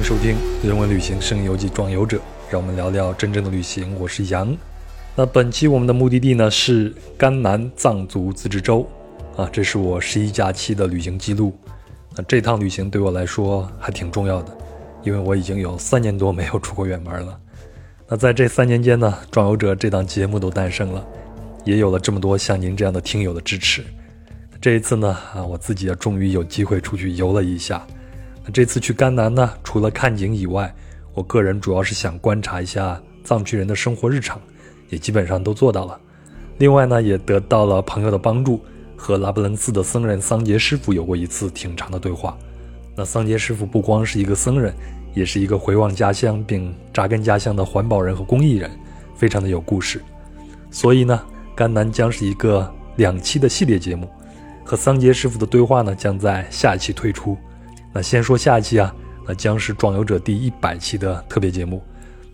迎收听《人文旅行声游记·壮游者》，让我们聊聊真正的旅行。我是杨。那本期我们的目的地呢是甘南藏族自治州啊，这是我十一假期的旅行记录。那这趟旅行对我来说还挺重要的，因为我已经有三年多没有出过远门了。那在这三年间呢，《壮游者》这档节目都诞生了，也有了这么多像您这样的听友的支持。这一次呢，啊，我自己也终于有机会出去游了一下。这次去甘南呢，除了看景以外，我个人主要是想观察一下藏区人的生活日常，也基本上都做到了。另外呢，也得到了朋友的帮助，和拉卜楞寺的僧人桑杰师傅有过一次挺长的对话。那桑杰师傅不光是一个僧人，也是一个回望家乡并扎根家乡的环保人和公益人，非常的有故事。所以呢，甘南将是一个两期的系列节目，和桑杰师傅的对话呢，将在下期推出。那先说下一期啊，那将是壮游者第一百期的特别节目。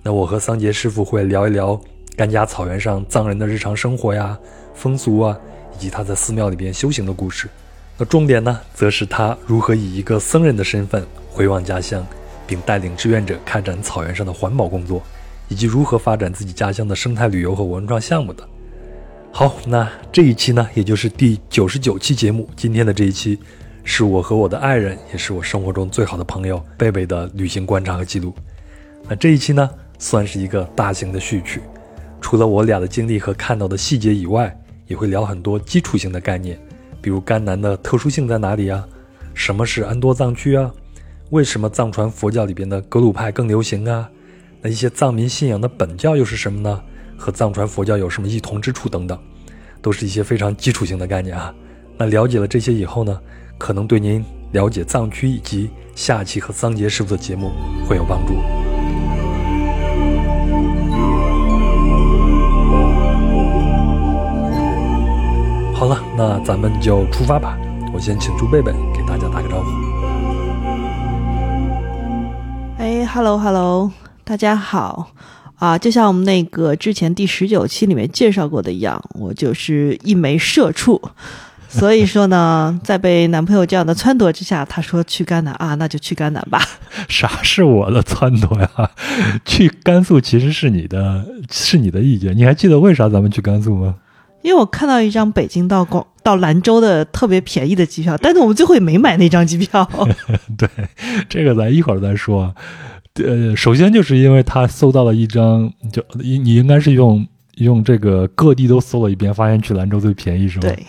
那我和桑杰师傅会聊一聊甘家草原上藏人的日常生活呀、风俗啊，以及他在寺庙里边修行的故事。那重点呢，则是他如何以一个僧人的身份回望家乡，并带领志愿者开展草原上的环保工作，以及如何发展自己家乡的生态旅游和文创项目的。好，那这一期呢，也就是第九十九期节目，今天的这一期。是我和我的爱人，也是我生活中最好的朋友贝贝的旅行观察和记录。那这一期呢，算是一个大型的序曲。除了我俩的经历和看到的细节以外，也会聊很多基础性的概念，比如甘南的特殊性在哪里啊？什么是安多藏区啊？为什么藏传佛教里边的格鲁派更流行啊？那一些藏民信仰的本教又是什么呢？和藏传佛教有什么异同之处等等，都是一些非常基础性的概念啊。那了解了这些以后呢？可能对您了解藏区以及下期和桑杰师傅的节目会有帮助。好了，那咱们就出发吧。我先请朱贝贝给大家打个招呼。哎，hello hello，大家好啊！就像我们那个之前第十九期里面介绍过的一样，我就是一枚社畜。所以说呢，在被男朋友这样的撺掇之下，他说去甘南啊，那就去甘南吧。啥是我的撺掇呀？去甘肃其实是你的，是你的意见。你还记得为啥咱们去甘肃吗？因为我看到一张北京到广到兰州的特别便宜的机票，但是我们最后也没买那张机票。对，这个咱一会儿再说。呃，首先就是因为他搜到了一张，就你你应该是用用这个各地都搜了一遍，发现去兰州最便宜，是吧？对。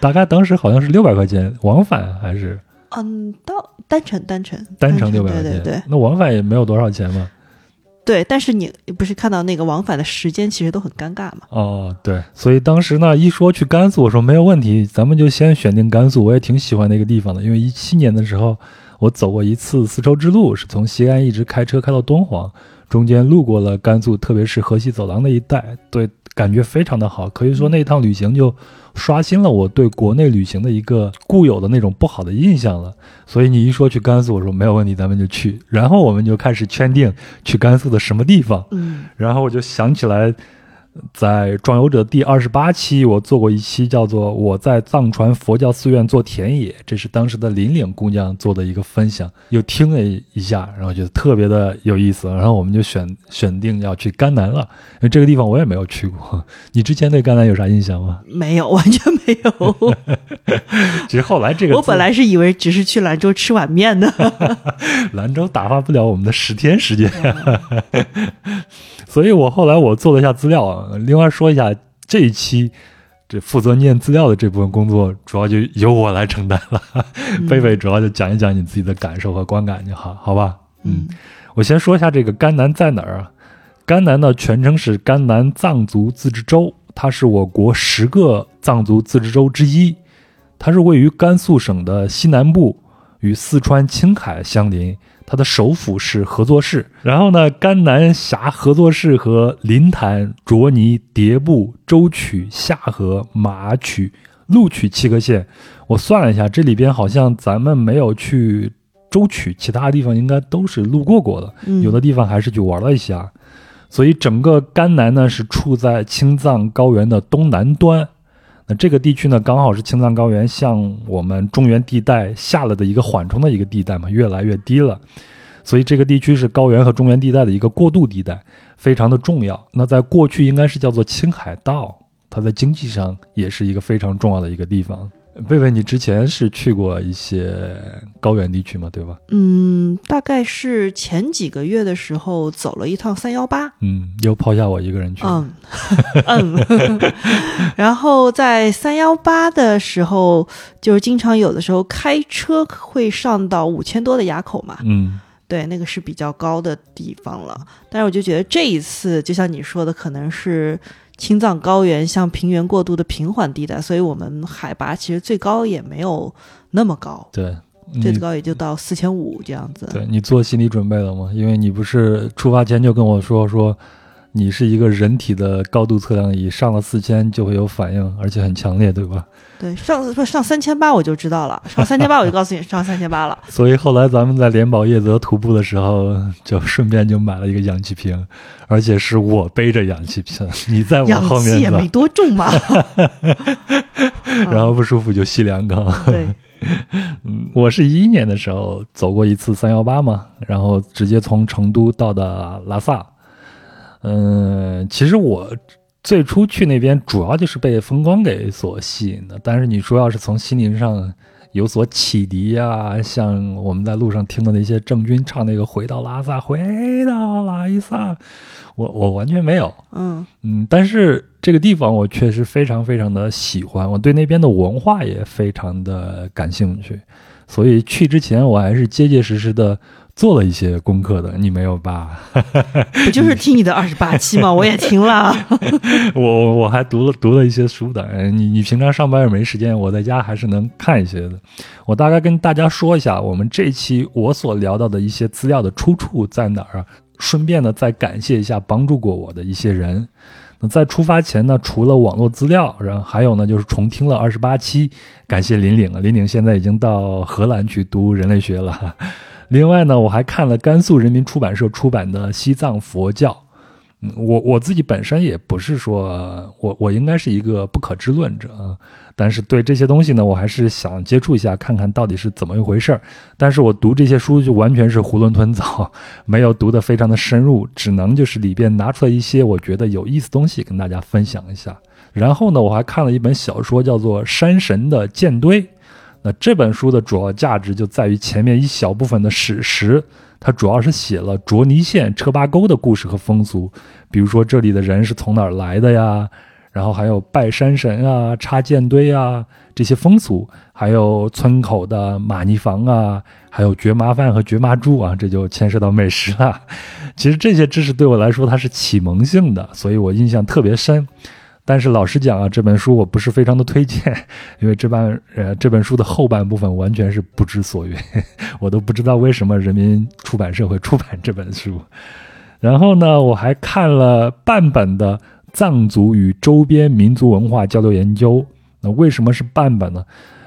大概当时好像是六百块钱往返还是？嗯，到单程单程单程六百块钱，对对对。那往返也没有多少钱嘛。对，但是你不是看到那个往返的时间其实都很尴尬嘛？哦，对。所以当时呢，一说去甘肃，我说没有问题，咱们就先选定甘肃。我也挺喜欢那个地方的，因为一七年的时候我走过一次丝绸之路，是从西安一直开车开到敦煌，中间路过了甘肃，特别是河西走廊那一带，对，感觉非常的好。可以说那一趟旅行就。刷新了我对国内旅行的一个固有的那种不好的印象了，所以你一说去甘肃，我说没有问题，咱们就去。然后我们就开始圈定去甘肃的什么地方。嗯，然后我就想起来。在壮游者第二十八期，我做过一期叫做《我在藏传佛教寺院做田野》，这是当时的林岭姑娘做的一个分享，又听了一下，然后觉得特别的有意思，然后我们就选选定要去甘南了，因 为这个地方我也没有去过。你之前对甘南有啥印象吗？没有，完全没有。其实后来这个，我本来是以为只是去兰州吃碗面的，兰州打发不了我们的十天时间。所以我后来我做了一下资料啊，另外说一下这一期这负责念资料的这部分工作，主要就由我来承担了。贝贝主要就讲一讲你自己的感受和观感就好，好吧？嗯，我先说一下这个甘南在哪儿啊？甘南呢全称是甘南藏族自治州，它是我国十个藏族自治州之一，它是位于甘肃省的西南部，与四川、青海相邻。它的首府是合作市，然后呢，甘南辖合作市和临潭、卓尼、迭部、舟曲、下河、马曲、鹿曲七个县。我算了一下，这里边好像咱们没有去舟曲，其他地方应该都是路过过的，有的地方还是去玩了一下。所以整个甘南呢是处在青藏高原的东南端。那这个地区呢，刚好是青藏高原向我们中原地带下了的一个缓冲的一个地带嘛，越来越低了，所以这个地区是高原和中原地带的一个过渡地带，非常的重要。那在过去应该是叫做青海道，它在经济上也是一个非常重要的一个地方。贝贝，你之前是去过一些高原地区吗？对吧？嗯，大概是前几个月的时候走了一趟三幺八。嗯，又抛下我一个人去。嗯 嗯。然后在三幺八的时候，就是经常有的时候开车会上到五千多的垭口嘛。嗯，对，那个是比较高的地方了。但是我就觉得这一次，就像你说的，可能是。青藏高原向平原过渡的平缓地带，所以我们海拔其实最高也没有那么高，对，最高也就到四千五这样子。对你做心理准备了吗？因为你不是出发前就跟我说说。你是一个人体的高度测量仪，上了四千就会有反应，而且很强烈，对吧？对，上不上三千八我就知道了，上三千八我就告诉你上三千八了。所以后来咱们在联宝叶泽徒步的时候，就顺便就买了一个氧气瓶，而且是我背着氧气瓶，你在我后面。氧气也没多重嘛。然后不舒服就吸两缸。对，嗯，我是一一年的时候走过一次三幺八嘛，然后直接从成都到的拉萨。嗯，其实我最初去那边主要就是被风光给所吸引的。但是你说要是从心灵上有所启迪呀，像我们在路上听的那些郑钧唱那个“回到拉萨，回到拉萨”，我我完全没有。嗯嗯，但是这个地方我确实非常非常的喜欢，我对那边的文化也非常的感兴趣，所以去之前我还是结结实实的。做了一些功课的，你没有吧？不就是听你的二十八期吗？我也听了，我我还读了读了一些书的。你你平常上班也没时间，我在家还是能看一些的。我大概跟大家说一下，我们这期我所聊到的一些资料的出处在哪儿啊？顺便呢，再感谢一下帮助过我的一些人。那在出发前呢，除了网络资料，然后还有呢，就是重听了二十八期，感谢林岭啊，林岭现在已经到荷兰去读人类学了。另外呢，我还看了甘肃人民出版社出版的《西藏佛教》。嗯，我我自己本身也不是说我我应该是一个不可知论者啊，但是对这些东西呢，我还是想接触一下，看看到底是怎么一回事儿。但是我读这些书就完全是囫囵吞枣，没有读得非常的深入，只能就是里边拿出来一些我觉得有意思东西跟大家分享一下。然后呢，我还看了一本小说，叫做《山神的舰队》。那这本书的主要价值就在于前面一小部分的史实，它主要是写了卓尼县车巴沟的故事和风俗，比如说这里的人是从哪儿来的呀，然后还有拜山神啊、插箭堆啊这些风俗，还有村口的玛尼房啊，还有蕨麻饭和蕨麻猪啊，这就牵涉到美食了。其实这些知识对我来说它是启蒙性的，所以我印象特别深。但是老实讲啊，这本书我不是非常的推荐，因为这半呃这本书的后半部分完全是不知所云，我都不知道为什么人民出版社会出版这本书。然后呢，我还看了半本的《藏族与周边民族文化交流研究》。那为什么是半本呢？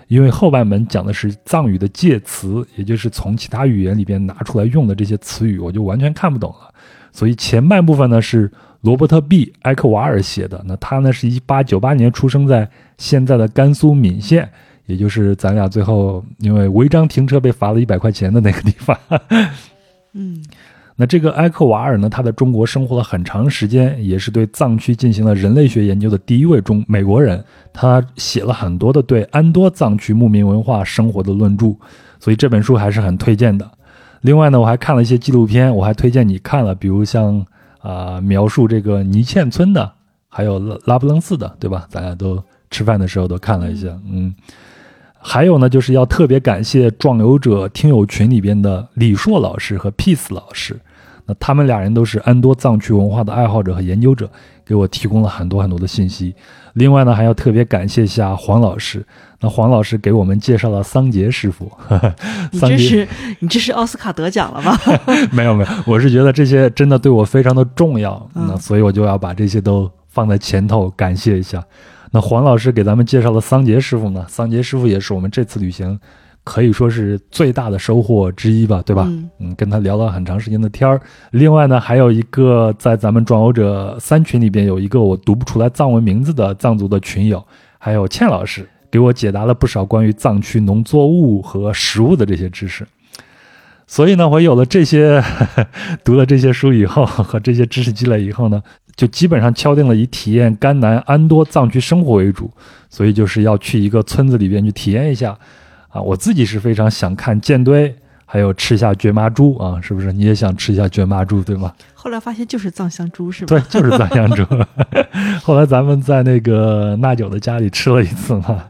因为后半本讲的是藏语的介词，也就是从其他语言里边拿出来用的这些词语，我就完全看不懂了。所以前半部分呢是。罗伯特· B· 埃克瓦尔写的，那他呢是一八九八年出生在现在的甘肃岷县，也就是咱俩最后因为违章停车被罚了一百块钱的那个地方。嗯，那这个埃克瓦尔呢，他在中国生活了很长时间，也是对藏区进行了人类学研究的第一位中美国人。他写了很多的对安多藏区牧民文化生活的论著，所以这本书还是很推荐的。另外呢，我还看了一些纪录片，我还推荐你看了，比如像。啊，描述这个尼欠村的，还有拉拉卜楞寺的，对吧？咱俩都吃饭的时候都看了一下，嗯。还有呢，就是要特别感谢壮游者听友群里边的李硕老师和 Peace 老师，那他们俩人都是安多藏区文化的爱好者和研究者，给我提供了很多很多的信息。另外呢，还要特别感谢一下黄老师。那黄老师给我们介绍了桑杰师傅，你这是你这是奥斯卡得奖了吗？没有没有，我是觉得这些真的对我非常的重要，那所以我就要把这些都放在前头感谢一下。那黄老师给咱们介绍了桑杰师傅呢，桑杰师傅也是我们这次旅行可以说是最大的收获之一吧，对吧？嗯，跟他聊了很长时间的天儿。另外呢，还有一个在咱们壮游者三群里边有一个我读不出来藏文名字的藏族的群友，还有倩老师。给我解答了不少关于藏区农作物和食物的这些知识，所以呢，我有了这些，读了这些书以后和这些知识积累以后呢，就基本上敲定了以体验甘南安多藏区生活为主，所以就是要去一个村子里边去体验一下。啊，我自己是非常想看舰队，还有吃下绝麻猪啊，是不是？你也想吃一下绝麻猪，对吗？后来发现就是藏香猪，是吧？对，就是藏香猪。后来咱们在那个纳九的家里吃了一次嘛。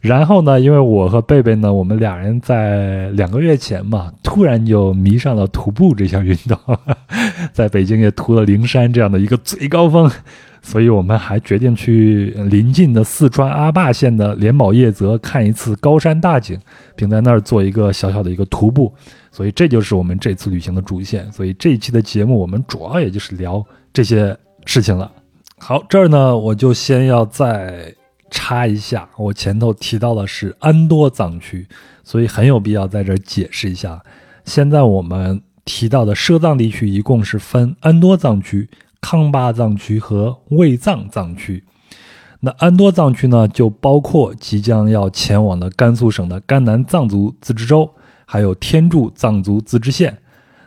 然后呢，因为我和贝贝呢，我们俩人在两个月前嘛，突然就迷上了徒步这项运动，在北京也徒了灵山这样的一个最高峰。所以我们还决定去临近的四川阿坝县的连宝叶泽看一次高山大景，并在那儿做一个小小的一个徒步。所以这就是我们这次旅行的主线。所以这一期的节目我们主要也就是聊这些事情了。好，这儿呢我就先要再插一下，我前头提到的是安多藏区，所以很有必要在这儿解释一下。现在我们提到的摄藏地区一共是分安多藏区。康巴藏区和卫藏藏区，那安多藏区呢，就包括即将要前往的甘肃省的甘南藏族自治州，还有天柱藏族自治县，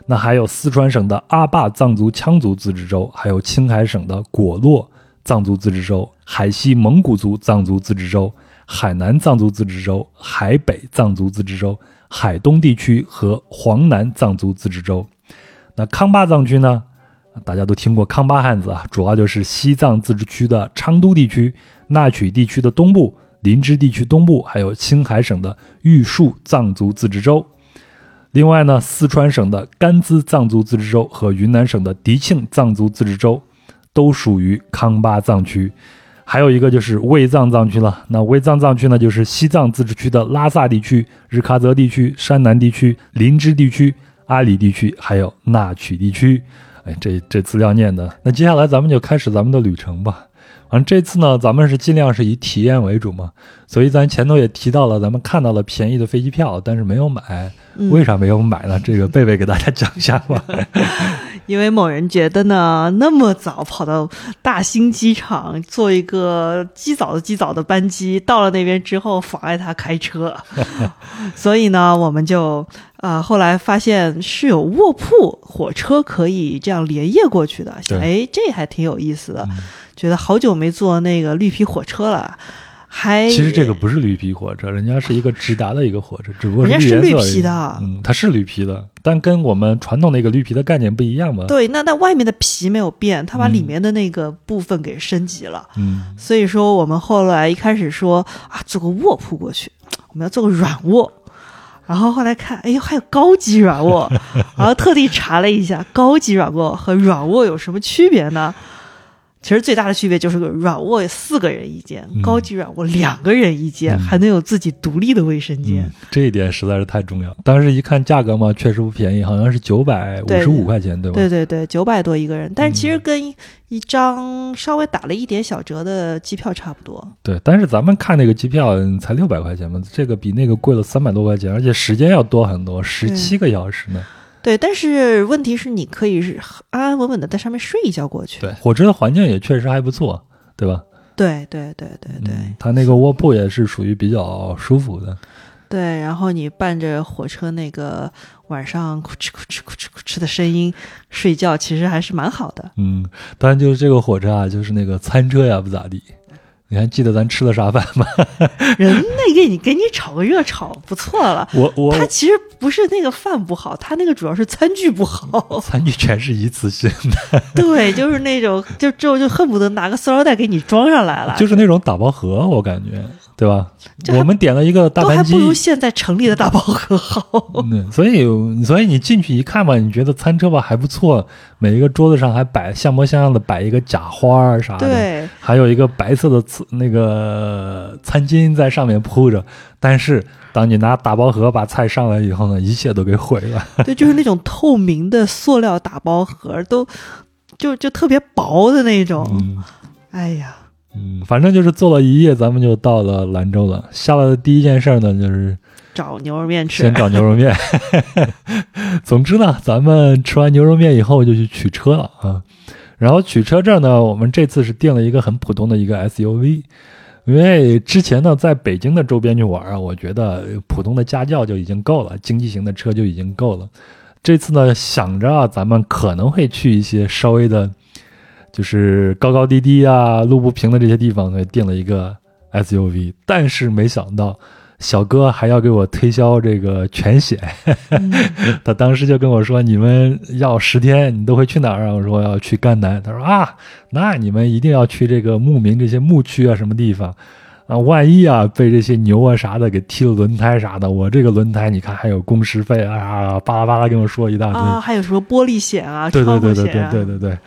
那还有四川省的阿坝藏族羌族自治州，还有青海省的果洛藏族自治州、海西蒙古族藏族自治州、海南藏族自治州、海北藏族自治州、海东地区和黄南藏族自治州。那康巴藏区呢？大家都听过康巴汉子啊，主要就是西藏自治区的昌都地区、纳曲地区的东部、林芝地区东部，还有青海省的玉树藏族自治州。另外呢，四川省的甘孜藏族自治州和云南省的迪庆藏族自治州都属于康巴藏区。还有一个就是卫藏藏区了。那卫藏藏区呢，就是西藏自治区的拉萨地区、日喀则地区、山南地区、林芝地区、阿里地区，还有纳曲地区。哎，这这资料念的，那接下来咱们就开始咱们的旅程吧。反正这次呢，咱们是尽量是以体验为主嘛，所以咱前头也提到了，咱们看到了便宜的飞机票，但是没有买。为啥没有买呢？这个贝贝给大家讲一下吧。因为某人觉得呢，那么早跑到大兴机场坐一个极早的极早的班机，到了那边之后妨碍他开车，所以呢，我们就啊后来发现是有卧铺火车可以这样连夜过去的，想哎这还挺有意思的，觉得好久没坐那个绿皮火车了。还其实这个不是绿皮火车，人家是一个直达的一个火车，只不过人家是绿皮的，嗯，它是绿皮的，但跟我们传统那个绿皮的概念不一样嘛。对，那那外面的皮没有变，它把里面的那个部分给升级了。嗯，所以说我们后来一开始说啊，坐个卧铺过去，我们要坐个软卧，然后后来看，哎呦，还有高级软卧，然后特地查了一下，高级软卧和软卧有什么区别呢？其实最大的区别就是个软卧四个人一间，高级软卧两个人一间，还能有自己独立的卫生间。这一点实在是太重要。当时一看价格嘛，确实不便宜，好像是九百五十五块钱，对吧？对对对，九百多一个人。但是其实跟一张稍微打了一点小折的机票差不多。对，但是咱们看那个机票才六百块钱嘛，这个比那个贵了三百多块钱，而且时间要多很多，十七个小时呢。对，但是问题是，你可以是安安稳稳的在上面睡一觉过去。对，火车的环境也确实还不错，对吧？对对对对对，它那个卧铺也是属于比较舒服的。对，然后你伴着火车那个晚上咕哧咕哧咕哧咕哧的声音睡觉，其实还是蛮好的。嗯，当然就是这个火车啊，就是那个餐车呀不咋地。你还记得咱吃的啥饭吗？人那给你给你炒个热炒不错了。我我他其实不是那个饭不好，他那个主要是餐具不好。餐具全是一次性的。对，就是那种就就就恨不得拿个塑料袋给你装上来了。就是那种打包盒，我感觉，对吧？我们点了一个大班机，都还不如现在城里的打包盒好。嗯，所以所以你进去一看吧，你觉得餐车吧还不错，每一个桌子上还摆像模像样的摆一个假花儿啥的，对，还有一个白色的那个餐巾在上面铺着，但是当你拿打包盒把菜上来以后呢，一切都给毁了。对，就是那种透明的塑料打包盒，都就就特别薄的那种。嗯，哎呀，嗯，反正就是坐了一夜，咱们就到了兰州了。下来的第一件事呢，就是找牛肉面吃。先找牛肉面。总之呢，咱们吃完牛肉面以后就去取车了啊。然后取车这呢，我们这次是订了一个很普通的一个 SUV，因为之前呢，在北京的周边去玩啊，我觉得普通的家轿就已经够了，经济型的车就已经够了。这次呢，想着啊，咱们可能会去一些稍微的，就是高高低低啊、路不平的这些地方，所以订了一个 SUV。但是没想到，小哥还要给我推销这个全险。他当时就跟我说：“你们要十天，你都会去哪儿啊？”我说：“要去甘南。”他说：“啊，那你们一定要去这个牧民这些牧区啊，什么地方啊？万一啊被这些牛啊啥的给踢了轮胎啥的，我这个轮胎你看还有工时费啊，巴拉巴拉跟我说一大堆啊，还有什么玻璃险啊，对对对对对对对，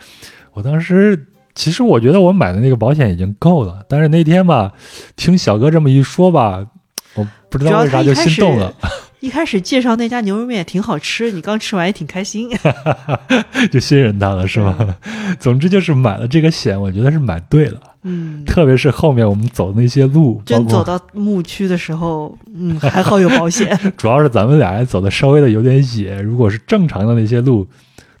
我当时其实我觉得我买的那个保险已经够了，但是那天吧，听小哥这么一说吧，我不知道为啥就心动了，一开始介绍那家牛肉面也挺好吃，你刚吃完也挺开心。就信任他了是吧？总之就是买了这个险，我觉得是买对了，嗯，特别是后面我们走的那些路，真走到牧区的时候，嗯，还好有保险。主要是咱们俩还走的稍微的有点野，如果是正常的那些路，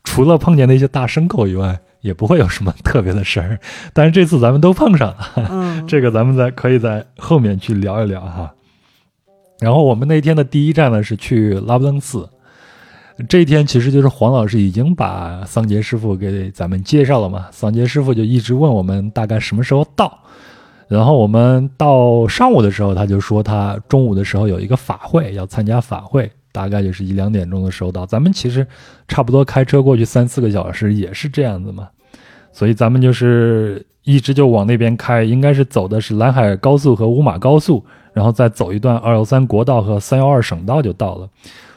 除了碰见那些大牲口以外，也不会有什么特别的事儿。但是这次咱们都碰上了。嗯，这个咱们在可以在后面去聊一聊哈。然后我们那天的第一站呢是去拉卜楞寺，这一天其实就是黄老师已经把桑杰师傅给咱们介绍了嘛，桑杰师傅就一直问我们大概什么时候到，然后我们到上午的时候他就说他中午的时候有一个法会要参加法会，大概就是一两点钟的时候到，咱们其实差不多开车过去三四个小时也是这样子嘛，所以咱们就是一直就往那边开，应该是走的是兰海高速和乌马高速，然后再走一段二幺三国道和三幺二省道就到了。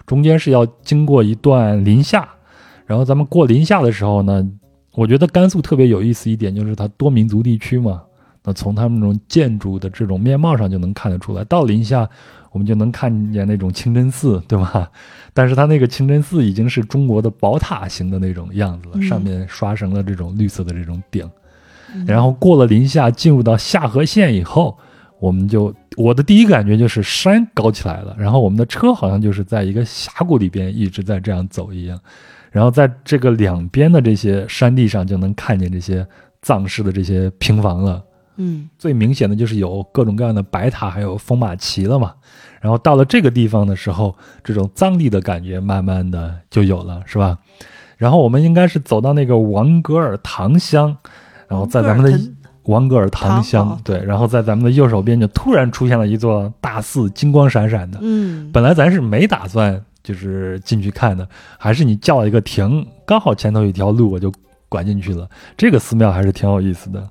中间是要经过一段临夏，然后咱们过临夏的时候呢，我觉得甘肃特别有意思一点就是它多民族地区嘛，那从他们那种建筑的这种面貌上就能看得出来。到临夏，我们就能看见那种清真寺，对吧？但是它那个清真寺已经是中国的宝塔型的那种样子了，嗯上面刷成了这种绿色的这种顶。嗯然后过了临夏，进入到下河县以后，我们就我的第一感觉就是山高起来了，然后我们的车好像就是在一个峡谷里边一直在这样走一样，然后在这个两边的这些山地上就能看见这些藏式的这些平房了。嗯最明显的就是有各种各样的白塔，还有风马旗了嘛。然后到了这个地方的时候，这种藏地的感觉慢慢的就有了，是吧？然后我们应该是走到那个王格尔塘乡，然后在咱们的王格尔塘塘乡哦，对，然后在咱们的右手边就突然出现了一座大寺，金光闪闪的。嗯，本来咱是没打算就是进去看的，还是你叫了一个停，刚好前头有一条路，我就拐进去了。这个寺庙还是挺有意思的。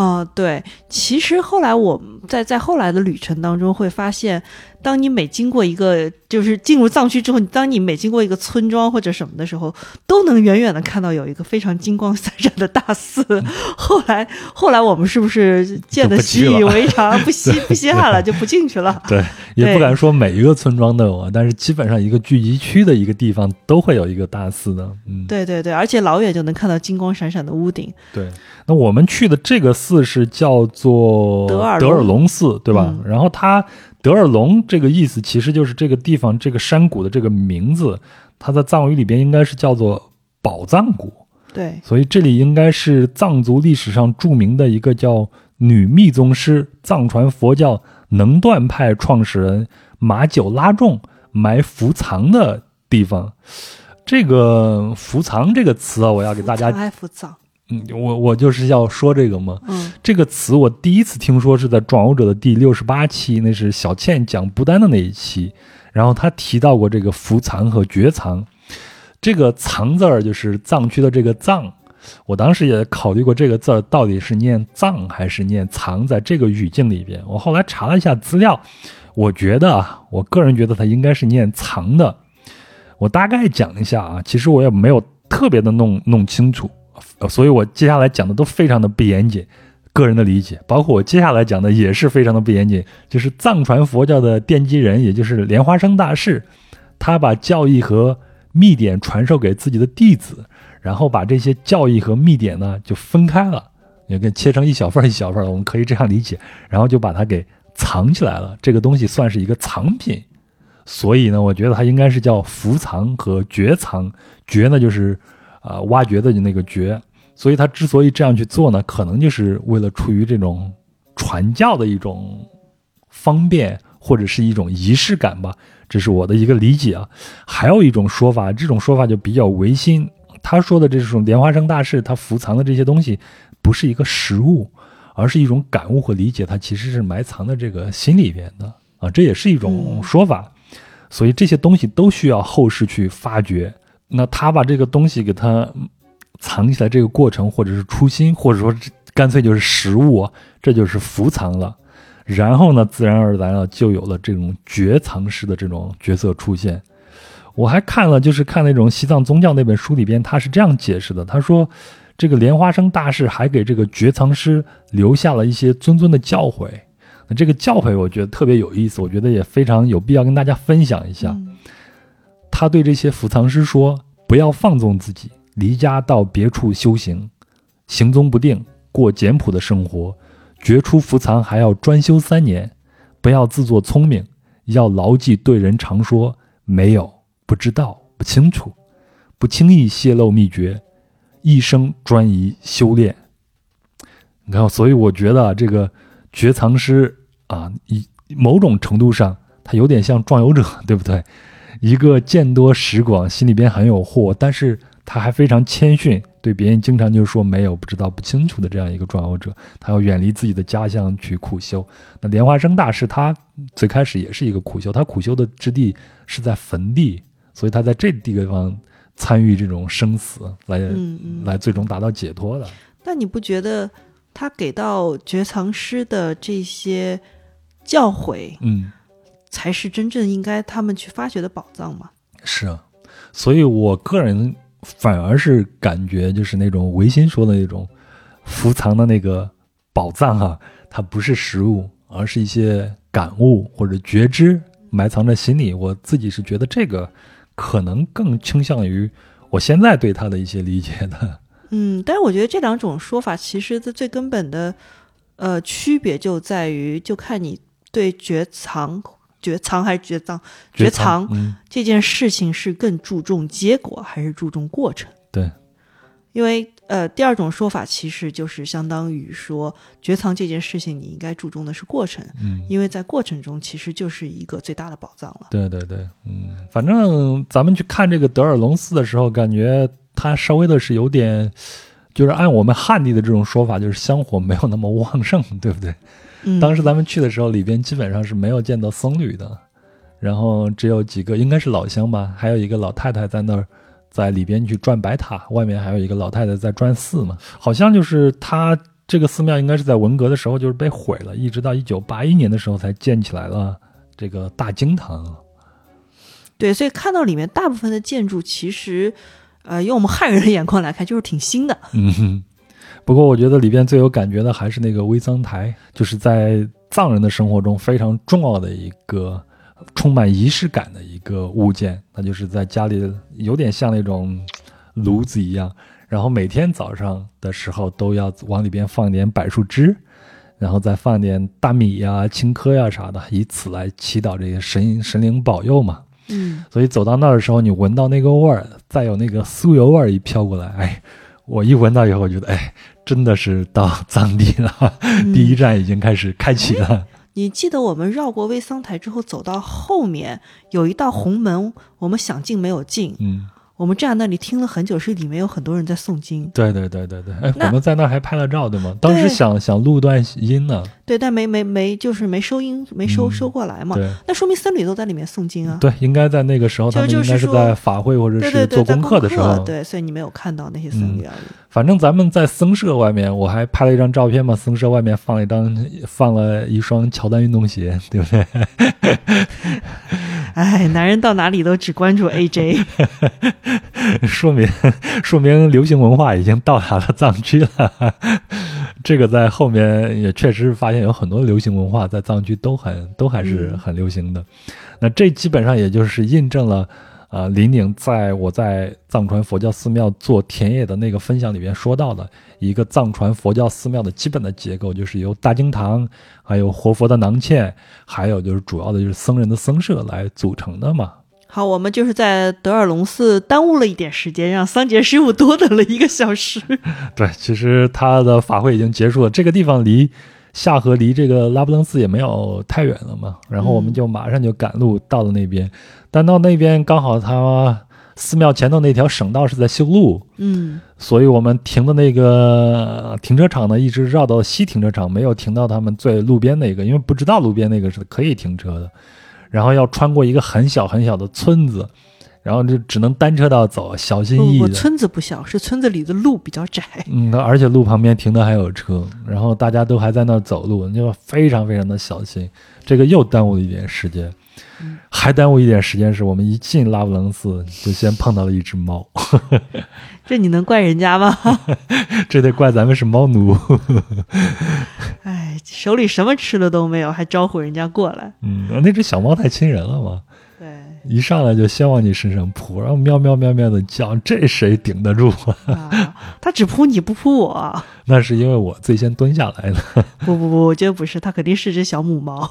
啊、对，其实后来我在在后来的旅程当中会发现，当你每经过一个就是进入藏区之后，当你每经过一个村庄或者什么的时候，都能远远的看到有一个非常金光闪闪的大寺。后来后来我们是不是见得就不去了习以为常，不稀不稀罕了，就不进去了？对，也不敢说每一个村庄都有啊，但是基本上一个聚集区的一个地方都会有一个大寺的。嗯，对对对，而且老远就能看到金光闪闪的屋顶。对。那我们去的这个寺是叫做德尔德尔隆隆寺，对吧？嗯然后它德尔龙这个意思其实就是这个地方这个山谷的这个名字，它在藏语里边应该是叫做宝藏谷。对，所以这里应该是藏族历史上著名的一个叫女密宗师、藏传佛教能断派创始人马九拉仲埋伏藏的地方。这个“伏藏”这个词啊，我要给大家，藏爱福藏。嗯，我我就是要说这个嘛。嗯这个词我第一次听说是在《壮游者》的第六十八期，那是小倩讲不丹的那一期，然后他提到过这个伏藏和觉藏。这个“藏”字儿就是藏区的这个“藏”，我当时也考虑过这个字儿到底是念“藏”还是念“藏”。在这个语境里边，我后来查了一下资料，我觉得啊，我个人觉得它应该是念“藏”的。我大概讲一下啊，其实我也没有特别的弄弄清楚，呃所以我接下来讲的都非常的不严谨。个人的理解，包括我接下来讲的也是非常的不严谨，就是藏传佛教的奠基人，也就是莲花生大士，他把教义和密典传授给自己的弟子，然后把这些教义和密典呢就分开了，也给切成一小份一小份儿，我们可以这样理解，然后就把它给藏起来了。这个东西算是一个藏品，所以呢，我觉得它应该是叫伏藏和掘藏。掘呢就是、呃挖掘的那个掘，所以他之所以这样去做呢，可能就是为了出于这种传教的一种方便，或者是一种仪式感吧。这是我的一个理解啊。还有一种说法，这种说法就比较违心。他说的这种莲花生大士，他伏藏的这些东西，不是一个实物，而是一种感悟和理解，它其实是埋藏在这个心里边的啊。这也是一种说法。所以这些东西都需要后世去发掘。那他把这个东西给他藏起来，这个过程，或者是初心，或者说干脆就是实物，这就是伏藏了。然后呢，自然而然了，就有了这种绝藏师的这种角色出现。我还看了，就是看那种西藏宗教那本书里边，他是这样解释的：他说，这个莲花生大师还给这个绝藏师留下了一些谆谆的教诲。那这个教诲，我觉得特别有意思，我觉得也非常有必要跟大家分享一下。他对这些伏藏师说：“不要放纵自己，离家到别处修行，行踪不定，过简朴的生活。绝出伏藏还要专修三年，不要自作聪明，要牢记对人常说没有、不知道、不清楚，不轻易泄露秘诀，一生专一修炼。你看，所以我觉得这个绝藏师啊，以某种程度上，他有点像壮游者，对不对？”一个见多识广，心里边很有货，但是他还非常谦逊，对别人经常就说没有、不知道、不清楚的这样一个壮游者，他要远离自己的家乡去苦修。那莲花生大师他最开始也是一个苦修，他苦修的之地是在坟地，所以他在这地方参与这种生死，来来最终达到解脱的。那你不觉得他给到觉藏师的这些教诲，嗯？才是真正应该他们去发掘的宝藏嘛？是啊，所以我个人反而是感觉，就是那种唯心说的那种伏藏的那个宝藏啊，它不是实物，而是一些感悟或者觉知埋藏在心里。我自己是觉得这个可能更倾向于我现在对他的一些理解的。嗯，但是我觉得这两种说法其实的最根本的呃区别就在于，就看你对觉藏。绝藏还是绝藏？绝藏这件事情是更注重结果还是注重过程？对，因为呃，第二种说法其实就是相当于说，绝藏这件事情你应该注重的是过程，嗯，因为在过程中其实就是一个最大的宝藏了。对对对，嗯，反正咱们去看这个德尔隆寺的时候，感觉它稍微的是有点，就是按我们汉地的这种说法，就是香火没有那么旺盛，对不对？当时咱们去的时候，里边基本上是没有见到僧侣的，然后只有几个，应该是老乡吧，还有一个老太太在那儿，在里边去转白塔，外面还有一个老太太在转寺嘛。好像就是他这个寺庙应该是在文革的时候就是被毁了，一直到一九八一年的时候才建起来了这个大经堂。对，所以看到里面大部分的建筑，其实，呃，用我们汉人的眼光来看，就是挺新的。嗯。不过我觉得里边最有感觉的还是那个微桑台，就是在藏人的生活中非常重要的一个充满仪式感的一个物件。那就是在家里有点像那种炉子一样，然后每天早上的时候都要往里边放点柏树枝，然后再放点大米呀、青稞呀啥的，以此来祈祷这些神神灵保佑嘛。嗯，所以走到那儿的时候，你闻到那个味儿，再有那个酥油味儿一飘过来，哎。我一闻到以后，我觉得，哎，真的是到藏地了，第一站已经开始开启了。你记得我们绕过卫桑台之后，走到后面有一道红门，我们想进没有进。嗯。我们站那里听了很久，是里面有很多人在诵经。对对对对对，哎，我们在那儿还拍了照，对吗？当时想想录段音呢。对，但没没没，就是没收音，没收收过来嘛。那说明僧侣都在里面诵经啊。对，应该在那个时候，他们应该是在法会或者是做功课的时候。对，所以你没有看到那些僧侣而已。反正咱们在僧舍外面，我还拍了一张照片嘛。僧舍外面放了一张，放了一双乔丹运动鞋，对不对？哎，男人到哪里都只关注 AJ，说明 说明流行文化已经到达了藏区了。这个在后面也确实发现有很多流行文化在藏区都很都还是很流行的。那这基本上也就是印证了。啊，林宁在我在藏传佛教寺庙做田野的那个分享里边说到的一个藏传佛教寺庙的基本的结构，就是由大经堂、还有活佛的囊欠，还有就是主要的就是僧人的僧舍来组成的嘛。好，我们就是在德尔隆寺耽误了一点时间，让桑杰师傅多等了一个小时。对，其实他的法会已经结束了，这个地方离下河离这个拉卜楞寺也没有太远了嘛，然后我们就马上就赶路到了那边，但到那边刚好他寺庙前头那条省道是在修路，嗯所以我们停的那个停车场呢，一直绕到西停车场，没有停到他们最路边那个，因为不知道路边那个是可以停车的，然后要穿过一个很小很小的村子，然后就只能单车道走，小心翼翼的。村子不小，是村子里的路比较窄。嗯，而且路旁边停的还有车，然后大家都还在那儿走路，就非常非常的小心，这个又耽误了一点时间。还耽误一点时间是我们一进拉布楞寺就先碰到了一只猫，这你能怪人家吗？这得怪咱们是猫奴。哎，手里什么吃的都没有，还招呼人家过来。嗯，那只小猫太亲人了嘛，对，一上来就先往你身上扑，然后喵喵喵喵的叫，这谁顶得住啊？啊，他只扑你不扑我。那是因为我最先蹲下来的，不不不，我觉得不是，它肯定是只小母猫。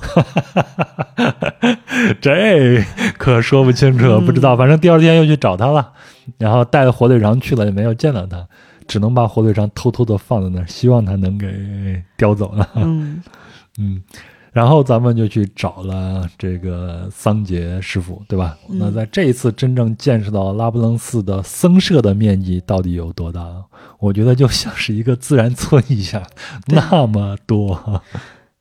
这可说不清楚，嗯不知道。反正第二天又去找它了，然后带着火腿肠去了，也没有见到它，只能把火腿肠偷偷的放在那儿，希望它能给叼走了。嗯嗯，然后咱们就去找了这个桑杰师傅，对吧？嗯那在这一次真正见识到拉卜楞寺的僧舍的面积到底有多大，我觉得就像是一个自然村一样，那么多。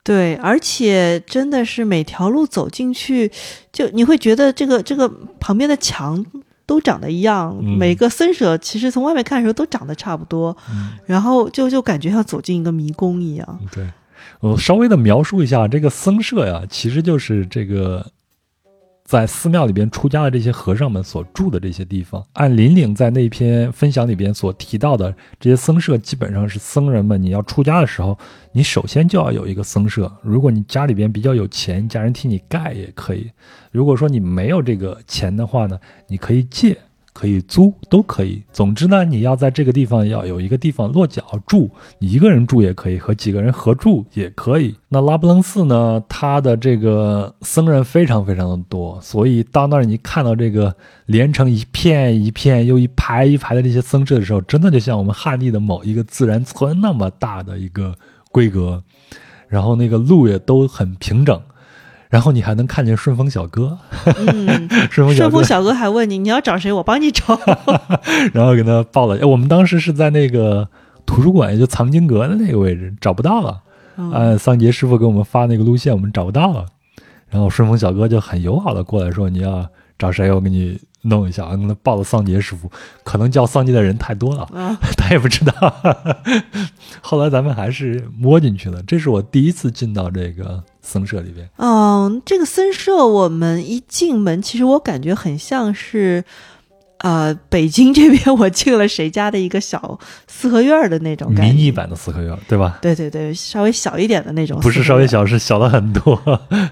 对，而且真的是每条路走进去，就你会觉得这个这个旁边的墙都长得一样，嗯每个僧舍其实从外面看的时候都长得差不多，嗯，然后就就感觉像走进一个迷宫一样。对，我稍微的描述一下这个僧舍呀，其实就是这个在寺庙里边出家的这些和尚们所住的这些地方。按林岭在那篇分享里边所提到的，这些僧舍基本上是僧人们你要出家的时候，你首先就要有一个僧舍。如果你家里边比较有钱，家人替你盖也可以；如果说你没有这个钱的话呢，你可以借。可以租都可以，总之呢，你要在这个地方要有一个地方落脚住，你一个人住也可以，和几个人合住也可以。那拉卜楞寺呢，它的这个僧人非常非常的多，所以到那儿你看到这个连成一片一片又一排一排的这些僧舍的时候，真的就像我们汉地的某一个自然村那么大的一个规格，然后那个路也都很平整。然后你还能看见顺丰小哥，嗯，顺丰小哥顺丰，小哥还问你你要找谁，我帮你找。然后给他报了。哎，我们当时是在那个图书馆，也就藏经阁的那个位置，找不到了。嗯按桑杰师傅给我们发那个路线，我们找不到了。然后顺丰小哥就很友好的过来说：“你要找谁，我给你弄一下。”跟他报了桑杰师傅，可能叫桑杰的人太多了，啊，他也不知道。后来咱们还是摸进去了。这是我第一次进到这个僧舍里边。嗯，这个僧舍我们一进门，其实我感觉很像是，呃，北京这边我进了谁家的一个小四合院儿的那种感觉。迷你版的四合院，对吧？对对对，稍微小一点的那种。不是稍微，小，是小了很多。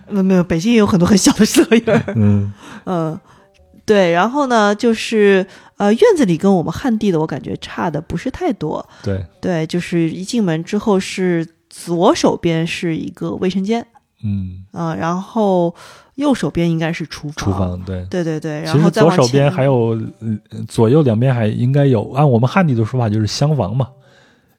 没 有没有，北京也有很多很小的四合院儿。嗯，嗯，对，然后呢，就是呃，院子里跟我们汉地的我感觉差的不是太多。对，对，就是一进门之后是左手边是一个卫生间，嗯，啊、然后右手边应该是厨房。厨房对。对对对，然其实后再左手边还有，呃，左右两边还应该有，按我们汉地的说法就是厢房嘛。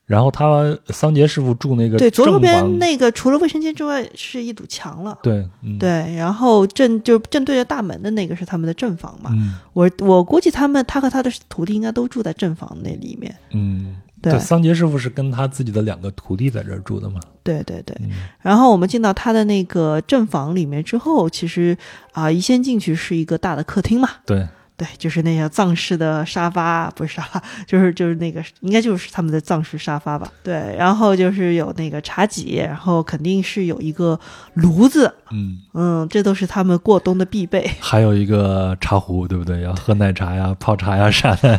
然后他桑杰师傅住那个对左手正边，那个除了卫生间之外是一堵墙了。对，嗯，对，然后正就正对着大门的那个是他们的正房嘛。嗯我我估计他们他和他的徒弟应该都住在正房那里面。嗯，对。桑杰师傅是跟他自己的两个徒弟在这儿住的嘛。对对对，嗯。然后我们进到他的那个正房里面之后，其实啊、一先进去是一个大的客厅嘛，对，对，就是那些藏式的沙发，不是沙发，就 是就是那个应该就是他们的藏式沙发吧，对，然后就是有那个茶几，然后肯定是有一个炉子，嗯，嗯，这都是他们过冬的必备，还有一个茶壶，对不对？要喝奶茶呀、泡茶呀啥的。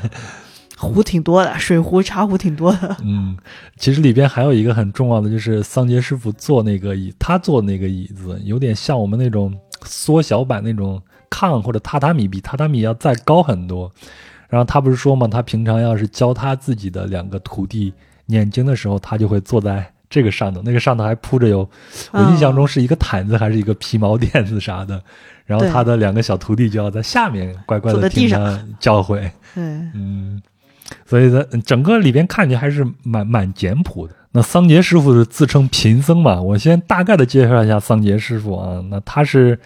壶挺多的，水壶、茶壶挺多的，嗯，其实里边还有一个很重要的，就是桑杰师傅坐那个椅，他坐那个椅子有点像我们那种缩小版那种炕或者榻榻米，比榻榻米要再高很多。然后他不是说嘛，他平常要是教他自己的两个徒弟念经的时候，他就会坐在这个上头，那个上头还铺着有，我印象中是一个毯子还是一个皮毛垫子啥的。然后他的两个小徒弟就要在下面乖乖的在地上听他教诲。对，嗯，所以在整个里边看起来还是蛮蛮简朴的。那桑杰师傅是自称贫僧嘛？我先大概的介绍一下桑杰师傅啊。那他是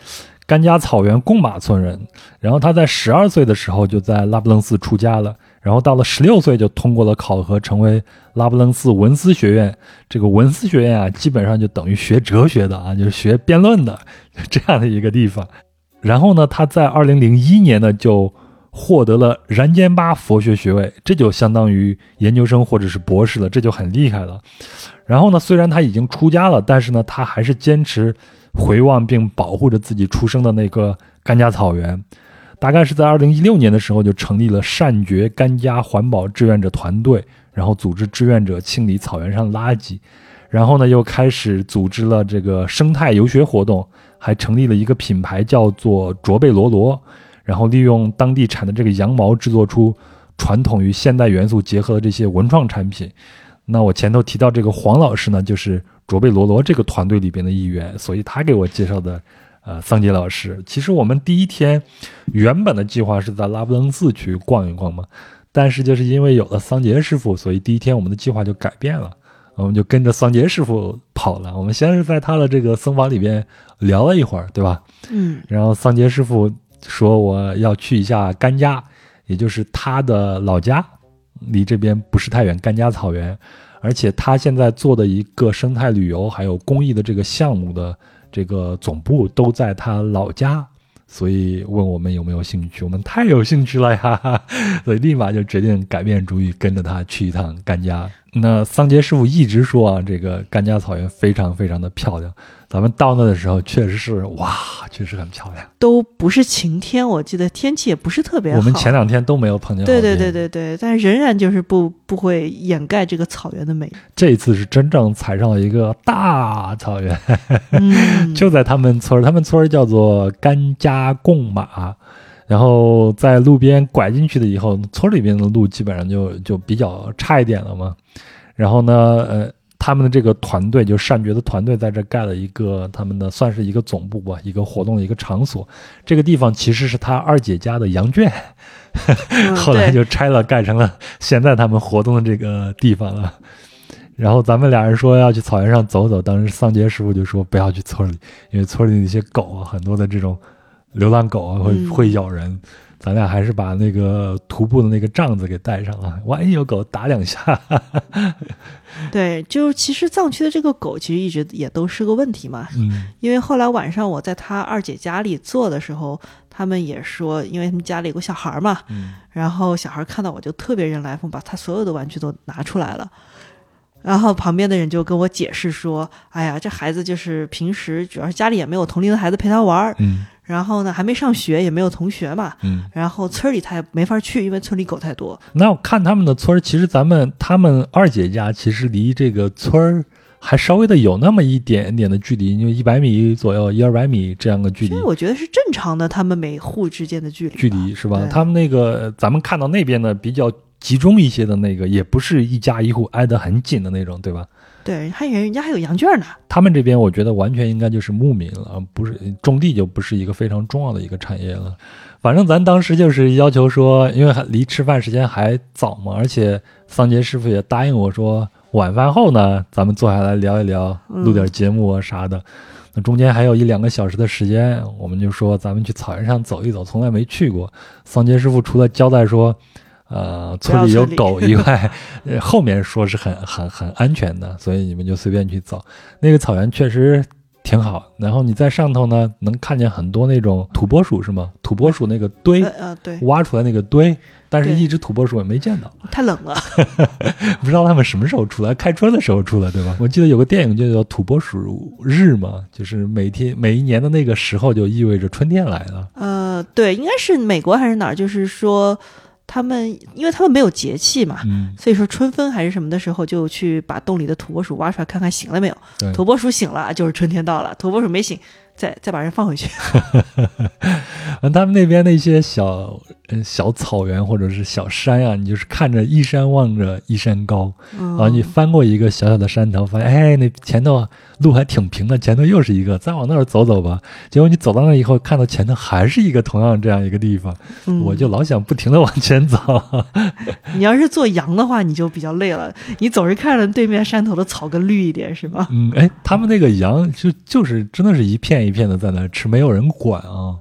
甘家草原贡马村人，然后他在十二岁的时候就在拉卜楞寺出家了，然后到了十六岁就通过了考核，成为拉卜楞寺文思学院。这个文思学院啊，基本上就等于学哲学的啊，就是学辩论的这样的一个地方。然后呢，他在二零零一年呢就。获得了然间巴佛学学位，这就相当于研究生或者是博士了，这就很厉害了。然后呢，虽然他已经出家了，但是呢，他还是坚持回望并保护着自己出生的那个甘家草原。大概是在二零一六年的时候，就成立了善觉甘家环保志愿者团队，然后组织志愿者清理草原上的垃圾。然后呢，又开始组织了这个生态游学活动，还成立了一个品牌，叫做卓贝罗罗。然后利用当地产的这个羊毛制作出传统与现代元素结合的这些文创产品。那我前头提到这个黄老师呢，就是卓贝罗罗这个团队里边的一员，所以他给我介绍的，呃，桑杰老师。其实我们第一天原本的计划是在拉卜楞寺去逛一逛嘛，但是就是因为有了桑杰师傅，所以第一天我们的计划就改变了，我们就跟着桑杰师傅跑了。我们先是在他的这个僧房里边聊了一会儿，对吧？嗯。然后桑杰师傅。说我要去一下甘家，也就是他的老家，离这边不是太远。甘家草原，而且他现在做的一个生态旅游还有公益的这个项目的这个总部都在他老家，所以问我们有没有兴趣，我们太有兴趣了呀，所以立马就决定改变主意，跟着他去一趟甘家。那桑杰师傅一直说啊，这个甘家草原非常非常的漂亮。咱们到那的时候，确实是哇，确实很漂亮。都不是晴天，我记得天气也不是特别好。我们前两天都没有碰见。对对对对对，但是仍然就是不不会掩盖这个草原的美。这一次是真正踩上了一个大草原，嗯、就在他们村儿，他们村儿叫做甘家贡马。然后在路边拐进去的以后，村里边的路基本上就就比较差一点了嘛。然后呢，呃。他们的这个团队，就善觉的团队，在这盖了一个他们的算是一个总部吧，一个活动的一个场所。这个地方其实是他二姐家的羊圈，后来就拆了，盖成了现在他们活动的这个地方了。然后咱们俩人说要去草原上走走，当时桑杰师傅就说不要去村里，因为村里那些狗啊，很多的这种流浪狗啊，会会咬人。咱俩还是把那个徒步的那个帐子给带上啊，万一有狗打两下。对，就其实藏区的这个狗其实一直也都是个问题嘛。嗯，因为后来晚上我在他二姐家里坐的时候，他们也说，因为他们家里有个小孩嘛，嗯，然后小孩看到我就特别人来疯，把他所有的玩具都拿出来了。然后旁边的人就跟我解释说：“哎呀，这孩子就是平时主要是家里也没有同龄的孩子陪他玩儿。”嗯。然后呢，还没上学，也没有同学嘛。嗯。然后村里他也没法去，因为村里狗太多。那我看他们的村儿，其实咱们他们二姐家其实离这个村儿还稍微的有那么一点点的距离，就一百米左右，一二百米这样的距离。我觉得是正常的，他们每户之间的距离。距离是吧？他们那个咱们看到那边的比较集中一些的那个，也不是一家一户挨得很紧的那种，对吧？对，还人人家还有羊圈呢。他们这边我觉得完全应该就是牧民了，不是种地就不是一个非常重要的一个产业了。反正咱当时就是要求说，因为还离吃饭时间还早嘛，而且桑杰师傅也答应我说，晚饭后呢，咱们坐下来聊一聊，录点节目啊啥的。那中间还有一两个小时的时间，我们就说咱们去草原上走一走，从来没去过。桑杰师傅除了交代说。呃，村里有狗以外，后面说是很很很安全的，所以你们就随便去走。那个草原确实挺好，然后你在上头呢，能看见很多那种土拨鼠，是吗？土拨鼠那个堆，呃，对，挖出来那个堆，但是一只土拨鼠也没见到，太冷了，不知道他们什么时候出来，开春的时候出来，对吧？我记得有个电影就叫《土拨鼠日》嘛，就是每天每一年的那个时候就意味着春天来了。呃，对，应该是美国还是哪儿，就是说。他们，因为他们没有节气嘛，所以说春分还是什么的时候，就去把洞里的土拨鼠挖出来看看醒了没有。土拨鼠醒了，就是春天到了；土拨鼠没醒，再再把人放回去。他们那边那些小小草原或者是小山啊，你就是看着一山望着一山高，然后你翻过一个小小的山头，发现哎，那前头路还挺平的，前头又是一个，再往那儿走走吧。结果你走到那以后，看到前头还是一个同样这样一个地方，嗯我就老想不停的往前走。你要是做羊的话，你就比较累了。你总是看着对面山头的草更绿一点，是吗？嗯，哎，他们那个羊就就是真的是一片一片的在那吃，没有人管啊。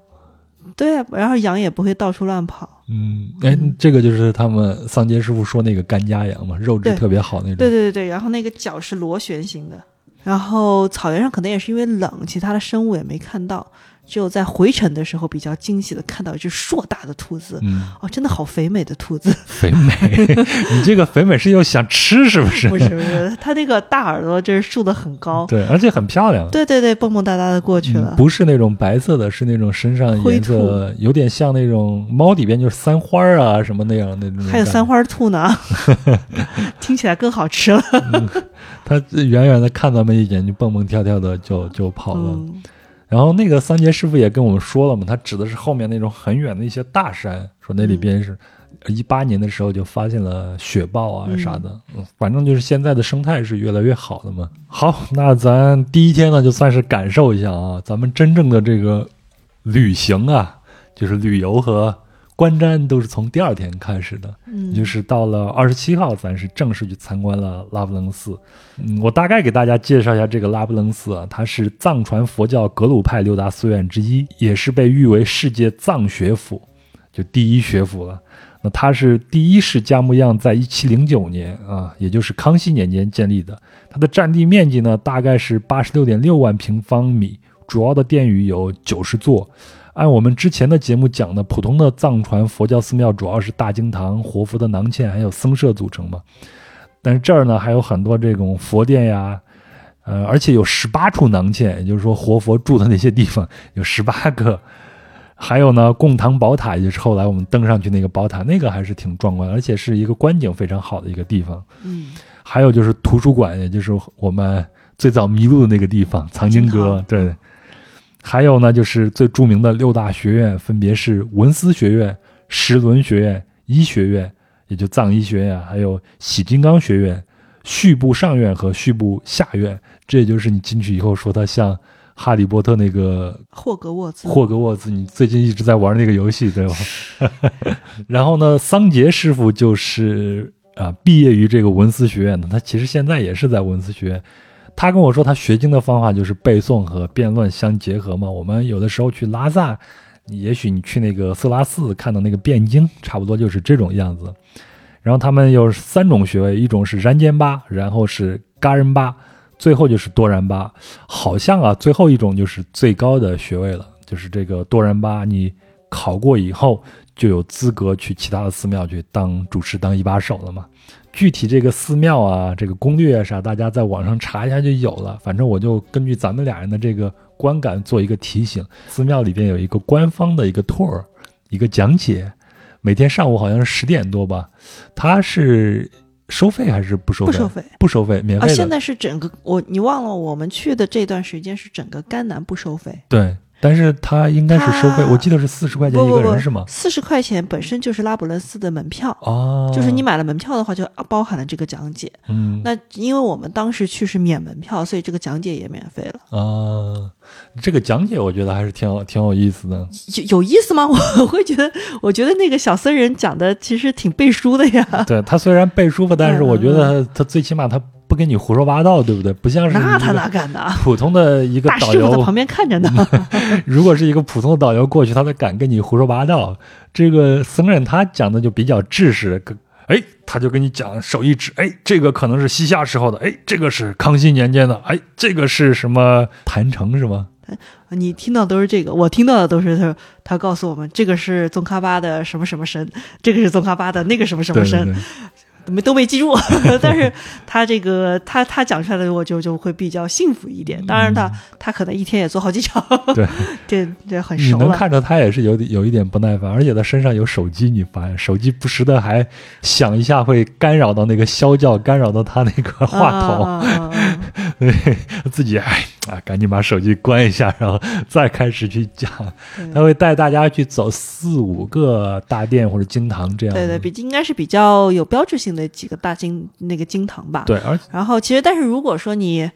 对啊，然后羊也不会到处乱跑。嗯，哎，这个就是他们桑杰师傅说那个干家羊嘛，肉质特别好那种。对对对对，然后那个角是螺旋形的，然后草原上可能也是因为冷，其他的生物也没看到，只有在回程的时候比较惊喜的看到一只硕大的兔子。嗯，哦，真的好肥美的兔子！肥美，你这个肥美是又想吃是不是？不是不是，它那个大耳朵就是竖得很高。对，而且很漂亮。对对对，蹦蹦哒哒的过去了。嗯不是那种白色的，是那种身上颜灰色有点像那种猫里边就是三花儿啊什么那样的那种。还有三，花兔呢，听起来更好吃了。它远远的看咱们一眼就蹦蹦跳跳的就就跑了。嗯，然后那个三杰师傅也跟我们说了嘛，他指的是后面那种很远的一些大山，说那里边是一八年的时候就发现了雪豹啊嗯啥的，嗯反正就是现在的生态是越来越好的嘛。好，那咱第一天呢就算是感受一下啊，咱们真正的这个旅行啊，就是旅游和观瞻都是从第二天开始的。嗯就是到了二十七号，咱是正式去参观了拉卜楞寺。嗯，我大概给大家介绍一下这个拉卜楞寺啊，它是藏传佛教格鲁派六大寺院之一，也是被誉为世界藏学府，就第一学府了。那它是第一世嘉木样在一七零九年啊，也就是康熙年间建立的。它的占地面积呢，大概是八十六点六万平方米，主要的殿宇有九十座。按我们之前的节目讲的，普通的藏传佛教寺庙主要是大经堂、活佛的囊嵌还有僧舍组成嘛。但是这儿呢，还有很多这种佛殿呀，呃，而且有十八处囊嵌，也就是说活佛住的那些地方 有十八个。还有呢，贡堂宝塔，也就是后来我们登上去那个宝塔，那个还是挺壮观，而且是一个观景非常好的一个地方。嗯还有就是图书馆，也就是我们最早迷路的那个地方，藏经阁。对，还有呢，就是最著名的六大学院，分别是文思学院、石轮学院、医学院，也就藏医学院，还有喜金刚学院、序部上院和序部下院。这也就是你进去以后说它像哈利波特那个霍格沃兹。霍格沃兹，你最近一直在玩那个游戏，对吧？然后呢，桑杰师傅就是啊，毕业于这个文思学院的，他其实现在也是在文思学院。他跟我说，他学经的方法就是背诵和辩论相结合嘛。我们有的时候去拉萨，也许你去那个色拉寺看到那个辩经，差不多就是这种样子。然后他们有三种学位，一种是然坚巴，然后是嘎仁巴，最后就是多然巴。好像啊，最后一种就是最高的学位了，就是这个多然巴，你考过以后就有资格去其他的寺庙去当主持、当一把手了嘛。具体这个寺庙啊，这个攻略啊啥，大家在网上查一下就有了。反正我就根据咱们俩人的这个观感做一个提醒。寺庙里边有一个官方的一个 tour，一个讲解，每天上午好像是十点多吧，它是收费还是不收费？不收费不收费，免啊，费的。现在是整个我你忘了，我们去的这段时间是整个甘南不收费，对，但是他应该是收费，我记得是四十块钱一个人是吗？四十块钱本身就是拉卜楞斯的门票，哦，就是你买了门票的话，就包含了这个讲解。嗯那因为我们当时去是免门票，所以这个讲解也免费了。啊，这个讲解我觉得还是挺有挺有意思的。有有意思吗？我会觉得，我觉得那个小僧人讲的其实挺背书的呀。对他虽然背书吧，但是我觉得他最起码他不跟你胡说八道，对不对？不像是那他哪敢呢？普通的一个大导游在旁，边看着呢。如果是一个普通的导游过去，他才敢跟你胡说八道。这个僧人他讲的就比较制式，跟哎，他就跟你讲手一指，哎，这个可能是西夏时候的，哎，这个是康熙年间的，哎，这个是什么坛城是吗？你听到都是这个，我听到的都是他他告诉我们，这个是宗喀巴的什么什么神，这个是宗喀巴的那个什么什么神，对对对。没都没记住。但是他这个他他讲出来的，我就就会比较幸福一点。当然他他可能一天也做好几场，对对，这这很你熟了。能看着他也是有点有一点不耐烦，而且他身上有手机，你发现手机不时的还响一下，会干扰到那个消叫，干扰到他那个话筒，啊啊啊啊啊 对自己哎啊，赶紧把手机关一下，然后再开始去讲。他会带大家去走四五个大殿或者经堂这样的。对对，比应该是比较有标志性的几个大经那个经堂吧。对，而然后其实，但是如果说你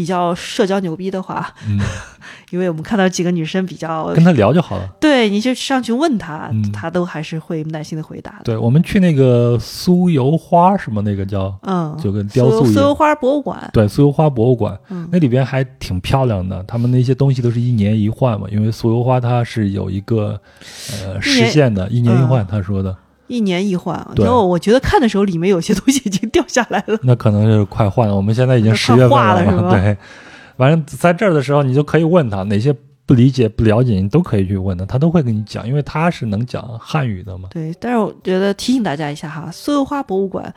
比较社交牛逼的话，嗯，因为我们看到几个女生比较跟他聊就好了。对，你就上去问他，嗯他都还是会耐心的回答的。对，我们去那个酥油花什么那个叫，嗯，就跟雕塑。酥油花博物馆，对，酥油花博物馆，嗯那里边还挺漂亮的。他们那些东西都是一年一换嘛，因为酥油花它是有一个呃一年时限的，一年一换。嗯他说的，一年一换。啊然后我觉得看的时候，里面有些东西已经掉下来了。那可能就是快换了。我们现在已经十月份化了是吧，对。反正在这儿的时候，你就可以问他哪些不理解、不了解，你都可以去问他，他都会跟你讲，因为他是能讲汉语的嘛。对，但是我觉得提醒大家一下哈，苏油花博物馆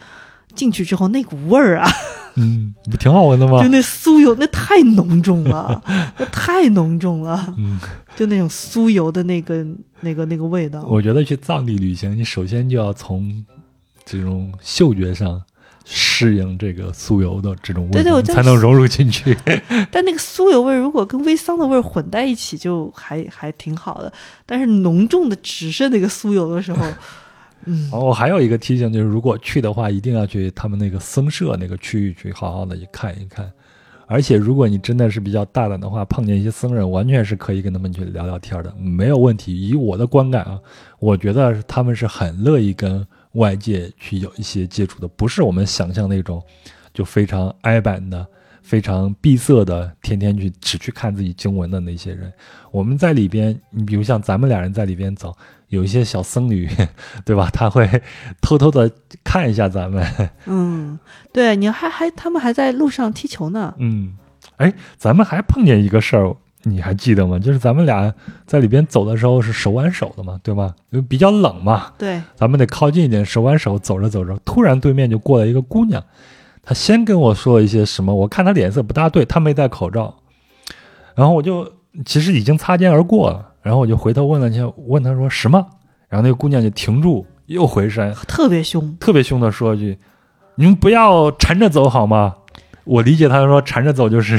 进去之后那股味儿啊，嗯，不挺好闻的吗就？那酥油那太浓重了，那太浓重了，嗯，就那种酥油的那个那个那个味道。我觉得去藏地旅行，你首先就要从这种嗅觉上适应这个酥油的这种味道，对对我才能融入进去。但那个酥油味儿如果跟微桑的味儿混在一起，就还还挺好的。但是浓重的只剩那个酥油的时候，然后还有一个提醒，就是如果去的话，一定要去他们那个僧舍那个区域去好好的去看一看。而且，如果你真的是比较大胆的话，碰见一些僧人，完全是可以跟他们去聊聊天的，没有问题。以我的观感啊，我觉得他们是很乐意跟外界去有一些接触的，不是我们想象那种就非常呆板的、非常闭塞的，天天去只去看自己经文的那些人。我们在里边，你比如像咱们俩人在里边走，有一些小僧侣，对吧？他会 偷偷的看一下咱们，嗯，对，你还还他们还在路上踢球呢。嗯，哎，咱们还碰见一个事儿，你还记得吗？就是咱们俩在里边走的时候是手挽手的嘛，对吧？因为比较冷嘛，对，咱们得靠近一点，手挽手走着走着，突然对面就过来一个姑娘，她先跟我说了一些什么，我看她脸色不大对，她没戴口罩，然后我就其实已经擦肩而过了，然后我就回头问了一下，问他说什么，然后那个姑娘就停住，又回身，特别凶。特别凶的说一句：“你们不要缠着走好吗？”我理解他说缠着走就是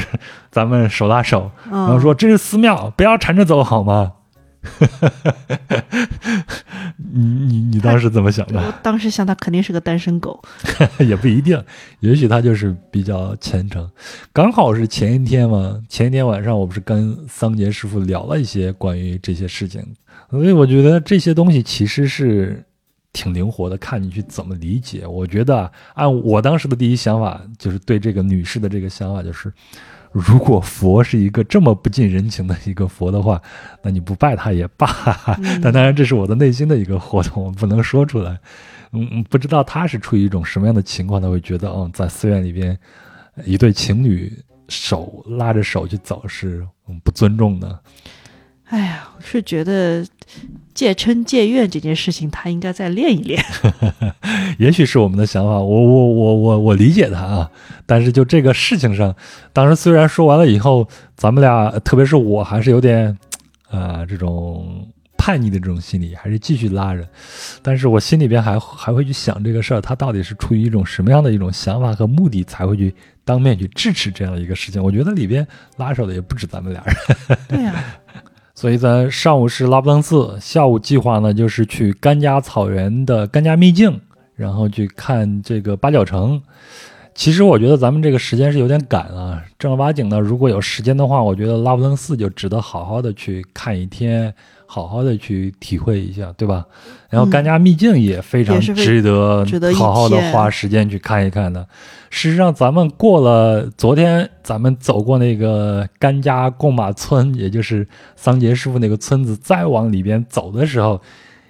咱们手拉手，嗯，然后说这是寺庙，不要缠着走好吗？你你你当时怎么想的？我当时想他肯定是个单身狗。也不一定，也许他就是比较虔诚。刚好是前一天嘛，前一天晚上我不是跟桑杰师傅聊了一些关于这些事情，所以我觉得这些东西其实是挺灵活的，看你去怎么理解。我觉得啊按我当时的第一想法，就是对这个女士的这个想法就是。如果佛是一个这么不近人情的一个佛的话，那你不拜他也罢。嗯但当然，这是我的内心的一个活动，我不能说出来。嗯，嗯不知道他是出于一种什么样的情况，他会觉得，嗯，在寺院里边，一对情侣手拉着手去走是嗯不尊重的。哎呀，我是觉得戒嗔戒怨这件事情，他应该再练一练。也许是我们的想法，我我我我我理解他啊，但是就这个事情上，当时虽然说完了以后，咱们俩，特别是我还是有点，啊、这种叛逆的这种心理，还是继续拉着，但是我心里边还还会去想这个事儿，他到底是出于一种什么样的一种想法和目的，才会去当面去支持这样一个事情。我觉得里边拉手的也不止咱们俩人。对呀、所以咱上午是拉卜楞寺，下午计划呢就是去甘家草原的甘家秘境，然后去看这个八角城。其实我觉得咱们这个时间是有点赶啊，正儿八经的，如果有时间的话，我觉得拉卜楞寺就值得好好的去看一天，好好的去体会一下，对吧？然后甘家秘境也非常值得值得好好的花时间去看一看的。事实上，咱们过了昨天，咱们走过那个甘家贡马村，也就是桑杰师傅那个村子，再往里边走的时候，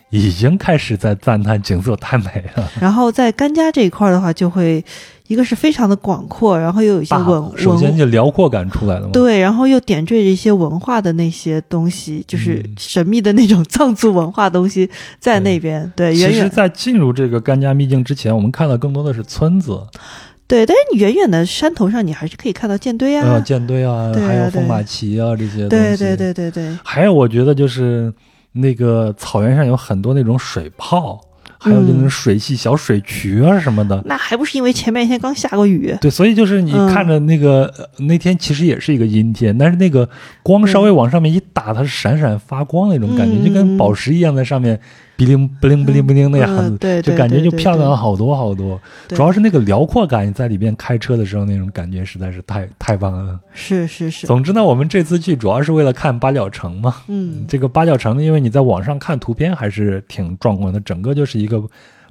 已经开始在赞叹景色太美了。然后在甘家这一块儿的话，就会一个是非常的广阔，然后又有一些文首先就辽阔感出来了嘛。对，然后又点缀着一些文化的那些东西，就是嗯神秘的那种 藏族文化东西在那边。对，其实，在进入这个甘家秘境之前，我们看到更多的是村子，对，但是你远远的山头上，你还是可以看到舰队啊。呃，舰队啊，对啊还有风马旗啊这些东西。对对。对对对，还有，我觉得就是那个草原上有很多那种水泡，还有那种嗯水系小水渠啊什么的。那还不是因为前面一天刚下过雨。对，所以就是你嗯看着那个、呃那天其实也是一个阴天，但是那个光稍微往上面一打，它是闪闪发光那种感觉，嗯就跟宝石一样在上面哔灵不灵不灵不灵那样子，嗯对对就感觉就漂亮了好多好多。主要是那个辽阔感，在里边开车的时候那种感觉实在是太太棒了。是是是，总之呢，我们这次去主要是为了看八角城嘛。嗯这个八角城呢，因为你在网上看图片还是挺壮观的，整个就是一个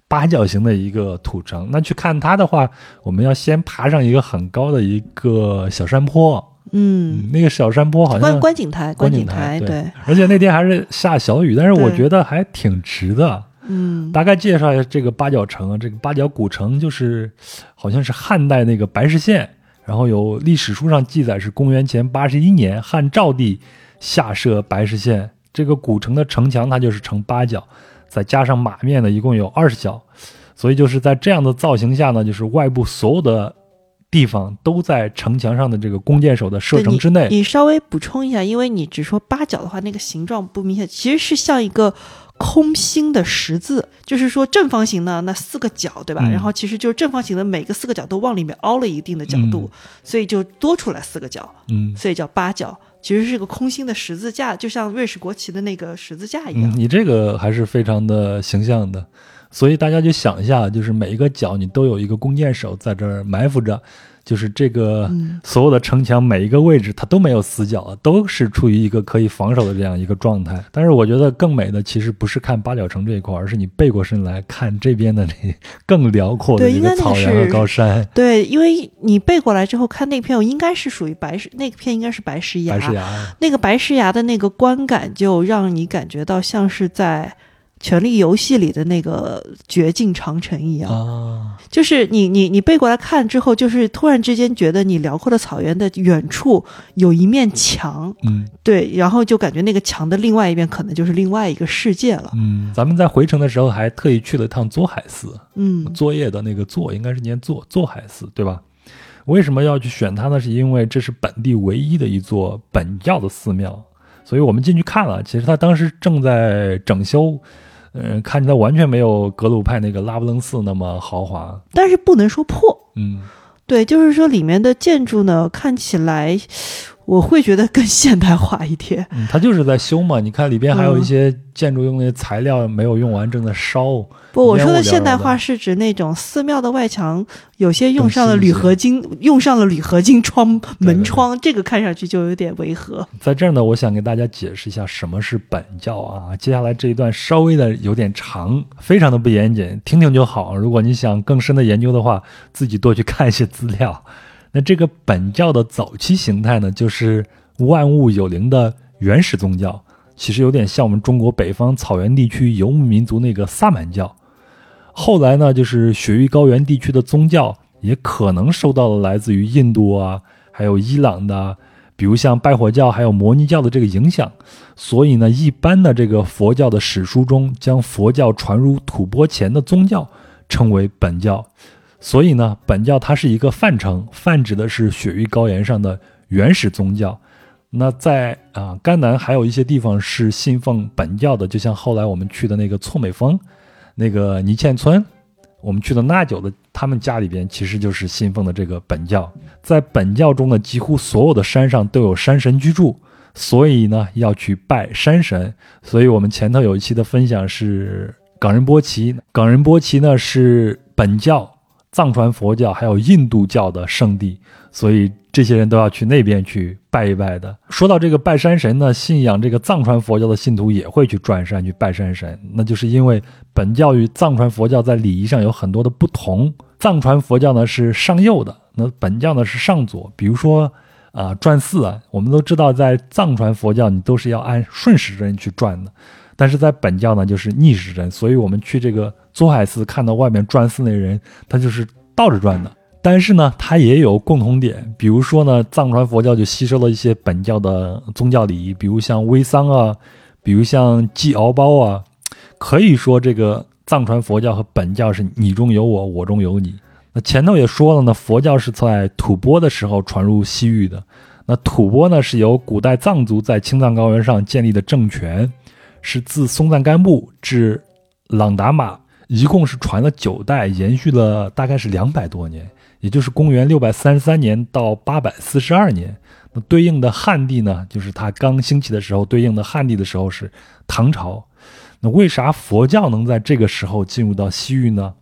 八角形的一个土城。那去看它的话，我们要先爬上一个很高的一个小山坡，嗯，嗯，那个小山坡好像，观观景台观景景台对对，而且那天还是下小雨，但是我觉得还挺值的。嗯。大概介绍一下这个八角城啊，这个八角古城就是好像是汉代那个白石县，然后有历史书上记载是公元前八十一年汉昭帝下设白石县，这个古城的城墙它就是呈八角，再加上马面呢，一共有二十角，所以就是在这样的造型下呢，就是外部所有的地方都在城墙上的这个弓箭手的射程之内。你稍微补充一下，因为你只说八角的话，那个形状不明显，其实是像一个空心的十字，就是说正方形呢，那四个角对吧？嗯然后其实就是正方形的每个四个角都往里面凹了一定的角度，所以就多出来四个角，嗯所以叫八角。其实是个空心的十字架，就像瑞士国旗的那个十字架一样。嗯，你这个还是非常的形象的，所以大家就想一下，就是每一个角你都有一个弓箭手在这儿埋伏着，就是这个嗯所有的城墙每一个位置它都没有死角，都是处于一个可以防守的这样一个状态。但是我觉得更美的其实不是看八角城这一块，而是你背过身来看这边的这更辽阔的草原和高山。对，因为你背过来之后看那片，应该是属于白石，那个片应该是白石崖。白石崖，那个白石崖的那个观感，就让你感觉到像是在《权力游戏》里的那个绝境长城一样。啊，就是你你你背过来看之后，就是突然之间觉得你辽阔的草原的远处有一面墙，嗯对，然后就感觉那个墙的另外一边可能就是另外一个世界了。嗯，咱们在回程的时候还特意去了趟左海寺，嗯作业的那个作应该是念作作海寺，对吧？为什么要去选它呢？是因为这是本地唯一的一座本教的寺庙，所以我们进去看了。其实它当时正在整修，嗯、看起来完全没有格鲁派那个拉卜楞寺那么豪华。但是不能说破，嗯，对，就是说里面的建筑呢，看起来我会觉得更现代化一点。嗯，它就是在修嘛。你看里边还有一嗯些建筑用的材料没有用完，正在烧。不，我说的现代化是指那种寺庙的外墙有些用上了铝合金，用上了铝合金窗门窗，这个看上去就有点违和。在这儿呢，我想给大家解释一下什么是本教啊。接下来这一段稍微的有点长，非常的不严谨，听听就好。如果你想更深的研究的话，自己多去看一些资料。那这个本教的早期形态呢，就是万物有灵的原始宗教，其实有点像我们中国北方草原地区游牧民族那个萨满教。后来呢，就是雪域高原地区的宗教也可能受到了来自于印度啊，还有伊朗的，比如像拜火教还有摩尼教的这个影响，所以呢，一般的这个佛教的史书中，将佛教传入吐蕃前的宗教称为本教。所以呢，本教它是一个泛称，泛指的是雪域高原上的原始宗教。那在啊甘南还有一些地方是信奉本教的，就像后来我们去的那个措美峰，那个尼欠村，我们去的纳九的，他们家里边其实就是信奉的这个本教。在本教中呢，几乎所有的山上都有山神居住，所以呢要去拜山神。所以我们前头有一期的分享是冈仁波齐，冈仁波齐呢是本教、藏传佛教还有印度教的圣地，所以这些人都要去那边去拜一拜的。说到这个拜山神呢，信仰这个藏传佛教的信徒也会去转山去拜山神，那就是因为本教与藏传佛教在礼仪上有很多的不同。藏传佛教呢是上右的，那本教呢是上左。比如说啊、转寺啊，我们都知道在藏传佛教你都是要按顺时针去转的，但是在本教呢就是逆时针，所以我们去这个宗海寺看到外面转寺那人，他就是倒着转的。但是呢，它也有共同点，比如说呢，藏传佛教就吸收了一些本教的宗教礼仪，比如像煨桑啊，比如像祭敖包啊，可以说这个藏传佛教和本教是你中有我，我中有你。那前头也说了呢，佛教是在吐蕃的时候传入西域的。那吐蕃呢，是由古代藏族在青藏高原上建立的政权，是自松赞干布至朗达玛，一共是传了九代，延续了大概是两百多年，也就是公元六百三十三年到八百四十二年。那对应的汉地呢，就是他刚兴起的时候，对应的汉地的时候是唐朝。那为啥佛教能在这个时候进入到西域呢？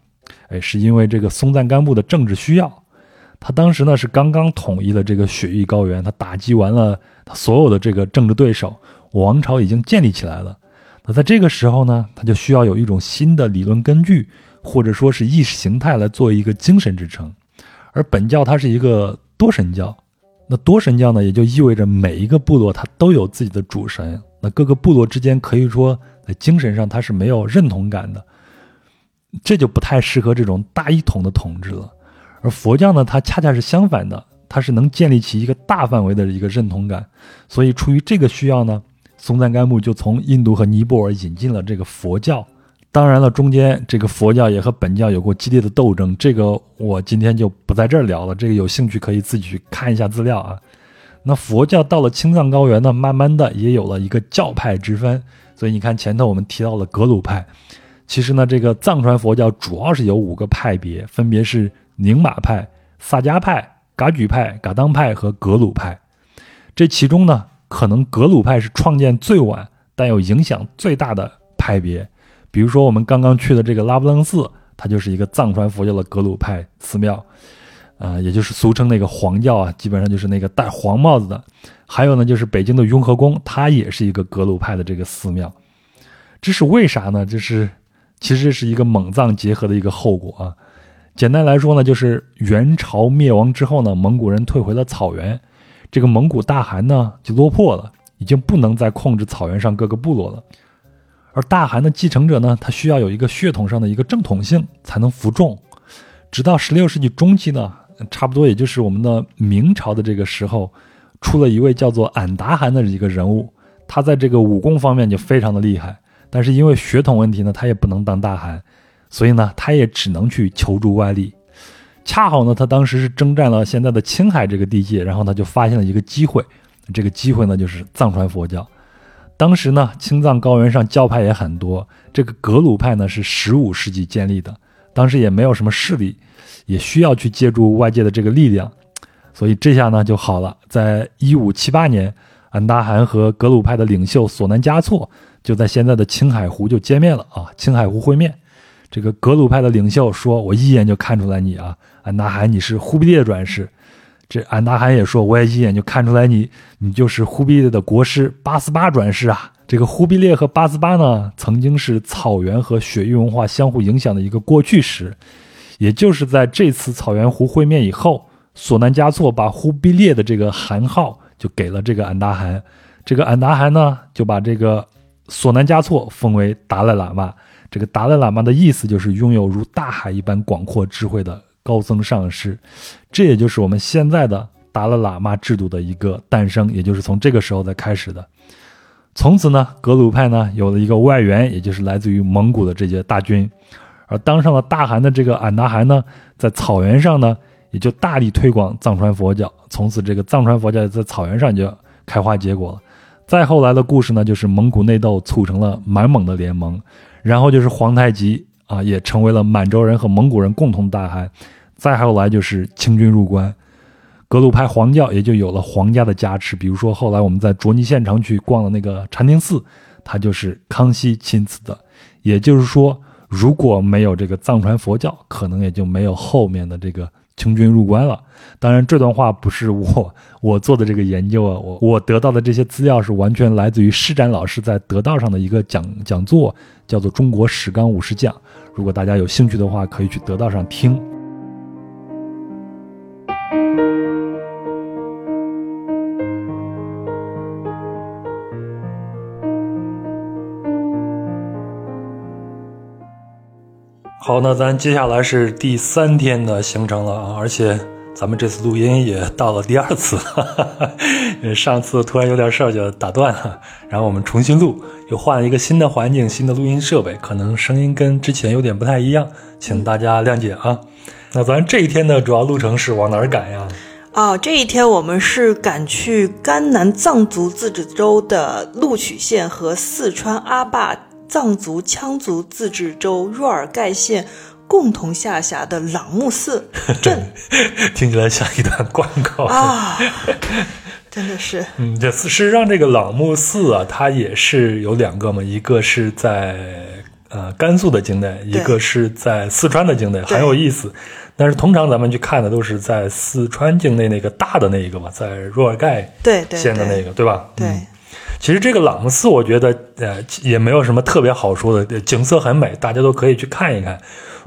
哎，是因为这个松赞干布的政治需要。他当时呢是刚刚统一了这个雪域高原，他打击完了他所有的这个政治对手，王朝已经建立起来了。那在这个时候呢，他就需要有一种新的理论根据，或者说是意识形态来做一个精神支撑。而本教它是一个多神教，那多神教呢，也就意味着每一个部落它都有自己的主神。那各个部落之间可以说在精神上它是没有认同感的，这就不太适合这种大一统的统治了。而佛教呢，它恰恰是相反的，它是能建立起一个大范围的一个认同感。所以出于这个需要呢，松赞干布就从印度和尼泊尔引进了这个佛教。当然了，中间这个佛教也和本教有过激烈的斗争，这个我今天就不在这儿聊了。这个有兴趣可以自己去看一下资料啊。那佛教到了青藏高原呢，慢慢的也有了一个教派之分。所以你看前头我们提到了格鲁派，其实呢，这个藏传佛教主要是有五个派别，分别是宁玛派、萨迦派、噶举派、噶当派和格鲁派。这其中呢，可能格鲁派是创建最晚但有影响最大的派别。比如说我们刚刚去的这个拉卜楞寺，它就是一个藏传佛教的格鲁派寺庙。啊，也就是俗称那个黄教啊，基本上就是那个戴黄帽子的。还有呢，就是北京的雍和宫，它也是一个格鲁派的这个寺庙。这是为啥呢？就是其实是一个蒙藏结合的一个后果啊。简单来说呢，就是元朝灭亡之后呢，蒙古人退回了草原，这个蒙古大汗呢就落魄了，已经不能再控制草原上各个部落了。而大汗的继承者呢，他需要有一个血统上的一个正统性才能服众。直到十六世纪中期呢。差不多也就是我们的明朝的这个时候，出了一位叫做俺答汗的一个人物，他在这个武功方面就非常的厉害，但是因为血统问题呢，他也不能当大汗，所以呢，他也只能去求助外力。恰好呢，他当时是征战了现在的青海这个地界，然后他就发现了一个机会，这个机会呢就是藏传佛教。当时呢，青藏高原上教派也很多，这个格鲁派呢是十五世纪建立的，当时也没有什么势力。也需要去借助外界的这个力量，所以这下呢就好了。在一五七八年，俺答汗和格鲁派的领袖索南嘉措就在现在的青海湖就见面了啊！青海湖会面，这个格鲁派的领袖说：“我一眼就看出来你啊，俺答汗你是忽必烈转世。”这俺答汗也说：“我也一眼就看出来你，你就是忽必烈的国师八思巴转世啊！”这个忽必烈和八思巴呢，曾经是草原和雪域文化相互影响的一个过去时。也就是在这次草原湖会面以后，索南嘉措把忽必烈的这个汗号就给了这个俺答汗，这个俺答汗呢就把这个索南嘉措封为达赖喇嘛。这个达赖喇嘛的意思就是拥有如大海一般广阔智慧的高僧上师，这也就是我们现在的达拉喇嘛制度的一个诞生，也就是从这个时候才开始的。从此呢，格鲁派呢有了一个外援，也就是来自于蒙古的这些大军。而当上了大汗的这个俺答汗呢，在草原上呢，也就大力推广藏传佛教。从此，这个藏传佛教在草原上就开花结果了。再后来的故事呢，就是蒙古内斗促成了满蒙的联盟，然后就是皇太极啊，也成为了满洲人和蒙古人共同大汗。再后来就是清军入关，格鲁派黄教也就有了皇家的加持。比如说，后来我们在卓尼县城去逛的那个禅定寺，它就是康熙亲赐的。也就是说。如果没有这个藏传佛教，可能也就没有后面的这个清军入关了。当然，这段话不是我我做的这个研究啊，我我得到的这些资料是完全来自于施展老师在得道上的一个讲讲座，叫做《中国史纲五十讲》。如果大家有兴趣的话，可以去得道上听。好，那咱接下来是第三天的行程了啊，而且咱们这次录音也到了第二次，哈 哈上次突然有点事儿就打断了，然后我们重新录，又换了一个新的环境、新的录音设备，可能声音跟之前有点不太一样，请大家谅解啊。那咱这一天的主要路程是往哪儿赶呀？哦，这一天我们是赶去甘南藏族自治州的禄曲县和四川阿坝。藏族羌族自治州若尔盖县共同下辖的朗木寺镇，听起来像一段广告啊！真的是，嗯，这事实上这个朗木寺啊，它也是有两个嘛，一个是在呃甘肃的境内，一个是在四川的境内，很有意思。但是通常咱们去看的都是在四川境内那个大的那一个嘛，在若尔盖对县的那个，对吧？对。其实这个朗木寺，我觉得呃也没有什么特别好说的，景色很美，大家都可以去看一看。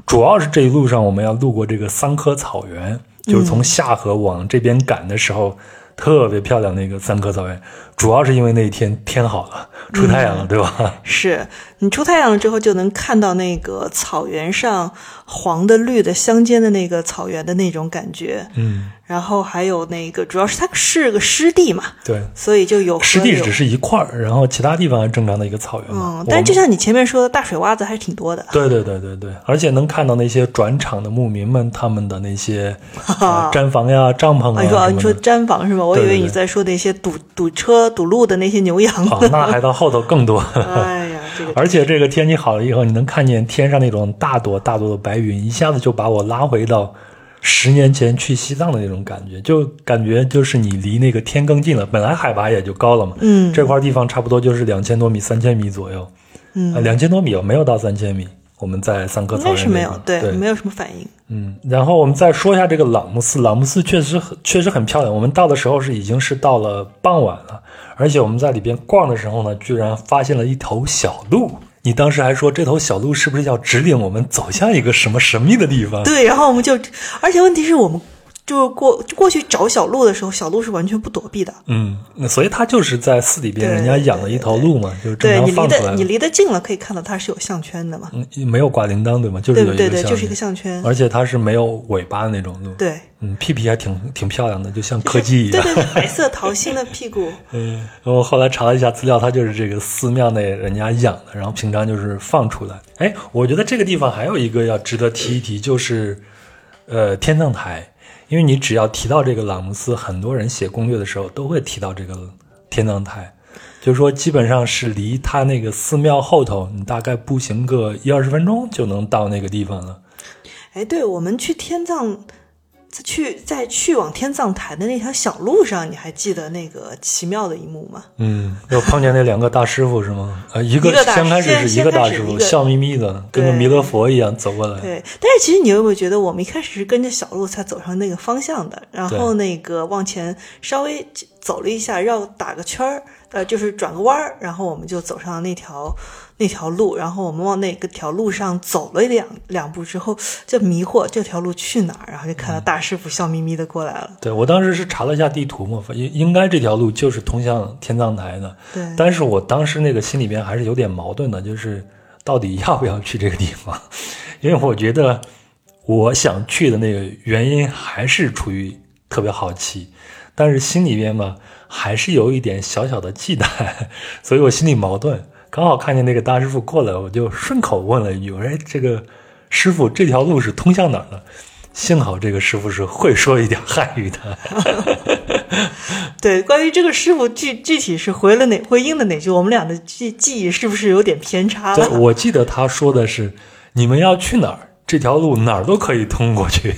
主要是这一路上我们要路过这个桑科草原，就是从下河往这边赶的时候。特别漂亮那个三棵草原，主要是因为那一天天好了，出太阳了，对吧？是你出太阳了之后，就能看到那个草原上黄的绿的相间的那个草原的那种感觉。嗯。然后还有那个，主要是它是个湿地嘛，对，所以就有湿地只是一块儿，然后其他地方正常的一个草原嘛。嗯，但就像你前面说的，大水洼子还是挺多的。对对对对对，而且能看到那些转场的牧民们他们的那些 毡房呀、帐篷啊。你说你说毡房是吗？我以为你在说那些堵堵车堵路的那些牛羊。哦，那 还到后头更多。哎呀，这个。而且这个天气好了以后，你能看见天上那种大朵大朵的白云，一下子就把我拉回到。十年前去西藏的那种感觉，就感觉就是你离那个天更近了。本来海拔也就高了嘛，嗯，这块地方差不多就是两千多米、三千米左右，嗯，两千多米没有到三千米。我们在桑科草原应该是没有，对，没有什么反应。嗯，然后我们再说一下这个朗木寺，朗木寺确实很确实很漂亮。我们到的时候是已经是到了傍晚了，而且我们在里边逛的时候呢，居然发现了一头小鹿。你当时还说这头小鹿是不是要指引我们走向一个什么神秘的地方？对，然后我们就，而且问题是我们就过过去找小鹿的时候，小鹿是完全不躲避的。嗯，所以它就是在寺里边，人家养了一头鹿嘛，就是正常放出来。你离得近了，可以看到它是有项圈的嘛？嗯，没有挂铃铛对吗？就是有一个对对对，就是一个项圈。而且它是没有尾巴的那种鹿。对。嗯，屁屁还挺挺漂亮的，就像柯基一样。对对，白色桃心的屁股。嗯，我后来查了一下资料，它就是这个寺庙内人家养的，然后平常就是放出来。哎，我觉得这个地方还有一个要值得提一提，就是呃天葬台，因为你只要提到这个朗姆寺，很多人写攻略的时候都会提到这个天葬台，就是说基本上是离他那个寺庙后头，你大概步行个一二十分钟就能到那个地方了。哎，对，我们去天葬，去在去往天葬台的那条小路上，你还记得那个奇妙的一幕吗？嗯，又碰见那两个大师傅是吗？呃，一个先开始是一个大师傅，笑眯眯的，跟个弥勒佛一样走过来。对，但是其实你有没有觉得，我们一开始是跟着小路才走上那个方向的，然后那个往前稍微走了一下，绕打个圈儿，呃，就是转个弯儿，然后我们就走上那条。那条路，然后我们往那个条路上走了两两步之后，就迷惑这条路去哪儿，然后就看到大师傅笑眯眯的过来了。对我当时是查了一下地图嘛，应应该这条路就是通向天葬台的。对，但是我当时那个心里边还是有点矛盾的，就是到底要不要去这个地方？因为我觉得我想去的那个原因还是出于特别好奇，但是心里边嘛还是有一点小小的忌惮，所以我心里矛盾。刚好看见那个大师傅过来，我就顺口问了一句：“我说，这个师傅，这条路是通向哪儿的？”幸好这个师傅是会说一点汉语的。对，关于这个师傅具具体是回了哪回应的哪句，我们俩的记记忆是不是有点偏差了？对，我记得他说的是：“你们要去哪儿？这条路哪儿都可以通过去。”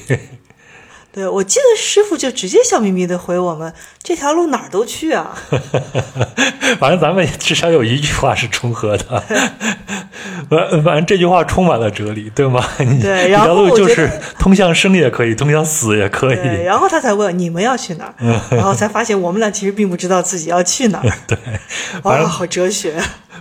对，我记得师傅就直接笑眯眯的回我们：“这条路哪儿都去啊。”反正咱们至少有一句话是重合的，反 反正这句话充满了哲理，对吗？对，然后就是通向生也可以，通向死也可以。然后他才问你们要去哪儿，然后才发现我们俩其实并不知道自己要去哪儿。对，哇，好哲学。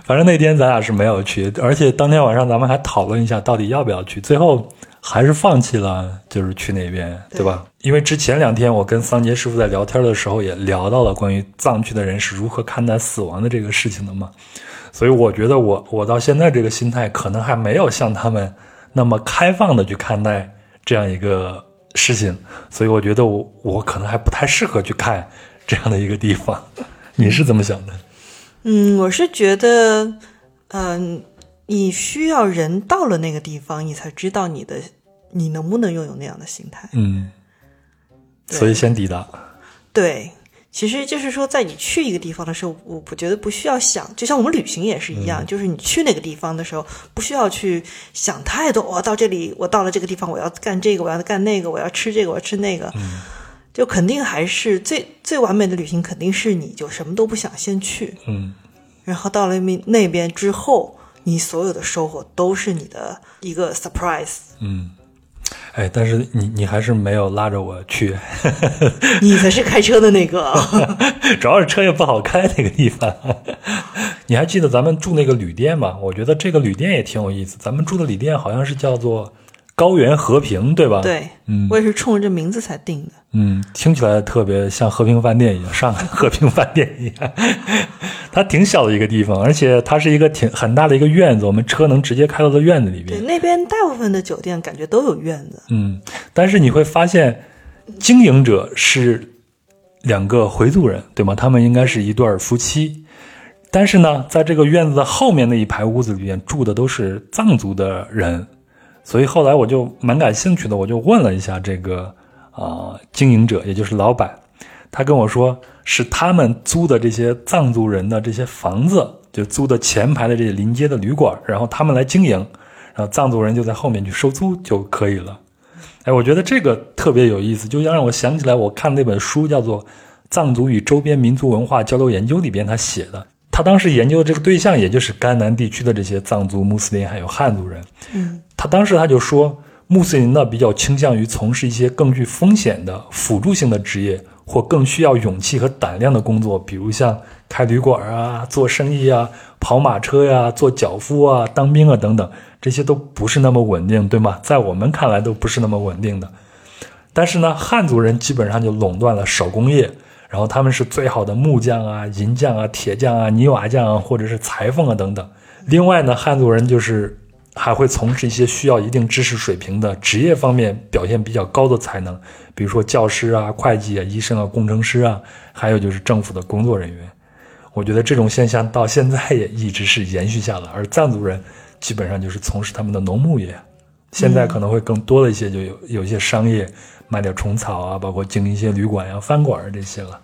反正那天咱俩是没有去，而且当天晚上咱们还讨论一下到底要不要去，最后。还是放弃了，就是去那边，对吧？因为之前两天我跟桑杰师傅在聊天的时候，也聊到了关于藏区的人是如何看待死亡的这个事情的嘛。所以我觉得我我到现在这个心态，可能还没有像他们那么开放的去看待这样一个事情。所以我觉得我我可能还不太适合去看这样的一个地方。你是怎么想的？嗯，我是觉得，嗯，你需要人到了那个地方，你才知道你的。你能不能拥有那样的心态？嗯，所以先抵达。对，其实就是说，在你去一个地方的时候，我我觉得不需要想，就像我们旅行也是一样，就是你去那个地方的时候，不需要去想太多。我到这里，我到了这个地方，我要干这个，我要干那个，我要吃这个，我要吃那个。嗯，就肯定还是最最完美的旅行，肯定是你就什么都不想先去，嗯，然后到了那那边之后，你所有的收获都是你的一个 surprise。嗯，哎，但是你你还是没有拉着我去，你才是开车的那个。主要是车也不好开那个地方。你还记得咱们住那个旅店吗？我觉得这个旅店也挺有意思。咱们住的旅店好像是叫做高原和平，对吧？，对，嗯我也是冲着这名字才定的。嗯，听起来特别像和平饭店一样，上海和平饭店一样。它挺小的一个地方，而且它是一个挺很大的一个院子，我们车能直接开到的院子里对，那边大部分的酒店感觉都有院子。嗯，但是你会发现，经营者是两个回族人，对吗？他们应该是一对夫妻。但是呢，在这个院子的后面那一排屋子里面住的都是藏族的人，所以后来我就蛮感兴趣的，我就问了一下这个啊、经营者，也就是老板，他跟我说是他们租的这些藏族人的这些房子，就租的前排的这些临街的旅馆，然后他们来经营，然后藏族人就在后面去收租就可以了。哎，我觉得这个特别有意思，就让我想起来我看那本书叫做《藏族与周边民族文化交流研究》里边他写的。他当时研究的这个对象，也就是甘南地区的这些藏族、穆斯林还有汉族人。嗯，他当时他就说，穆斯林呢比较倾向于从事一些更具风险的辅助性的职业，或更需要勇气和胆量的工作，比如像开旅馆啊、做生意啊、跑马车呀、做脚夫啊、当兵啊等等，这些都不是那么稳定，对吗？在我们看来都不是那么稳定的。但是呢，汉族人基本上就垄断了手工业，然后他们是最好的木匠啊、银匠啊、铁匠啊、泥瓦匠啊，或者是裁缝啊等等。另外呢，汉族人就是还会从事一些需要一定知识水平的职业方面表现比较高的才能，比如说教师啊、会计啊、医生啊、工程师啊，还有就是政府的工作人员。我觉得这种现象到现在也一直是延续下来，而藏族人基本上就是从事他们的农牧业，现在可能会更多的一些，就有有一些商业卖点虫草啊，包括经营一些旅馆呀、饭馆这些了。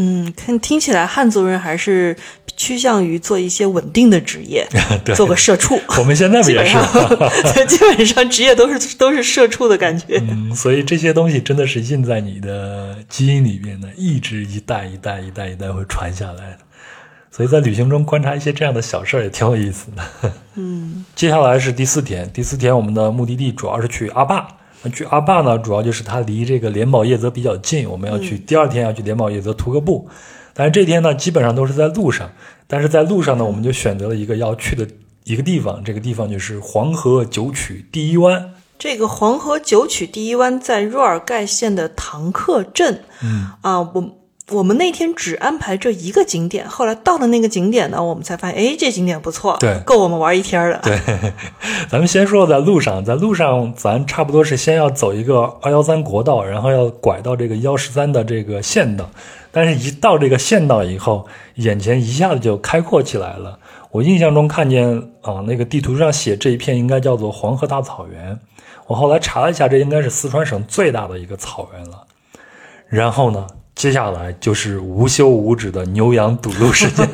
嗯，看听起来汉族人还是趋向于做一些稳定的职业，对，做个社畜。我们现在不也是基本上职业都是都是社畜的感觉。嗯，所以这些东西真的是印在你的基因里面的，一直一代一代一代一代会传下来的。所以在旅行中观察一些这样的小事儿也挺有意思的。嗯，接下来是第四天，第四天我们的目的地主要是去阿坝。那去阿坝呢，主要就是它离这个莲宝叶泽比较近，我们要去、第二天要去莲宝叶泽徒个步。但是这天呢，基本上都是在路上。但是在路上呢，我们就选择了一个要去的一个地方，这个地方就是黄河九曲第一湾。这个黄河九曲第一湾在若尔盖县的唐克镇。嗯啊，我我们那天只安排这一个景点，后来到了那个景点呢，我们才发现，哎，这景点不错，对够我们玩一天的。对，咱们先说在路上，在路上咱差不多是先要走一个二幺三国道，然后要拐到这个幺十三的这个县道。但是，一到这个县道以后，眼前一下子就开阔起来了。我印象中看见啊，那个地图上写这一片应该叫做黄河大草原。我后来查了一下，这应该是四川省最大的一个草原了。然后呢，接下来就是无休无止的牛羊堵路时间。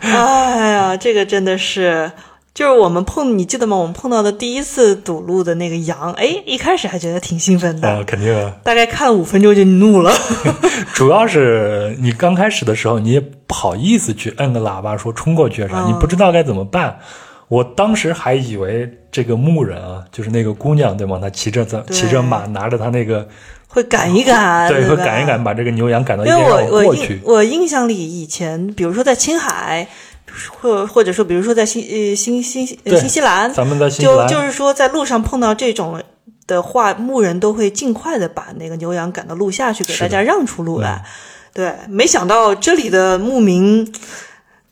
哎呀，这个真的是，就是我们碰，你记得吗？我们碰到的第一次堵路的那个羊，哎，一开始还觉得挺兴奋的，啊，肯定啊。大概看了五分钟就怒了。主要是你刚开始的时候，你也不好意思去摁个喇叭说冲过去啥，嗯你不知道该怎么办。我当时还以为这个牧人啊，就是那个姑娘对吗？她骑着骑着马，拿着她那个会赶一赶，对，对会赶一赶，把这个牛羊赶到一因为边我我印。我印象里以前，比如说在青海，或或者说比如说在新呃新新呃新西兰，咱们在新西兰，就就是说在路上碰到这种的话，牧人都会尽快的把那个牛羊赶到路下去，给大家让出路来。对，没想到这里的牧民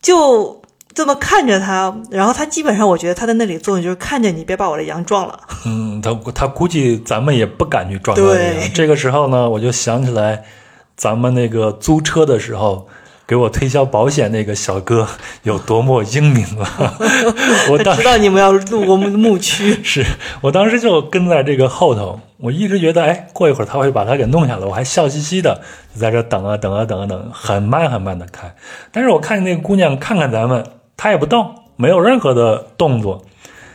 就这么看着他，然后他基本上我觉得他在那里作用就是看着你，别把我的羊撞了。嗯，他他估计咱们也不敢去撞他这对。这个时候呢，我就想起来，咱们那个租车的时候。给我推销保险那个小哥有多么英明啊！我当知道你们要路过牧牧区，是我当时就跟在这个后头，我一直觉得，哎，过一会儿他会把他给弄下来，我还笑嘻嘻的就在这等啊等啊等啊等，很慢很慢的开。但是我看见那个姑娘看看咱们，她也不动，没有任何的动作，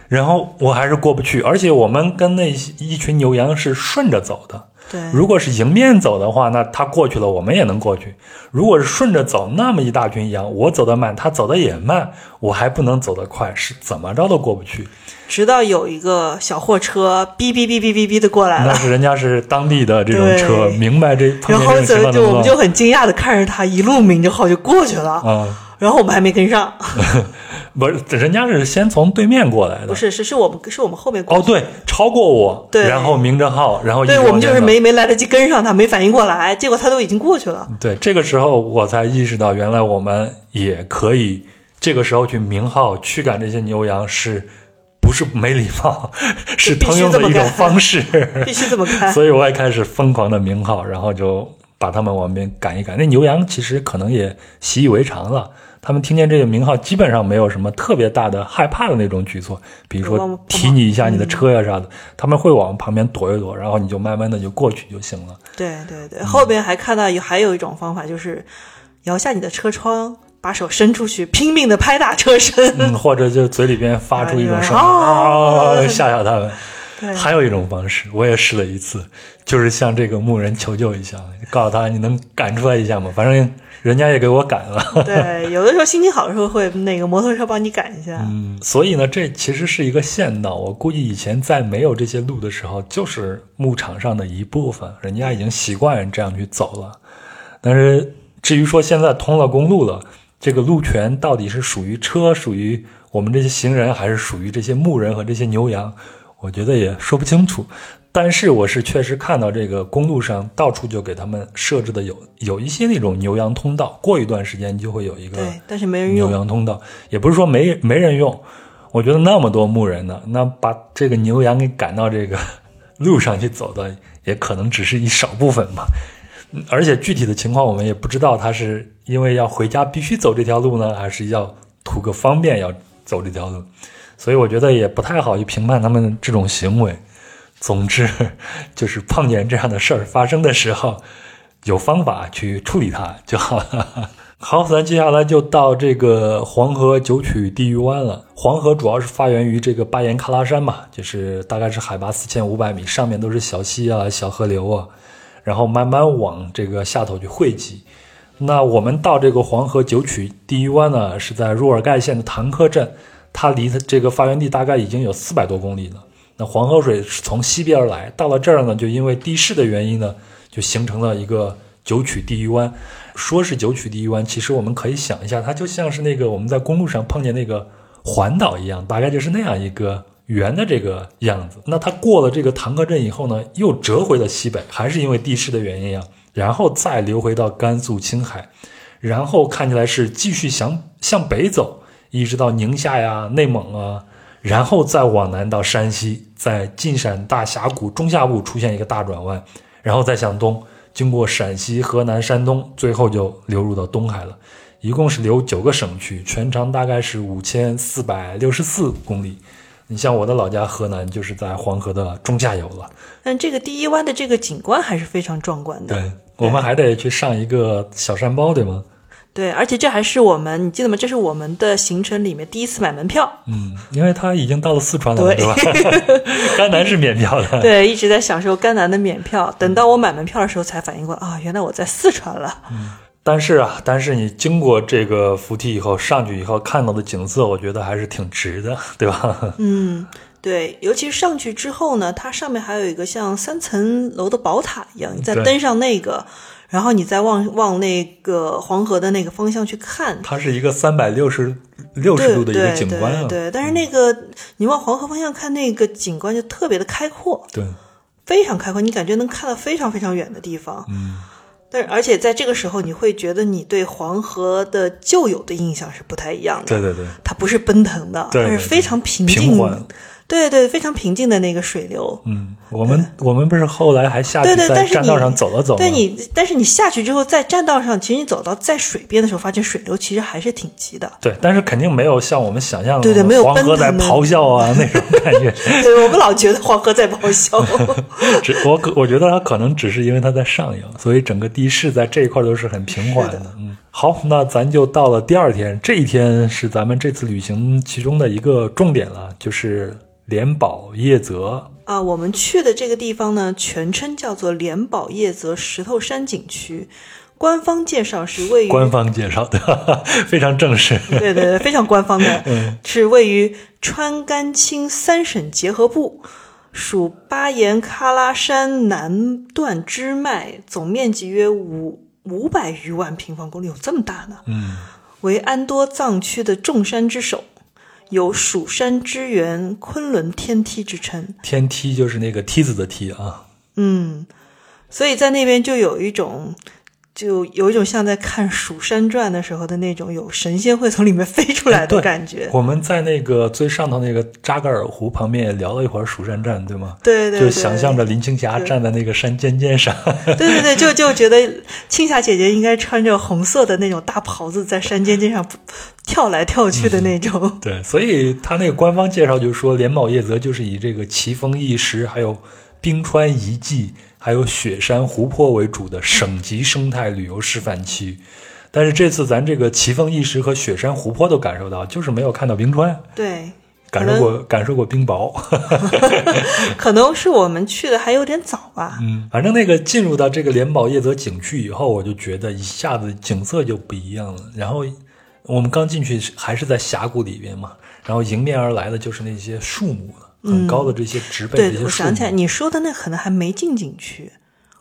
然后我还是过不去，而且我们跟那一群牛羊是顺着走的，对，如果是迎面走的话，那他过去了，我们也能过去。如果是顺着走，那么一大群羊，我走得慢，他走得也慢，我还不能走得快，是怎么着都过不去。直到有一个小货车哔哔哔哔哔哔的过来了，那是人家是当地的这种车，对。明白这然后就就我们就很惊讶的看着他一路鸣着号就过去了，啊、然后我们还没跟上，不是，人家是先从对面过来的。不是是是我们是我们后面过哦，对，超过我，对然后明着号，然后对我们就是没没来得及跟上他，没反应过来，结果他都已经过去了。对，这个时候我才意识到，原来我们也可以这个时候去鸣号驱赶这些牛羊是。不是没礼貌，是必须通用的一种方式。必须这么干。所以我也开始疯狂的鸣号，然后就把他们往边赶一赶。那牛羊其实可能也习以为常了，他们听见这个名号，基本上没有什么特别大的害怕的那种举措，比如说踢你一下你的车呀啥的，他们会往旁边躲一躲，然后你就慢慢的就过去就行了。对对对，后边还看到有还有一种方法，就是摇下你的车窗，把手伸出去，拼命的拍打车身。嗯，或者就嘴里边发出一种声音，吓吓他们。对还有一种方式，我也试了一次，就是向这个牧人求救一下，告诉他你能赶出来一下吗？反正人家也给我赶了。对，有的时候心情好的时候会那个摩托车帮你赶一下。嗯，所以呢，这其实是一个县道。我估计以前在没有这些路的时候，就是牧场上的一部分，人家已经习惯这样去走了。但是至于说现在通了公路了，这个路权到底是属于车、属于我们这些行人，还是属于这些牧人和这些牛羊，我觉得也说不清楚。但是我是确实看到这个公路上到处就给他们设置的有有一些那种牛羊通道，过一段时间就会有一个对，但是没人用牛。羊通道，也不是说没没人用。我觉得那么多牧人呢，那把这个牛羊给赶到这个路上去走的，也可能只是一少部分吧。嗯而且具体的情况我们也不知道，他是因为要回家必须走这条路呢，还是要图个方便要走这条路。所以我觉得也不太好去评判他们这种行为。总之，就是碰见这样的事儿发生的时候，有方法去处理它就好了。好，咱接下来就到这个黄河九曲地狱湾了。黄河主要是发源于这个巴颜喀拉山嘛，就是大概是海拔四千五百米，上面都是小溪啊、小河流啊，然后慢慢往这个下头去汇集。那我们到这个黄河九曲地狱湾呢，是在若尔盖县的唐克镇，它离它这个发源地大概已经有四百多公里了。那黄河水是从西边而来，到了这儿呢，就因为地势的原因呢，就形成了一个九曲地狱湾。说是九曲地狱湾，其实我们可以想一下，它就像是那个我们在公路上碰见那个环岛一样，大概就是那样一个圆的这个样子。那它过了这个唐克镇以后呢，又折回了西北，还是因为地势的原因啊，然后再流回到甘肃青海，然后看起来是继续向向北走，一直到宁夏呀、内蒙啊。然后再往南到山西，在晋陕大峡谷中下部出现一个大转弯，然后再向东，经过陕西、河南、山东，最后就流入到东海了。一共是流九个省区，全长大概是五千四百六十四公里。你像我的老家河南，就是在黄河的中下游了。但这个第一湾的这个景观还是非常壮观的。对，我们还得去上一个小山包，对吗？对，而且这还是我们，你记得吗？这是我们的行程里面第一次买门票。嗯，因为他已经到了四川了对吧？甘南是免票的。对，一直在享受甘南的免票。等到我买门票的时候，才反应过来啊，原来我在四川了。嗯但是啊，但是你经过这个扶梯以后，上去以后看到的景色，我觉得还是挺值的，对吧？嗯，对，尤其是上去之后呢，它上面还有一个像三层楼的宝塔一样，你再登上那个，然后你再往往那个黄河的那个方向去看，它是一个三百六十六十对度的一个对景观啊。对对，但是那个你往黄河方向看，那个景观就特别的开阔，对非常开阔，你感觉能看到非常非常远的地方。嗯，但是而且在这个时候，你会觉得你对黄河的旧有的印象是不太一样的。对对对，它不是奔腾的，对对它是非常平静。对对，非常平静的那个水流。嗯，我们我们不是后来还下去在栈道上走了走吗？对你，但是你下去之后，在栈道上，其实你走到在水边的时候，发现水流其实还是挺急的。对，但是肯定没有像我们想象的对对没有黄河在咆哮啊那种感觉。对我们老觉得黄河在咆哮。只我可我觉得它可能只是因为它在上游，所以整个地势在这一块都是很平缓的。的嗯，好，那咱就到了第二天，这一天是咱们这次旅行其中的一个重点了，就是连保叶泽啊，我们去的这个地方呢，全称叫做莲宝叶泽石头山景区。官方介绍是位于官方介绍的，非常正式。对对对，非常官方的，是位于川甘青三省结合部，属巴颜喀拉山南段支脉，总面积约五五百余万平方公里，有这么大呢？嗯，为安多藏区的众山之首。有蜀山之源、昆仑天梯之称。天梯就是那个梯子的梯啊。嗯，所以在那边就有一种。就有一种像在看《蜀山传》的时候的那种有神仙会从里面飞出来的感觉。我们在那个最上头那个扎格尔湖旁边也聊了一会儿《蜀山传》，对吗？对对对，就想象着林青霞站在那个山尖尖上。对 对对，就就觉得青霞姐姐应该穿着红色的那种大袍子，在山尖尖上跳来跳去的那种。对，所以他那个官方介绍就说，莲宝叶泽就是以这个奇峰异石，还有冰川遗迹。还有雪山湖泊为主的省级生态旅游示范区，但是这次咱这个奇峰异石和雪山湖泊都感受到，就是没有看到冰川。对，感受过感受过冰雹。可能是我们去的还有点早吧。嗯，反正那个进入到这个莲宝叶泽景区以后，我就觉得一下子景色就不一样了。然后我们刚进去还是在峡谷里边嘛，然后迎面而来的就是那些树木了。很高的这些植被，对，我想起来，你说的那可能还没进景区。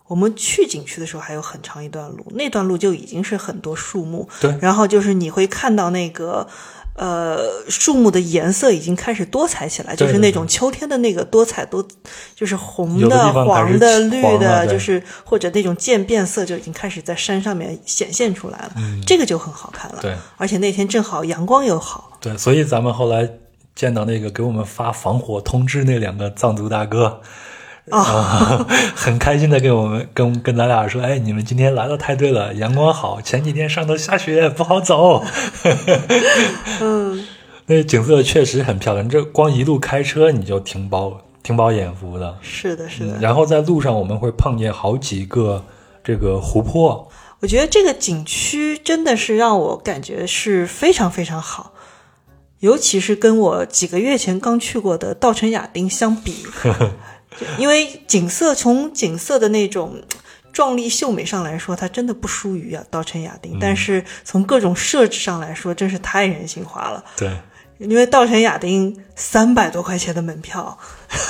我们去景区的时候还有很长一段路，那段路就已经是很多树木。对，然后就是你会看到那个呃树木的颜色已经开始多彩起来，就是那种秋天的那个多彩多，就是红的、黄的、绿的，就是或者那种渐变色就已经开始在山上面显现出来了。嗯，这个就很好看了。对，而且那天正好阳光又好。对，所以咱们后来。见到那个给我们发防火通知那两个藏族大哥，啊，很开心的跟我们跟跟咱俩说，哎，你们今天来的太对了，阳光好，前几天上头下雪不好走。嗯，那景色确实很漂亮，这光一路开车你就挺饱挺饱眼福的。是的，是的。然后在路上我们会碰见好几个这个湖泊，我觉得这个景区真的是让我感觉是非常非常好。尤其是跟我几个月前刚去过的稻城亚丁相比，因为景色从景色的那种壮丽秀美上来说，它真的不输于啊稻城亚丁。但是从各种设置上来说，真是太人性化了。对，因为稻城亚丁三百多块钱的门票，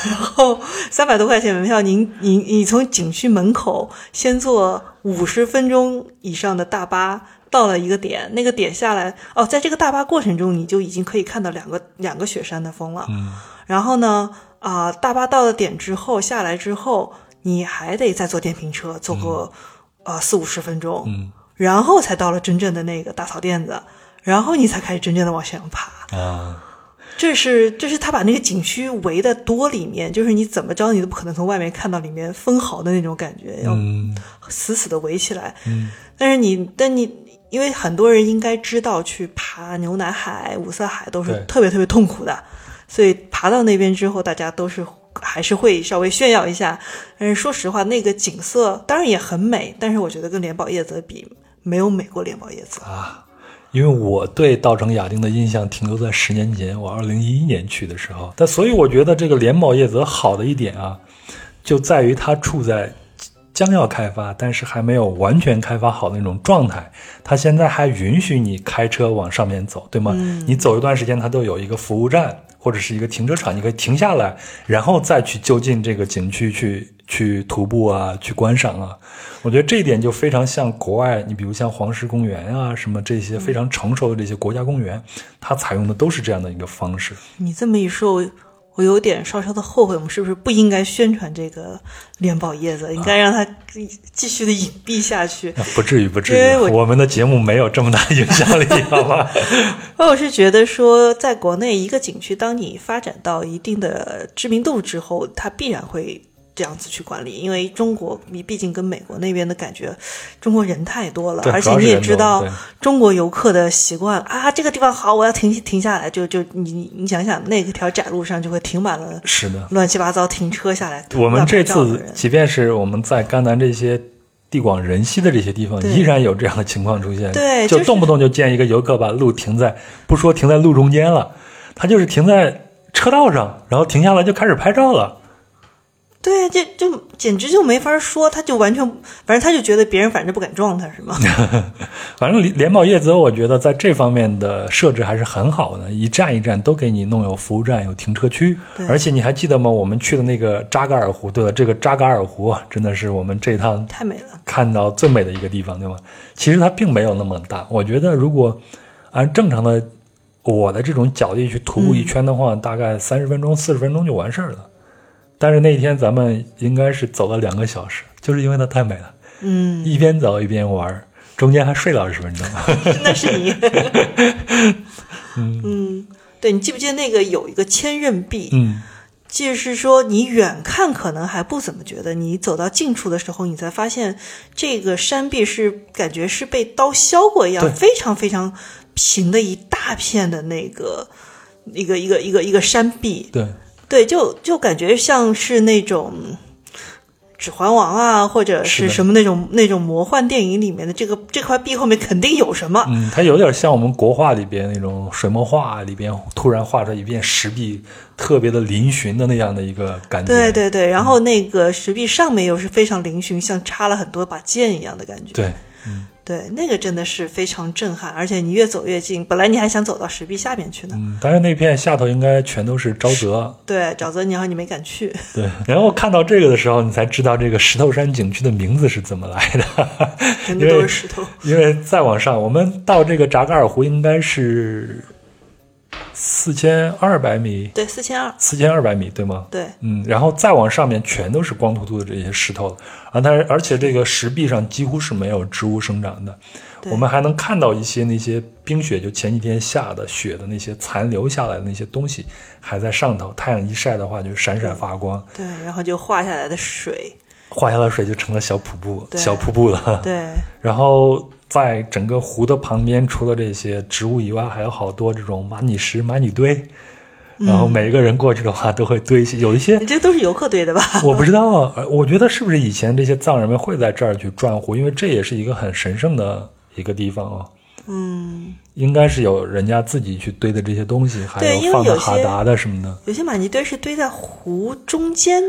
然后三百多块钱门票，您您你从景区门口先坐五十分钟以上的大巴。到了一个点，那个点下来哦，在这个大巴过程中，你就已经可以看到两个两个雪山的峰了。嗯，然后呢，啊，大巴到了点之后下来之后，你还得再坐电瓶车，坐个呃四五十分钟，嗯，然后才到了真正的那个大草甸子，然后你才开始真正的往上爬啊。这是这是他把那个景区围的多里面，就是你怎么着你都不可能从外面看到里面分毫的那种感觉，要死死的围起来。嗯，但是你但你。因为很多人应该知道，去爬牛奶海、五色海都是特别特别痛苦的，所以爬到那边之后，大家都是还是会稍微炫耀一下。但是说实话，那个景色当然也很美，但是我觉得跟莲宝叶泽比，没有美过莲宝叶泽啊。因为我对稻城亚丁的印象停留在十年前，我二零一一年去的时候。但所以我觉得这个莲宝叶泽好的一点啊，就在于它处在。将要开发，但是还没有完全开发好的那种状态。它现在还允许你开车往上面走，对吗？你走一段时间，它都有一个服务站或者是一个停车场，你可以停下来，然后再去就近这个景区去去徒步啊，去观赏啊。我觉得这一点就非常像国外，你比如像黄石公园啊，什么这些非常成熟的这些国家公园，它采用的都是这样的一个方式。你这么一说。我有点稍稍的后悔，我们是不是不应该宣传这个莲宝叶子？应该让它继续的隐蔽下去。不至于，不至于。我们的节目没有这么大影响力，好吧？我是觉得说，在国内一个景区，当你发展到一定的知名度之后，它必然会。这样子去管理，因为中国你毕竟跟美国那边的感觉，中国人太多了，而且你也知道中国游客的习惯啊，这个地方好，我要停停下来，就就你你想想，那条窄路上就会停满了，是的，乱七八糟停车下来。我们这次即便是我们在甘南这些地广人稀的这些地方，依然有这样的情况出现，对，就动不动就见一个游客把路停在，不说停在路中间了，他就是停在车道上，然后停下来就开始拍照了。对，这就简直就没法说，他就完全，反正他就觉得别人反正不敢撞他，是吗？反正联保叶泽，我觉得在这方面的设置还是很好的，一站一站都给你弄有服务站、有停车区，而且你还记得吗？我们去的那个扎嘎尔湖，对了，这个扎嘎尔湖啊，真的是我们这趟太美了，看到最美的一个地方，对吗？其实它并没有那么大，我觉得如果按正常的我的这种脚力去徒步一圈的话，大概三十分钟、四十分钟就完事儿了。但是那天咱们应该是走了两个小时，就是因为它太美了。嗯，一边走一边玩，中间还睡了二十分钟。那是你。嗯，对，你记不记得那个有一个千仞壁？嗯，就是说你远看可能还不怎么觉得，你走到近处的时候，你才发现这个山壁是感觉是被刀削过一样，非常非常平的一大片的那个一个一个一个一个山壁。对。对，就就感觉像是那种《指环王》啊，或者是什么那种那种魔幻电影里面的这个这块壁后面肯定有什么。嗯，它有点像我们国画里边那种水墨画里边突然画出一片石壁，特别的嶙峋的那样的一个感觉。对对对，然后那个石壁上面又是非常嶙峋，像插了很多把剑一样的感觉。对，嗯。对，那个真的是非常震撼，而且你越走越近，本来你还想走到石壁下面去呢。嗯，但是那片下头应该全都是沼泽。对，沼泽，然后你没敢去。对，然后看到这个的时候，你才知道这个石头山景区的名字是怎么来的。真的都是石头。因为再往上，我们到这个扎嘎尔湖应该是。四千二百米，对，四千二，四千二百米，对吗？对，嗯，然后再往上面全都是光秃秃的这些石头啊，但是而且这个石壁上几乎是没有植物生长的，我们还能看到一些那些冰雪，就前几天下的雪的那些残留下来的那些东西还在上头，太阳一晒的话就闪闪发光，对，然后就化下来的水，化下来的水就成了小瀑布，小瀑布了，对，然后。在整个湖的旁边，除了这些植物以外，还有好多这种玛尼石、玛尼堆。然后每一个人过去的话，都会堆一些，有一些。这都是游客堆的吧？我不知道啊，我觉得是不是以前这些藏人们会在这儿去转湖，因为这也是一个很神圣的一个地方啊。嗯，应该是有人家自己去堆的这些东西，还有放的哈达的什么的。有些玛尼堆是堆在湖中间，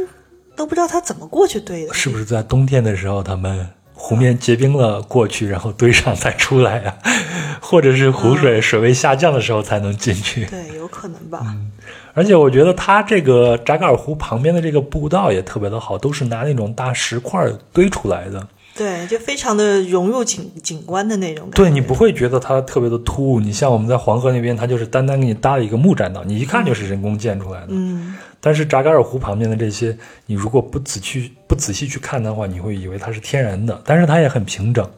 都不知道他怎么过去堆的。是不是在冬天的时候他们？湖面结冰了过去，然后堆上再出来呀，或者是湖水水位下降的时候才能进去。对，有可能吧。嗯，而且我觉得它这个扎嘎尔湖旁边的这个步道也特别的好，都是拿那种大石块堆出来的。对，就非常的融入景景观的那种感觉。对你不会觉得它特别的突兀。你像我们在黄河那边，它就是单单给你搭了一个木栈道，你一看就是人工建出来的。嗯。但是扎嘎尔湖旁边的这些，你如果不仔细不仔细去看的话，你会以为它是天然的。但是它也很平整，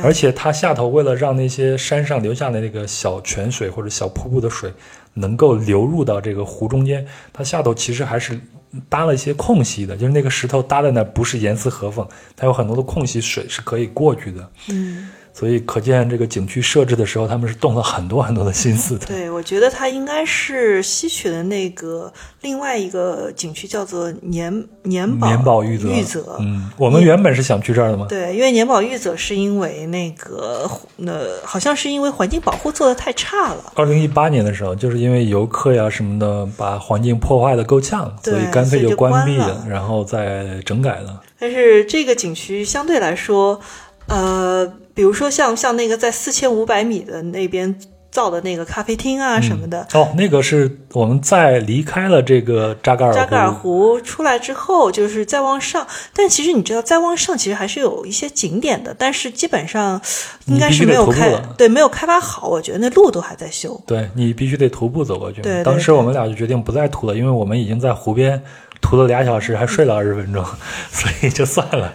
而且它下头为了让那些山上留下的那个小泉水或者小瀑布的水能够流入到这个湖中间，它下头其实还是搭了一些空隙的，就是那个石头搭在那不是严丝合缝，它有很多的空隙，水是可以过去的。嗯。所以可见，这个景区设置的时候，他们是动了很多很多的心思的。对，我觉得它应该是吸取了那个另外一个景区，叫做年年宝年宝玉泽。嗯，我们原本是想去这儿的吗？对，因为年宝玉泽是因为那个，呃，好像是因为环境保护做的太差了。二零一八年的时候，就是因为游客呀什么的，把环境破坏的够呛，所以干脆就关闭了，然后再整改了。但是这个景区相对来说，呃。比如说像像那个在四千五百米的那边造的那个咖啡厅啊什么的哦，那个是我们在离开了这个扎嘎尔扎嘎尔湖出来之后，就是再往上。但其实你知道，再往上其实还是有一些景点的，但是基本上应该是没有开对没有开发好。我觉得那路都还在修。对你必须得徒步走过去。对，当时我们俩就决定不再徒了，因为我们已经在湖边。涂了俩小时，还睡了二十分钟，所以就算了。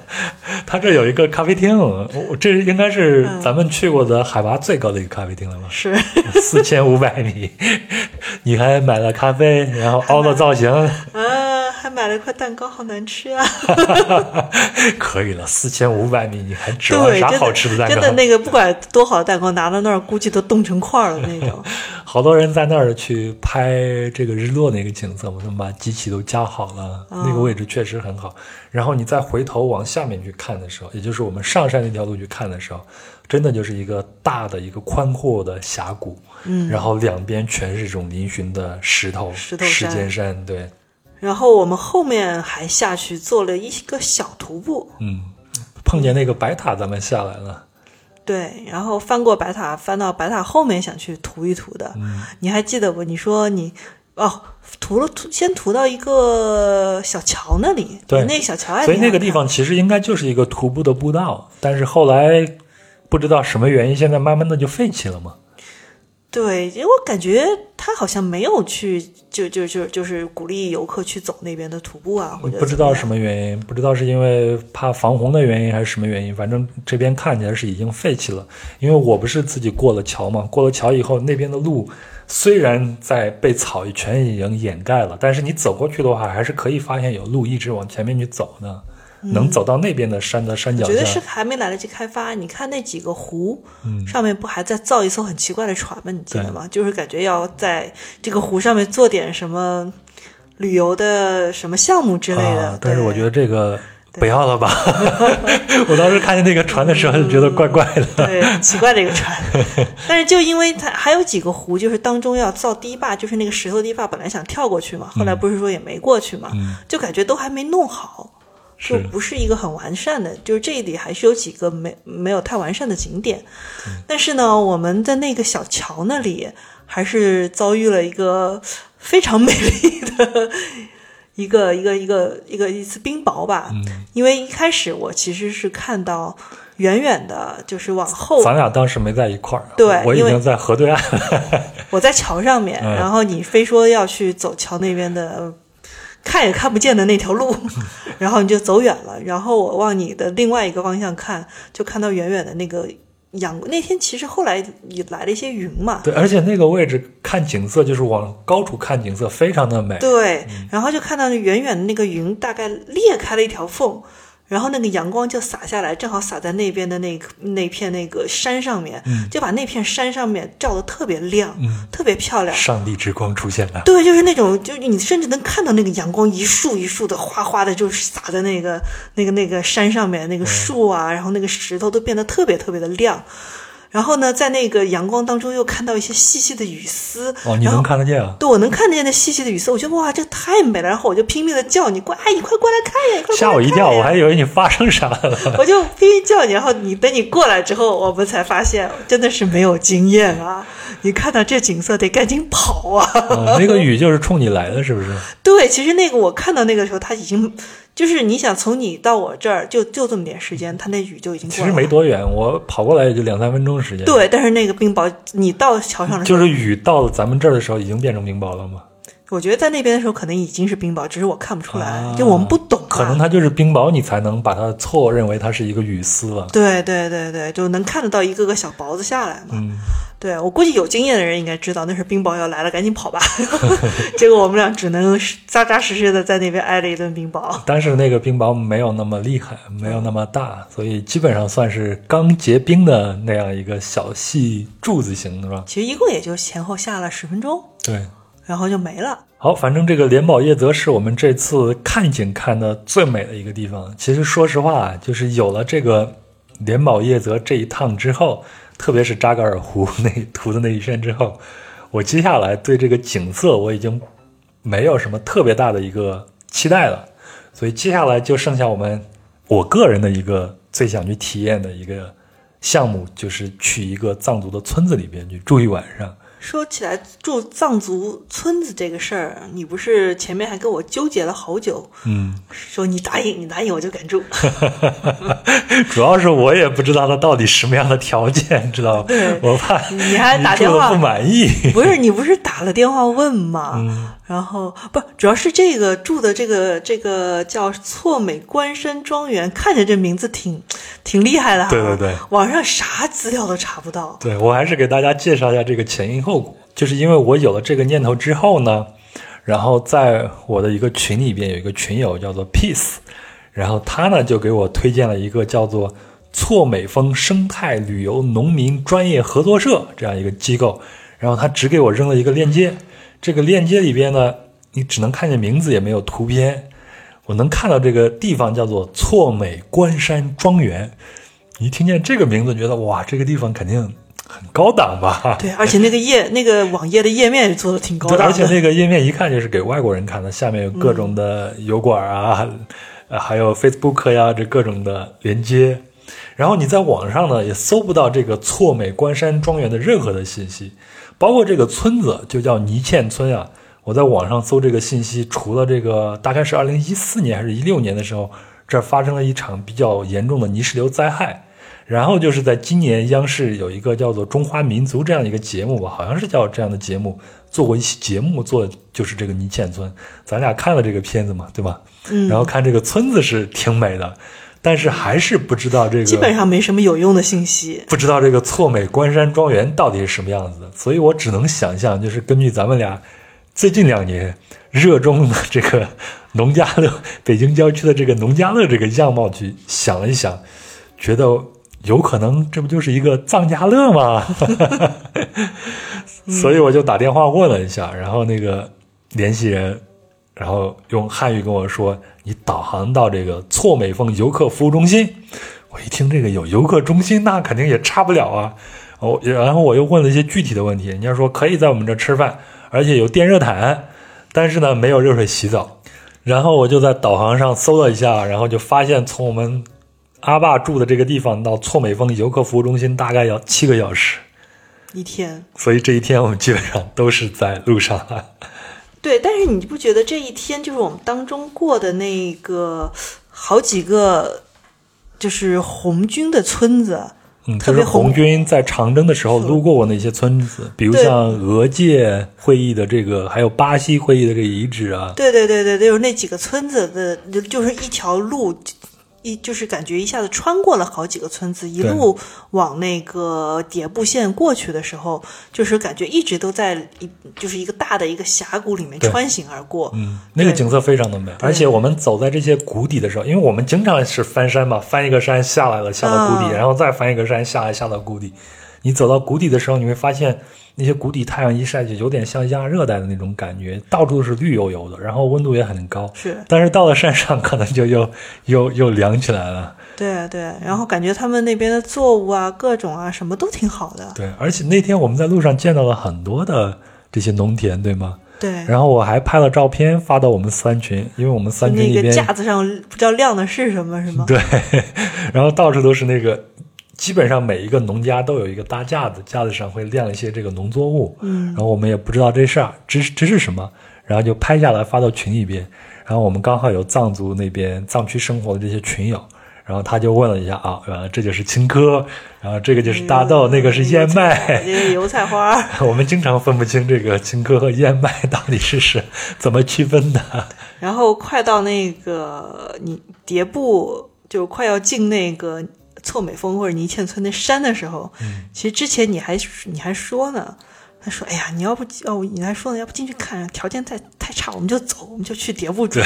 他这有一个咖啡厅，我这应该是咱们去过的海拔最高的一个咖啡厅了吧？是 四千五百米，你还买了咖啡，然后凹了造型啊。还买了块蛋糕，好难吃啊！可以了，四千五百米，你还指望啥好吃的蛋糕？真的那个不管多好的蛋糕，拿到那儿估计都冻成块了那种。好多人在那儿去拍这个日落那个景色，我们把机器都架好了，那个位置确实很好。然后你再回头往下面去看的时候，也就是我们上山那条路去看的时候，真的就是一个大的一个宽阔的峡谷，嗯，然后两边全是这种嶙峋的石头，石尖山，对。然后我们后面还下去做了一个小徒步，嗯，碰见那个白塔，咱们下来了。对，然后翻过白塔，翻到白塔后面想去涂一涂的。嗯你还记得不？你说你哦，涂了涂，先涂到一个小桥那里，对那个小桥所以那个地方其实应该就是一个徒步的步道，但是后来不知道什么原因，现在慢慢的就废弃了嘛。对，因为我感觉他好像没有去，就就就就是鼓励游客去走那边的徒步啊，或者不知道什么。么原因，不知道是因为怕防洪的原因还是什么原因，反正这边看起来是已经废弃了。因为我不是自己过了桥嘛，过了桥以后，那边的路虽然在被草全已经掩盖了，但是你走过去的话，还是可以发现有路一直往前面去走的，能走到那边的山的山脚嗯我觉得是。还没来得及开发。你看那几个湖，嗯上面不还在造一艘很奇怪的船吗？你记得吗？就是感觉要在这个湖上面做点什么旅游的什么项目之类的。啊，但是我觉得得这个不要了吧。我当时看见那个船的时候就觉得怪怪的。对，很奇怪的一个船。但是就因为它还有几个湖，就是当中要造堤坝，就是那个石头堤坝，本来想跳过去嘛，后来不是说也没过去嘛，嗯就感觉都还没弄好。就不是一个很完善的，就是这里还是有几个没没有太完善的景点，但是呢，我们在那个小桥那里还是遭遇了一个非常美丽的 一个一个一个一个一次冰雹吧，嗯。因为一开始我其实是看到远远的，就是往后咱俩当时没在一块儿，对我已经在河对岸。我在桥上面，嗯。然后你非说要去走桥那边的，呃看也看不见的那条路，然后你就走远了。然后我往你的另外一个方向看，就看到远远的那个阳。那天其实后来也来了一些云嘛，对，而且那个位置看景色，就是往高处看景色，非常的美。对，嗯然后就看到远远的那个云大概裂开了一条缝。然后那个阳光就洒下来，正好洒在那边的那个那片那个山上面，就把那片山上面照得特别亮，嗯特别漂亮。上帝之光出现了。对，就是那种，就你甚至能看到那个阳光一束一束的哗哗的，就是洒在那个那个那个山上面，那个树啊，然后那个石头都变得特别特别的亮。然后呢，在那个阳光当中又看到一些细细的雨丝，哦，你能看得见啊？对，我能看得见那细细的雨丝，我觉得哇，这太美了。然后我就拼命的叫你，过，哎，你快过来看呀，你快过来吓我一跳，我还以为你发生啥了。我就拼命叫你，然后你等你过来之后，我们才发现真的是没有经验啊！你看到这景色得赶紧跑啊！嗯那个雨就是冲你来的，是不是？对，其实那个我看到那个时候，它已经就是你想从你到我这儿就就这么点时间，他那雨就已经过其。实没多远，我跑过来也就两三分钟时间。，对，但是那个冰雹，你到桥上的时候，就是雨到了咱们这儿的时候，已经变成冰雹了吗？我觉得在那边的时候可能已经是冰雹，只是我看不出来，啊就我们不懂、啊。可能它就是冰雹，你才能把它错认为它是一个雨丝了。对对对对，就能看得到一个个小雹子下来嘛。嗯，对我估计有经验的人应该知道那是冰雹要来了，赶紧跑吧。结果我们俩只能扎扎实实的在那边挨了一顿冰雹。但是那个冰雹没有那么厉害，没有那么大，所以基本上算是刚结冰的那样一个小细柱子型，的吧？其实一共也就前后下了十分钟，对。然后就没了。好，反正这个莲宝叶泽是我们这次看景看的最美的一个地方。其实说实话，就是有了这个莲宝叶泽这一趟之后，特别是扎格尔湖那涂的那一圈之后，我接下来对这个景色我已经没有什么特别大的一个期待了。所以接下来就剩下我们我个人的一个最想去体验的一个项目，就是去一个藏族的村子里边去住一晚上。说起来住藏族村子这个事儿，你不是前面还跟我纠结了好久，嗯。说你答应，你答应我就敢住。主要是我也不知道他到底什么样的条件，知道吗？对我怕你还打电话不满意。不是你不是打了电话问吗？嗯然后不，主要是这个住的这个这个叫错美关山庄园，看着这名字挺挺厉害的哈。对对对，网上啥资料都查不到。对我还是给大家介绍一下这个前因后果，就是因为我有了这个念头之后呢，然后在我的一个群里边有一个群友叫做 Peace，然后他呢就给我推荐了一个叫做错美峰生态旅游农民专业合作社这样一个机构，然后他只给我扔了一个链接，这个链接里边呢，你只能看见名字，也没有图片。我能看到这个地方叫做错美关山庄园，你一听见这个名字，觉得哇，这个地方肯定很高档吧？对，而且那个页 那个网页的页面也做的挺高，档的，而且那个页面一看就是给外国人看的，下面有各种的油管啊，呃还有 Facebook 呀，这各种的连接。然后你在网上呢也搜不到这个错美关山庄园的任何的信息，包括这个村子就叫泥嵌村啊。我在网上搜这个信息，除了这个大概是二零一四年还是一六年的时候，这儿发生了一场比较严重的泥石流灾害。然后就是在今年央视有一个叫做《中华民族》这样一个节目吧，好像是叫这样的节目，做过一期节目，做的就是这个泥嵌村。咱俩看了这个片子嘛，对吧？嗯，然后看这个村子是挺美的，但是还是不知道这个基本上没什么有用的信息。不知道这个错美关山庄园到底是什么样子的，所以我只能想象，就是根据咱们俩最近两年热衷的这个农家乐，北京郊区的这个农家乐这个样貌去想了一想，觉得有可能这不就是一个藏家乐吗？所以我就打电话问了一下，然后那个联系人，然后用汉语跟我说：“你导航到这个错美峰游客服务中心。”我一听这个有游客中心，那肯定也差不了啊。哦，然后我又问了一些具体的问题，人家说可以在我们这吃饭，而且有电热毯，但是呢没有热水洗澡。然后我就在导航上搜了一下，然后就发现从我们阿爸住的这个地方到错美峰游客服务中心大概要七个小时，一天，所以这一天我们基本上都是在路上了。对，但是你不觉得这一天就是我们当中过的那个好几个，就是红军的村子，嗯，特别就是红红军在长征的时候路过过那些村子，比如像俄界会议的这个，还有巴西会议的这个遗址啊。对对对对，就是那几个村子的，就就是一条路，一就是感觉一下子穿过了好几个村子，一路往那个迭部县过去的时候，就是感觉一直都在一就是一个大的一个峡谷里面穿行而过。嗯，那个景色非常的美，而且我们走在这些谷底的时候，因为我们经常是翻山嘛，翻一个山下来了，下到谷底，嗯然后再翻一个山下来，下到谷底。你走到谷底的时候，你会发现那些谷底太阳一晒，就有点像亚热带的那种感觉，到处都是绿油油的，然后温度也很高。是但是到了山上，可能就又又又凉起来了。对对，然后感觉他们那边的作物啊，各种啊，什么都挺好的。对，而且那天我们在路上见到了很多的这些农田，对吗？对，然后我还拍了照片发到我们三群，因为我们三群那个架子上不知道晾的是什么，是吗？对，然后到处都是那个，基本上每一个农家都有一个大架子，架子上会晾一些这个农作物，嗯然后我们也不知道这事儿，这是这是什么，然后就拍下来发到群里边，然后我们刚好有藏族那边藏区生活的这些群友。然后他就问了一下啊，原来这就是青稞，然后这个就是大豆，那个是燕麦。这个油菜花。我们经常分不清这个青稞和燕麦到底是是怎么区分的。然后快到那个你迭部，就快要进那个凑美峰或者泥嵌村那山的时候，嗯其实之前你还你还说呢，他说：“哎呀，你要不哦，你还说呢，要不进去看，条件太太差，我们就走，我们就去迭部住。”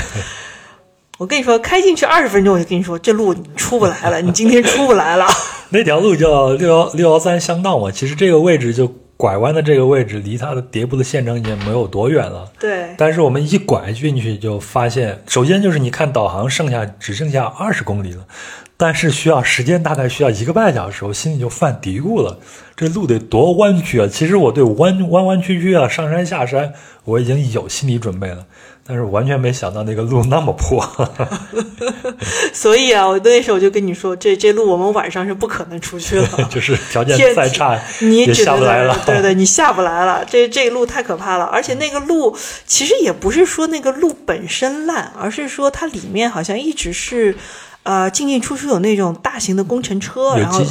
我跟你说，开进去二十分钟，我就跟你说，这路你出不来了，你今天出不来了。那条路叫六幺六幺三乡道嘛，其实这个位置就拐弯的这个位置，离它的迭部的县城已经没有多远了。对，但是我们一拐进去就发现，首先就是你看导航剩下只剩下二十公里了，但是需要时间大概需要一个半小时，我心里就犯嘀咕了，这路得多弯曲啊！其实我对弯弯弯曲曲啊、上山下山我已经有心理准备了，但是完全没想到那个路那么破。所以啊，我那时候就跟你说，这这路我们晚上是不可能出去了。就是条件再差你也下不来了。对对，你下不来了。这这路太可怕了，而且那个路其实也不是说那个路本身烂，而是说它里面好像一直是，呃，进进出出有那种大型的工程车，然后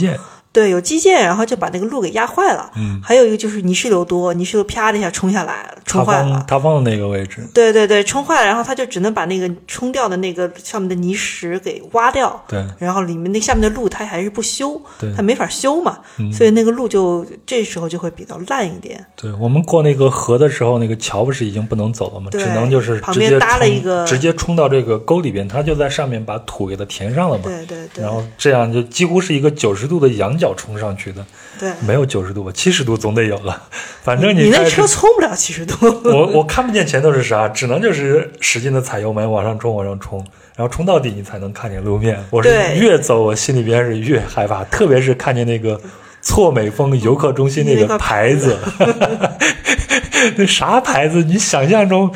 对有基建，然后就把那个路给压坏了。嗯，还有一个就是泥石流多，泥石流啪的一下冲下来，冲塌坏了。塌方的那个位置，对对对，冲坏了，然后他就只能把那个冲掉的那个上面的泥石给挖掉，对然后里面那下面的路他还是不修，对它没法修嘛，嗯所以那个路就这时候就会比较烂一点。对，我们过那个河的时候，那个桥不是已经不能走了吗？对只能就是旁边搭了一个直接冲到这个沟里边，他就在上面把土给它填上了嘛。对对对然后这样就几乎是一个九十度的仰角冲上去的，对，没有九十度吧，七十度总得有了。反正你那车冲不了七十度。我我看不见前头是啥，只能就是使劲的踩油门往上冲，往上冲，然后冲到底你才能看见路面。我是越走我心里边是越害怕，特别是看见那个错美峰游客中心那个牌子，那啥牌子？你想象中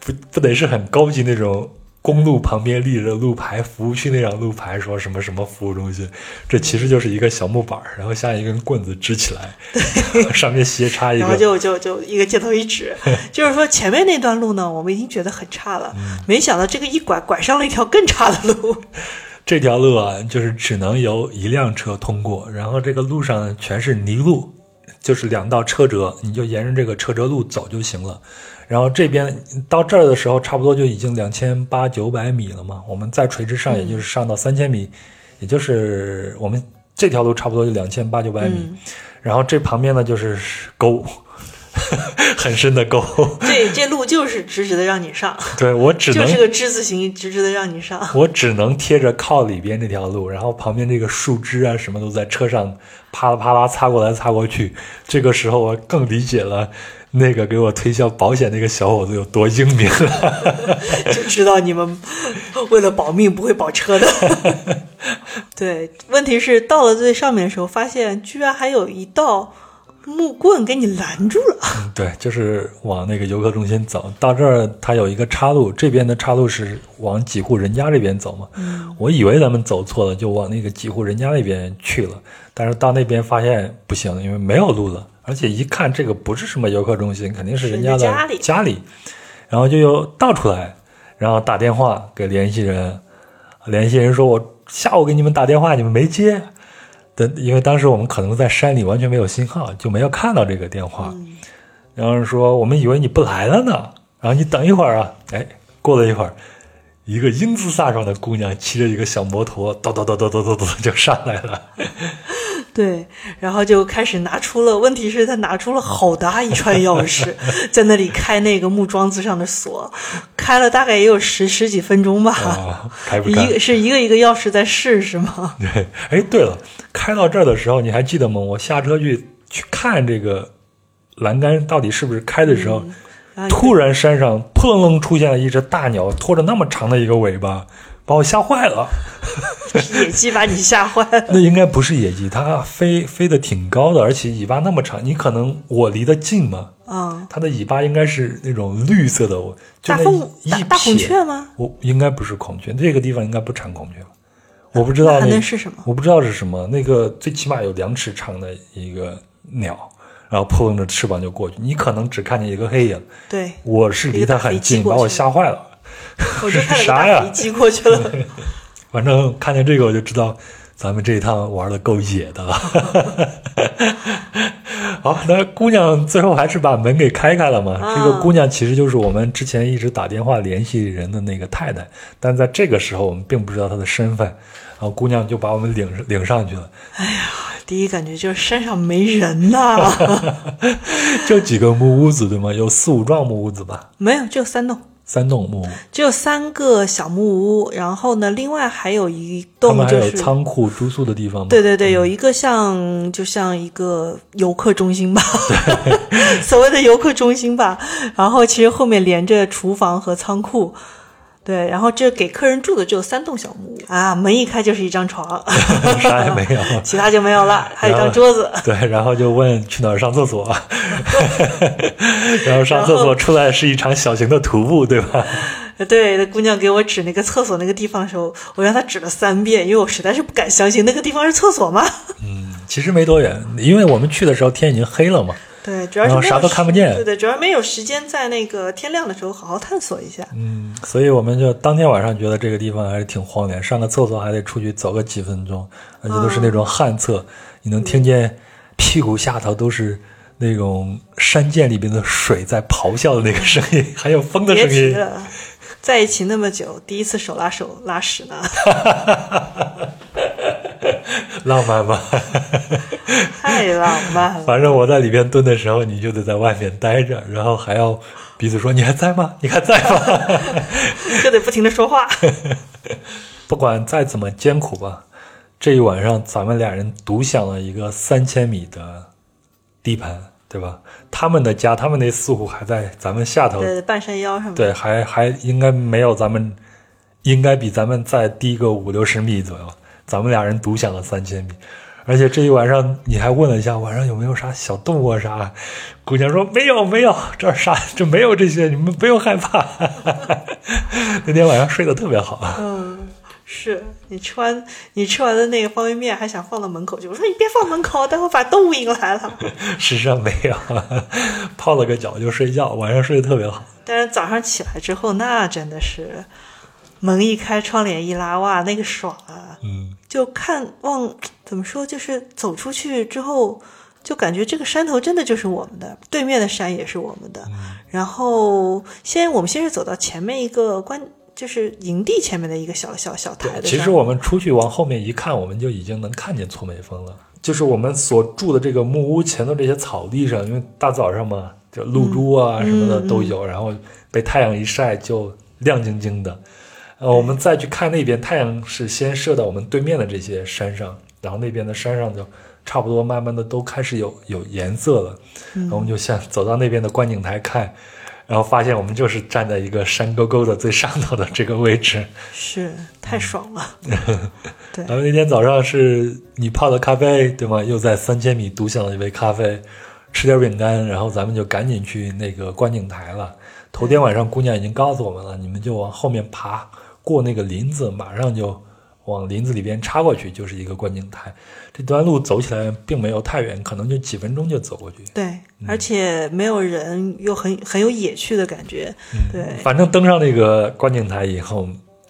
不不得是很高级那种公路旁边立着路牌，服务区那张路牌，说什么什么服务中心？这其实就是一个小木板儿，然后像一根棍子支起来，上面斜插一个然后个。就就就一个箭头一指，就是说前面那段路呢，我们已经觉得很差了，嗯没想到这个一拐拐上了一条更差的路。这条路啊，就是只能由一辆车通过，然后这个路上全是泥路，就是两道车辙，你就沿着这个车辙路走就行了。然后这边到这儿的时候，差不多就已经两千八九百米了嘛。我们再垂直上，也就是上到三千米，也就是我们这条路差不多就两千八九百米。嗯然后这旁边呢就是沟，很深的沟。对这路就是直直的让你上，对我只能就是个之字形，直直的让你上。我只能贴着靠里边那条路，然后旁边这个树枝啊什么都在车上啪啦啪啦擦过来擦过去。这个时候我更理解了那个给我推销保险那个小伙子有多英明了。就知道你们为了保命不会保车的。对，问题是到了最上面的时候，发现居然还有一道木棍给你拦住了。对，就是往那个游客中心走到这儿，它有一个岔路，这边的岔路是往几户人家这边走嘛。我以为咱们走错了，就往那个几户人家那边去了，但是到那边发现不行，因为没有路了，而且一看这个不是什么游客中心，肯定是人家的家里家里，然后就又倒出来，然后打电话给联系人，联系人说我下午给你们打电话，你们没接。的，因为当时我们可能在山里，完全没有信号，就没有看到这个电话。然后说我们以为你不来了呢，然后你等一会儿啊。哎，过了一会儿，一个英姿飒爽的姑娘骑着一个小摩托，叨叨叨叨叨叨叨就上来了。对，然后就开始拿出了，问题是他拿出了好大一串钥匙，在那里开那个木桩子上的锁，开了大概也有十十几分钟吧。啊，开不一？个是一个一个钥匙在试是吗？对，哎，对了，开到这儿的时候，你还记得吗？我下车去去看这个栏杆到底是不是开的时候，突然山上扑棱棱出现了一只大鸟，拖着那那么长的一个尾巴，把我吓坏了。野鸡把你吓坏了。那应该不是野鸡，它飞飞得挺高的，而且尾巴那么长。你可能我离得近嘛，嗯，它的尾巴应该是那种绿色的，就那大大大孔撇雀吗？我应该不是孔雀，这个地方应该不产孔雀吧？我不知道那那是什么？我不知道是什么，那个最起码有两尺长的一个鸟，然后扑棱着翅膀就过去，你可能只看见一个黑影，对，我是离他很近，把我吓坏了。我就看了个啥呀大飞机过去了。反正看见这个我就知道咱们这一趟玩的够野的了。好，那姑娘最后还是把门给开开了嘛。啊这个姑娘其实就是我们之前一直打电话联系人的那个太太，但在这个时候我们并不知道她的身份，然后姑娘就把我们领领上去了，哎呀第一感觉就是山上没人呐，就几个木屋子对吗？有四五幢木屋子吧，没有，只有三栋，三栋木屋，只有三个小木屋。然后呢，另外还有一他栋们还有就是，仓库住宿的地方吗？对对对，有一个像就像一个游客中心吧，所谓的游客中心吧。然后其实后面连着厨房和仓库。对，然后这给客人住的只有三栋小木屋啊，门一开就是一张床，啥也没有。其他就没有了，还有一张桌子。对，然后就问去哪儿上厕所，然后上厕所出来是一场小型的徒步，对吧？对，那姑娘给我指那个厕所那个地方的时候，我让她指了三遍，因为我实在是不敢相信那个地方是厕所吗？其实没多远，因为我们去的时候天已经黑了嘛。对，主要是啥都看不见对对，主要没有时间在那个天亮的时候好好探索一下。嗯，所以我们就当天晚上觉得这个地方还是挺荒凉，上个厕所还得出去走个几分钟，而且都是那种旱厕，你能听见屁股下头都是那种山涧里边的水在咆哮的那个声音，还有风的声音。在一起那么久，第一次手拉手拉屎呢，浪漫吧？太浪漫了。反正我在里边蹲的时候，你就得在外面待着，然后还要彼此说：“你还在吗？你还在吗？”就得不停的说话。不管再怎么艰苦吧，这一晚上咱们俩人独享了一个三千米的地盘，对吧？他们的家，他们那四户还在咱们下头，对，半山腰上面。对，还还应该没有咱们，应该比咱们再低个五六十米左右。咱们俩人独享了三千米，而且这一晚上你还问了一下晚上有没有啥小动物啊啥，姑娘说没有没有，这儿啥就没有这些，你们不用害怕。那天晚上睡得特别好。嗯，是你吃完你吃完的那个方便面还想放到门口去，我说你别放门口，待会把动物引来了。事 实上没有，泡了个脚就睡觉，晚上睡得特别好。但是早上起来之后，那真的是门一开，窗帘一拉，哇，那个爽啊！嗯，就看望怎么说，就是走出去之后，就感觉这个山头真的就是我们的，对面的山也是我们的。然后先我们先是走到前面一个关，就是营地前面的一个小小小台子。其实我们出去往后面一看，我们就已经能看见错美峰了。就是我们所住的这个木屋前头这些草地上，因为大早上嘛，就露珠啊什么的都有，然后被太阳一晒就亮晶晶的。呃，我们再去看那边，太阳是先射到我们对面的这些山上，然后那边的山上就差不多慢慢的都开始有有颜色了。然后我们就想走到那边的观景台看，然后发现我们就是站在一个山沟沟的最上头的这个位置。是太爽了。对然后那天早上是你泡的咖啡，对吗？又在三千米独享了一杯咖啡，吃点饼干，然后咱们就赶紧去那个观景台了。头天晚上姑娘已经告诉我们了，你们就往后面爬，过那个林子，马上就往林子里边插过去，就是一个观景台。这段路走起来并没有太远，可能就几分钟就走过去。对，而且没有人，又很很有野趣的感觉。对，反正登上那个观景台以后，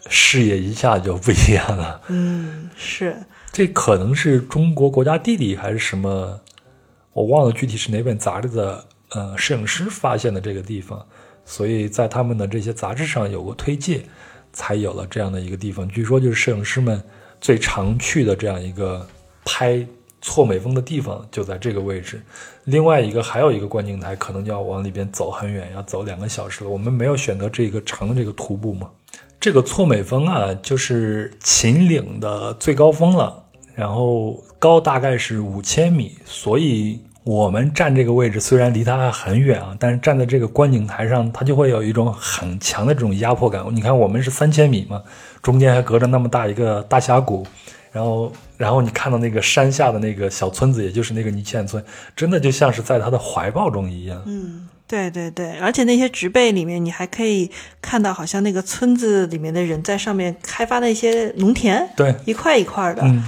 视野一下就不一样了。嗯，是这可能是中国国家地理还是什么，我忘了具体是哪本杂志的呃摄影师发现的这个地方，所以在他们的这些杂志上有过推介，才有了这样的一个地方。据说就是摄影师们最常去的这样一个拍错美峰的地方就在这个位置。另外一个还有一个观景台，可能就要往里边走很远，要走两个小时了。我们没有选择这个长的这个徒步嘛。这个错美峰啊，就是秦岭的最高峰了，然后高大概是五千米，所以我们站这个位置虽然离它很远啊，但是站在这个观景台上，它就会有一种很强的这种压迫感。你看，我们是三千米嘛，中间还隔着那么大一个大峡谷，然后，然后你看到那个山下的那个小村子，也就是那个尼茜村，真的就像是在他的怀抱中一样。嗯，对对对，而且那些植被里面，你还可以看到，好像那个村子里面的人在上面开发的一些农田，对，一块一块的。嗯，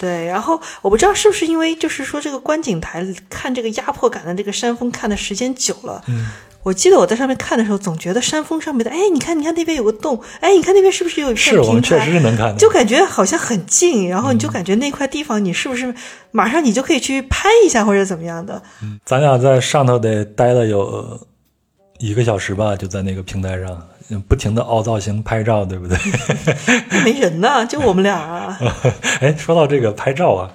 对，然后我不知道是不是因为就是说这个观景台看这个压迫感的这个山峰看的时间久了，嗯，我记得我在上面看的时候，总觉得山峰上面的，哎，你看，你看那边有个洞，哎，你看那边是不是有一片是我们？确实是能看的，就感觉好像很近，然后你就感觉那块地方你是不是马上你就可以去拍一下或者怎么样的？嗯咱俩在上头得待了有一个小时吧，就在那个平台上，不停的凹造型拍照，对不对？没人呢，就我们俩啊。哎，说到这个拍照啊，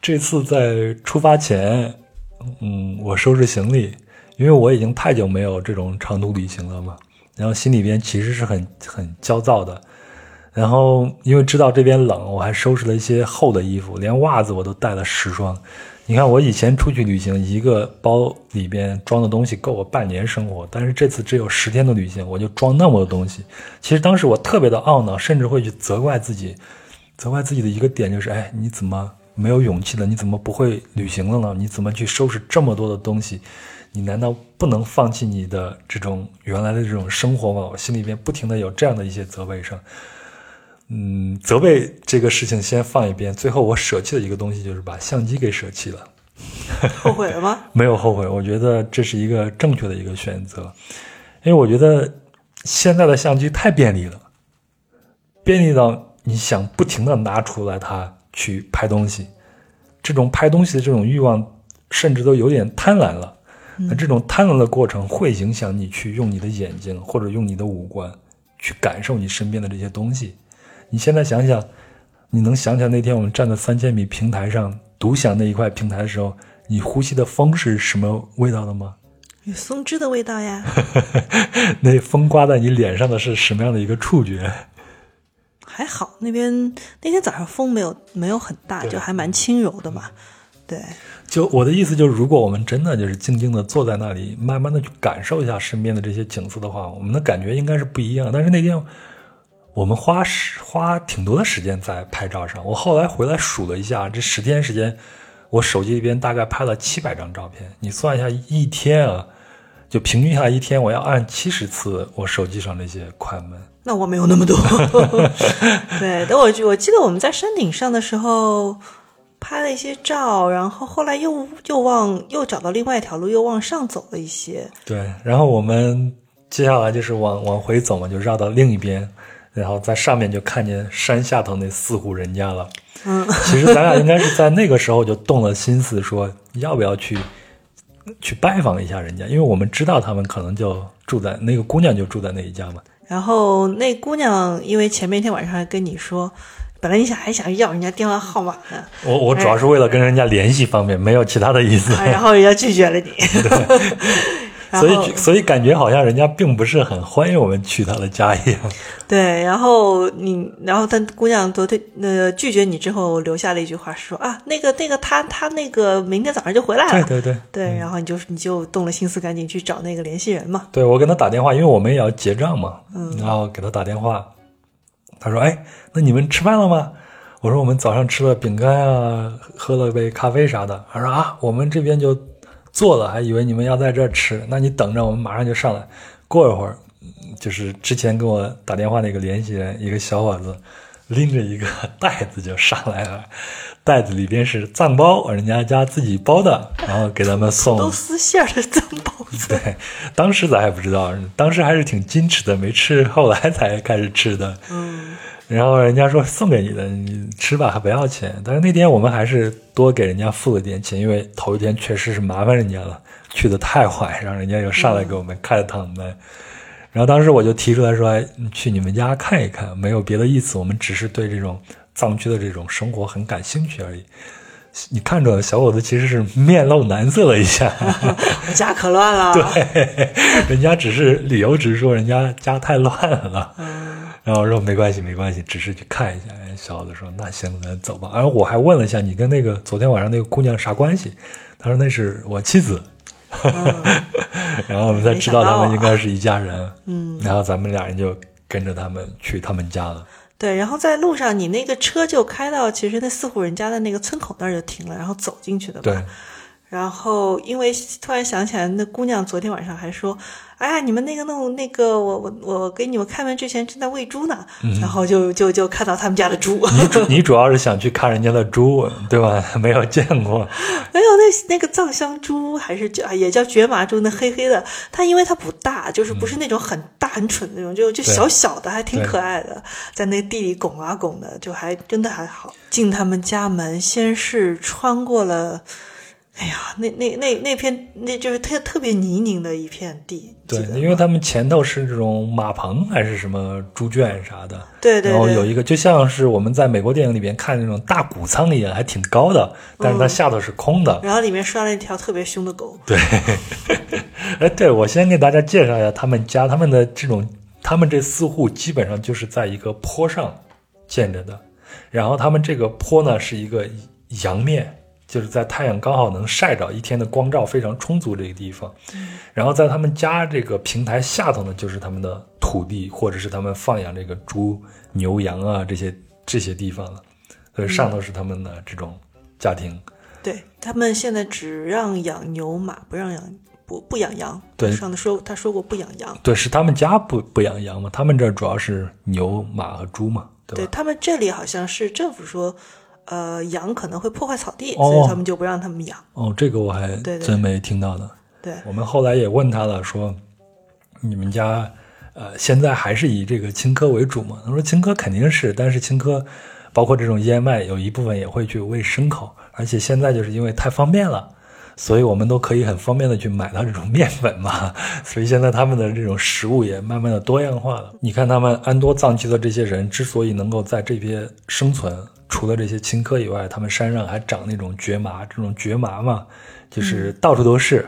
这次在出发前，嗯，我收拾行李，因为我已经太久没有这种长途旅行了嘛，然后心里边其实是很很焦躁的。然后因为知道这边冷，我还收拾了一些厚的衣服，连袜子我都带了十双。你看，我以前出去旅行，一个包里边装的东西够我半年生活，但是这次只有十天的旅行，我就装那么多东西。其实当时我特别的懊恼，甚至会去责怪自己，责怪自己的一个点就是，哎，你怎么没有勇气了？你怎么不会旅行了呢？你怎么去收拾这么多的东西？你难道不能放弃你的这种原来的这种生活吗？我心里边不停的有这样的一些责备声。嗯，责备这个事情先放一边，最后我舍弃的一个东西就是把相机给舍弃了。后悔了吗？没有后悔，我觉得这是一个正确的一个选择，因为我觉得现在的相机太便利了，便利到你想不停的拿出来它去拍东西，这种拍东西的这种欲望甚至都有点贪婪了。那这种贪婪的过程会影响你去用你的眼睛或者用你的五官去感受你身边的这些东西。你现在想想，你能想起来那天我们站在三千米平台上独享那一块平台的时候，你呼吸的风是什么味道的吗？有松枝的味道呀。那风刮在你脸上的是什么样的一个触觉？还好，那边那天早上风没有没有很大，就还蛮轻柔的嘛。对，就我的意思就是，如果我们真的就是静静的坐在那里，慢慢的去感受一下身边的这些景色的话，我们的感觉应该是不一样。但是那天我们花时花挺多的时间在拍照上。我后来回来数了一下，这十天时间，我手机里边大概拍了七百张照片。你算一下，一天啊，就平均下来一天，我要按七十次我手机上那些快门。那我没有那么多。对，等我我记得我们在山顶上的时候拍了一些照，然后后来又又往又找到另外一条路，又往上走了一些。对，然后我们接下来就是往往回走嘛，就绕到另一边，然后在上面就看见山下头那四户人家了。嗯，其实咱俩应该是在那个时候就动了心思，说要不要去去拜访一下人家，因为我们知道他们可能就住在那个姑娘就住在那一家嘛。然后那姑娘因为前面一天晚上还跟你说，本来你想还想要人家电话号码呢，我我主要是为了跟人家联系方便，没有其他的意思。啊然后人家拒绝了你。然所以所以感觉好像人家并不是很欢迎我们去他的家一样。对，然后你，然后他姑娘昨天呃拒绝你之后，留下了一句话是说啊，那个那个他他那个明天早上就回来了。对对对。对，然后你就你就动了心思，赶紧去找那个联系人嘛。对，我跟他打电话，因为我们也要结账嘛，嗯，然后给他打电话，他说：“哎，那你们吃饭了吗？”我说：“我们早上吃了饼干啊，喝了杯咖啡啥的。”他说：“啊，我们这边就做了，还以为你们要在这儿吃，那你等着，我们马上就上来。过一会儿，嗯就是之前跟我打电话那个联系人，一个小伙子拎着一个袋子就上来了，袋子里边是藏包，人家家自己包的，然后给咱们送 都丝馅的藏包子。对，当时咱还不知道，当时还是挺矜持的，没吃，后来才开始吃的。嗯，然后人家说送给你的，你吃吧，还不要钱。但是那天我们还是多给人家付了点钱，因为头一天确实是麻烦人家了，去的太晚，让人家又上来给我们开了趟门。然后当时我就提出来说，去你们家看一看，没有别的意思，我们只是对这种藏区的这种生活很感兴趣而已。你看着小伙子其实是面露难色了一下，我家可乱了。对，人家只是理由，只是说人家家太乱了。嗯，然后我说没关系，没关系，只是去看一下。哎小伙子说那行，咱走吧。然后我还问了一下你跟那个昨天晚上那个姑娘啥关系，他说那是我妻子。然后我们才知道他们应该是一家人。嗯，然后咱们俩人就跟着他们去他们家了。对，然后在路上，你那个车就开到其实那四户人家的那个村口那儿就停了，然后走进去的吧。对，然后因为突然想起来，那姑娘昨天晚上还说：“哎呀，你们那个弄那个，我我我给你们开门之前正在喂猪呢。然后就就就看到他们家的猪，你主你主要是想去看人家的猪，对吧？没有见过。没有那那个藏香猪还是叫也叫蕨麻猪，那黑黑的，它因为它不大，就是不是那种很大很蠢那种，就就小小的，还挺可爱的，在那地里拱啊拱的，就还真的还好。进他们家门，先是穿过了。哎呀，那那那那片，那就是特特别泥泞的一片地。对因为他们前头是这种马棚还是什么猪圈啥的，对对对然后有一个就像是我们在美国电影里边看那种大谷仓一样，还挺高的，但是它下头是空的。然后里面拴了一条特别凶的狗。对，哎，对我先给大家介绍一下他们家，他们的这种，他们这四户基本上就是在一个坡上建着的，然后他们这个坡呢是一个阳面。就是在太阳刚好能晒着，一天的光照非常充足这个地方，然后在他们家这个平台下头呢，就是他们的土地，或者是他们放养这个猪、牛、羊啊这些这些地方了，所以上头是他们的这种家庭。对他们现在只让养牛马，不让养不不养羊。对上次说他说过不养羊。对，是他们家不不养羊嘛，他们这儿主要是牛、马和猪嘛，对？对他们这里好像是政府说，呃，羊可能会破坏草地，哦所以他们就不让他们养。哦，这个我还真没听到呢。对，我们后来也问他了，说你们家呃现在还是以这个青稞为主吗？他说青稞肯定是，但是青稞包括这种燕麦，有一部分也会去喂牲口，而且现在就是因为太方便了。所以我们都可以很方便的去买到这种面粉嘛，所以现在他们的这种食物也慢慢的多样化了。你看他们安多藏区的这些人之所以能够在这边生存，除了这些青稞以外，他们山上还长那种蕨麻，这种蕨麻嘛，就是到处都是。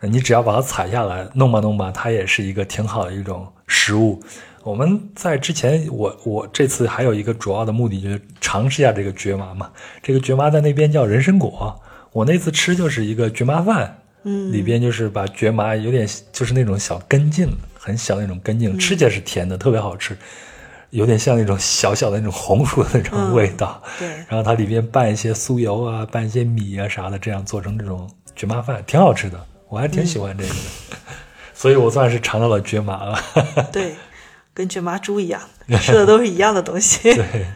你只要把它采下来，弄吧弄吧，它也是一个挺好的一种食物。我们在之前，我我这次还有一个主要的目的就是尝试一下这个蕨麻嘛。这个蕨麻在那边叫人参果，我那次吃就是一个蕨麻饭，嗯，里边就是把蕨麻有点就是那种小根茎，很小那种根茎，吃起来是甜的，特别好吃。有点像那种小小的那种红薯的那种味道。对，然后它里边拌一些酥油啊，拌一些米啊啥的，这样做成这种卷麻饭，挺好吃的，我还挺喜欢这个的。所以我算是尝到了卷麻了。对，跟卷麻猪一样，吃的都是一样的东西。对，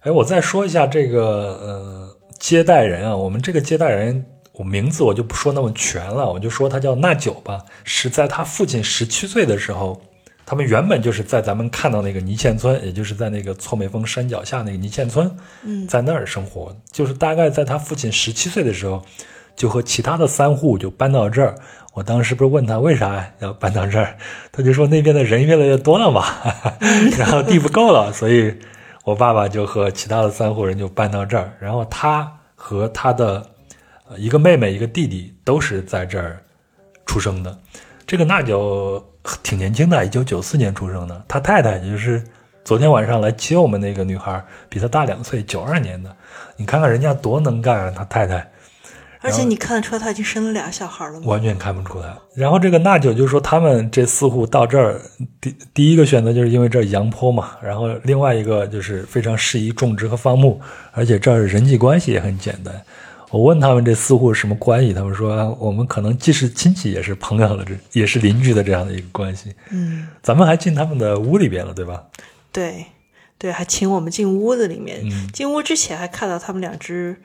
哎，我再说一下这个呃接待人啊，我们这个接待人，我名字我就不说那么全了，我就说他叫纳九吧，是在他父亲十七岁的时候，他们原本就是在咱们看到那个泥嵌村，也就是在那个错美峰山脚下那个泥嵌村，嗯在那儿生活，就是大概在他父亲十七岁的时候，就和其他的三户就搬到这儿。我当时不是问他为啥要搬到这儿，他就说那边的人越来越多了嘛，然后地不够了，所以我爸爸就和其他的三户人就搬到这儿，然后他和他的呃一个妹妹一个弟弟都是在这儿出生的。这个纳九挺年轻的，一九九四年出生的，他太太就是昨天晚上来接我们那个女孩，比他大两岁，九二年的。你看看人家多能干啊，他太太。而且你看得出来，他已经生了俩小孩了吗？完全看不出来。然后这个娜九就说，他们这四户到这儿，第第一个选择就是因为这儿阳坡嘛，然后另外一个就是非常适宜种植和放牧，而且这儿人际关系也很简单。我问他们这似乎是什么关系，他们说、啊我们可能既是亲戚，也是朋友了，这也是邻居的这样的一个关系。嗯，咱们还进他们的屋里边了，对吧？对，对，还请我们进屋子里面。嗯进屋之前还看到他们两只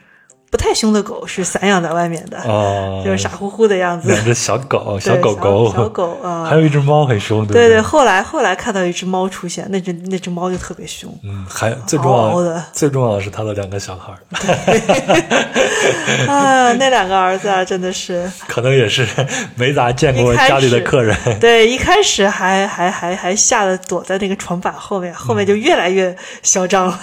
不太凶的狗是散养在外面的，哦，就是傻乎乎的样子。两只小狗，小狗狗，小狗啊，还有一只猫很凶，对对？后来后来看到一只猫出现，那只那只猫就特别凶，嗯，还最重要的。最重要的是他的两个小孩儿。啊，那两个儿子啊，真的是，可能也是没咋见过家里的客人。对，一开始还还还还吓得躲在那个床板后面，后面就越来越嚣张了。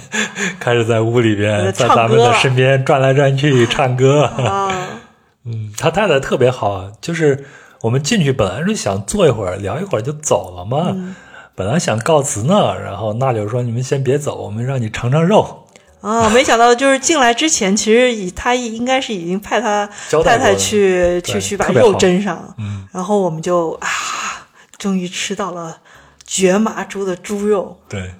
开始在屋里边，在咱们的身边转来转去唱歌。啊。嗯，他太太特别好啊，就是我们进去本来是想坐一会儿聊一会儿就走了嘛，嗯本来想告辞呢，然后娜就说你们先别走，我们让你尝尝肉。啊，没想到就是进来之前，其实以他应该是已经派他太太去去去把肉蒸上，嗯，然后我们就啊，终于吃到了绝麻猪的猪肉，对，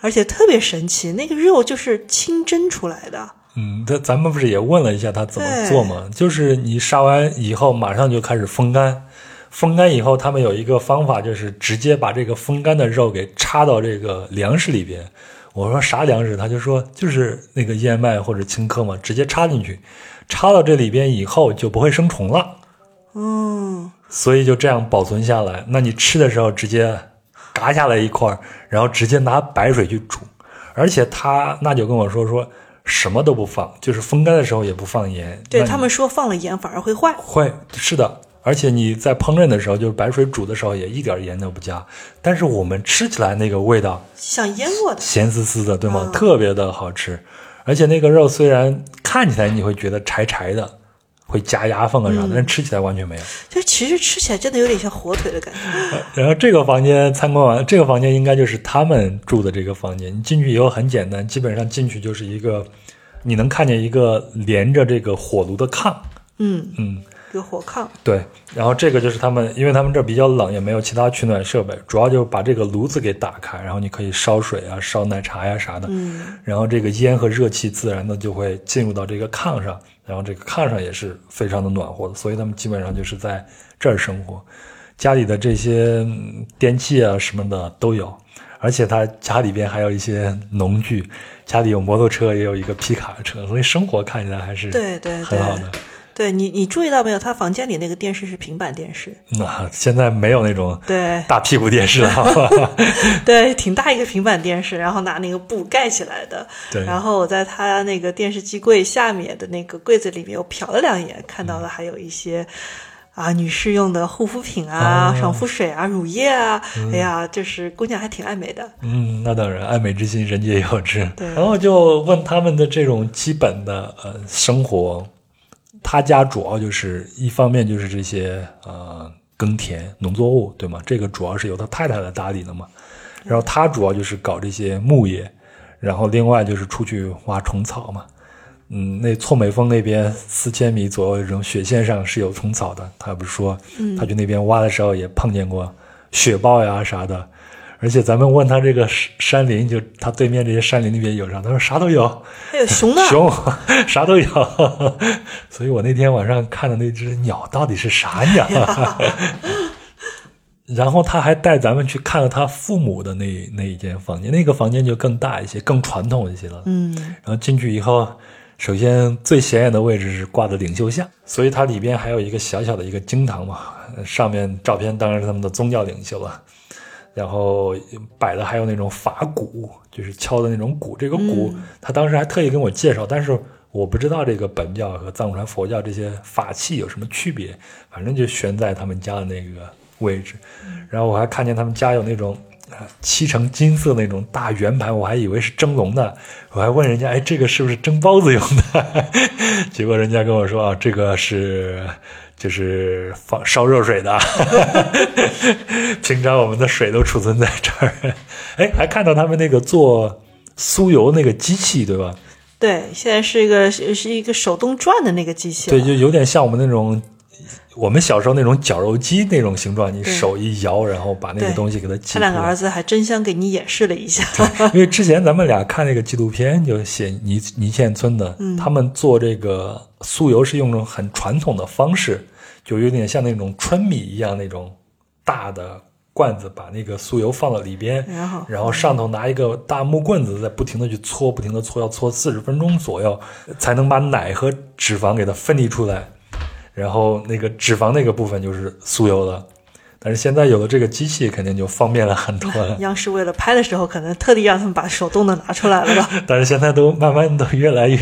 而且特别神奇，那个肉就是清蒸出来的。嗯，他咱们不是也问了一下他怎么做吗？就是你杀完以后马上就开始风干，风干以后他们有一个方法，就是直接把这个风干的肉给插到这个粮食里边。我说啥粮食？他就说就是那个燕麦或者青稞嘛，直接插进去，插到这里边以后就不会生虫了，嗯，所以就这样保存下来。那你吃的时候直接嘎下来一块儿，然后直接拿白水去煮，而且他那就跟我说说什么都不放，就是风干的时候也不放盐。对他们说放了盐反而会坏。会是的，而且你在烹饪的时候，就是白水煮的时候也一点盐都不加，但是我们吃起来那个味道像腌过的，咸丝丝的，对吗？嗯特别的好吃，而且那个肉虽然看起来你会觉得柴柴的，会夹牙缝啊啥的，但吃起来完全没有。就其实吃起来真的有点像火腿的感觉。然后这个房间参观完，这个房间应该就是他们住的这个房间。你进去以后很简单，基本上进去就是一个，你能看见一个连着这个火炉的炕，嗯，嗯。有火炕。对，然后这个就是他们，因为他们这儿比较冷，也没有其他取暖设备，主要就是把这个炉子给打开，然后你可以烧水啊、烧奶茶呀、啥的，嗯，然后这个烟和热气自然的就会进入到这个炕上，然后这个炕上也是非常的暖和的，所以他们基本上就是在这儿生活，家里的这些嗯电器啊什么的都有，而且他家里边还有一些农具，家里有摩托车，也有一个皮卡车，所以生活看起来还是对对很好的。对你，你注意到没有？他房间里那个电视是平板电视，那、现在没有那种对大屁股电视了？对，挺大一个平板电视，然后拿那个布盖起来的。对然后我在他那个电视机柜下面的那个柜子里面，我瞟了两眼，看到了还有一些。啊，女士用的护肤品啊，哦爽肤水啊，乳液啊，哎呀，就是姑娘还挺爱美的。嗯，那当然，爱美之心，人皆有之。对然后就问他们的这种基本的呃生活，他家主要就是一方面就是这些呃耕田农作物，对吗？这个主要是由他太太来打理的嘛。然后他主要就是搞这些牧业，然后另外就是出去挖虫草嘛。嗯，那错美峰那边四千米左右这种雪线上是有虫草的。他不是说，他去那边挖的时候也碰见过雪豹呀啥的，而且咱们问他这个山山林，就他对面这些山林里边有啥？他说啥都有，还有熊呢，熊啥都有。所以我那天晚上看的那只鸟到底是啥鸟？然后他还带咱们去看了他父母的那那一间房间，那个房间就更大一些，更传统一些了。嗯，然后进去以后，首先最显眼的位置是挂的领袖像，所以它里边还有一个小小的一个经堂嘛，上面照片当然是他们的宗教领袖了。然后摆的还有那种法鼓，就是敲的那种鼓。这个鼓，他当时还特意跟我介绍，但是我不知道这个本教和藏传佛教这些法器有什么区别，反正就悬在他们家的那个位置。然后我还看见他们家有那种啊漆成金色那种大圆盘，我还以为是蒸笼的，我还问人家，哎，这个是不是蒸包子用的？结果人家跟我说啊，这个是就是放烧热水的。平常我们的水都储存在这儿。哎，还看到他们那个做酥油那个机器，对吧？对，现在是一个是是一个手动转的那个机器，对，就有点像我们那种我们小时候那种绞肉机那种形状，你手一摇，然后把那个东西给它挤他两个儿子还真相给你演示了一下。因为之前咱们俩看那个纪录片，就写泥泥县村的，嗯。他们做这个酥油是用那种很传统的方式，就有点像那种春米一样那种大的罐子，把那个酥油放到里边，然后。然后上头拿一个大木棍子，在不停的去搓，不停的搓，要搓四十分钟左右，才能把奶和脂肪给它分离出来，然后那个脂肪那个部分就是酥油的。但是现在有了这个机器，肯定就方便了很多了。央视为了拍的时候，可能特地让他们把手动的拿出来了吧？但是现在都慢慢的越来越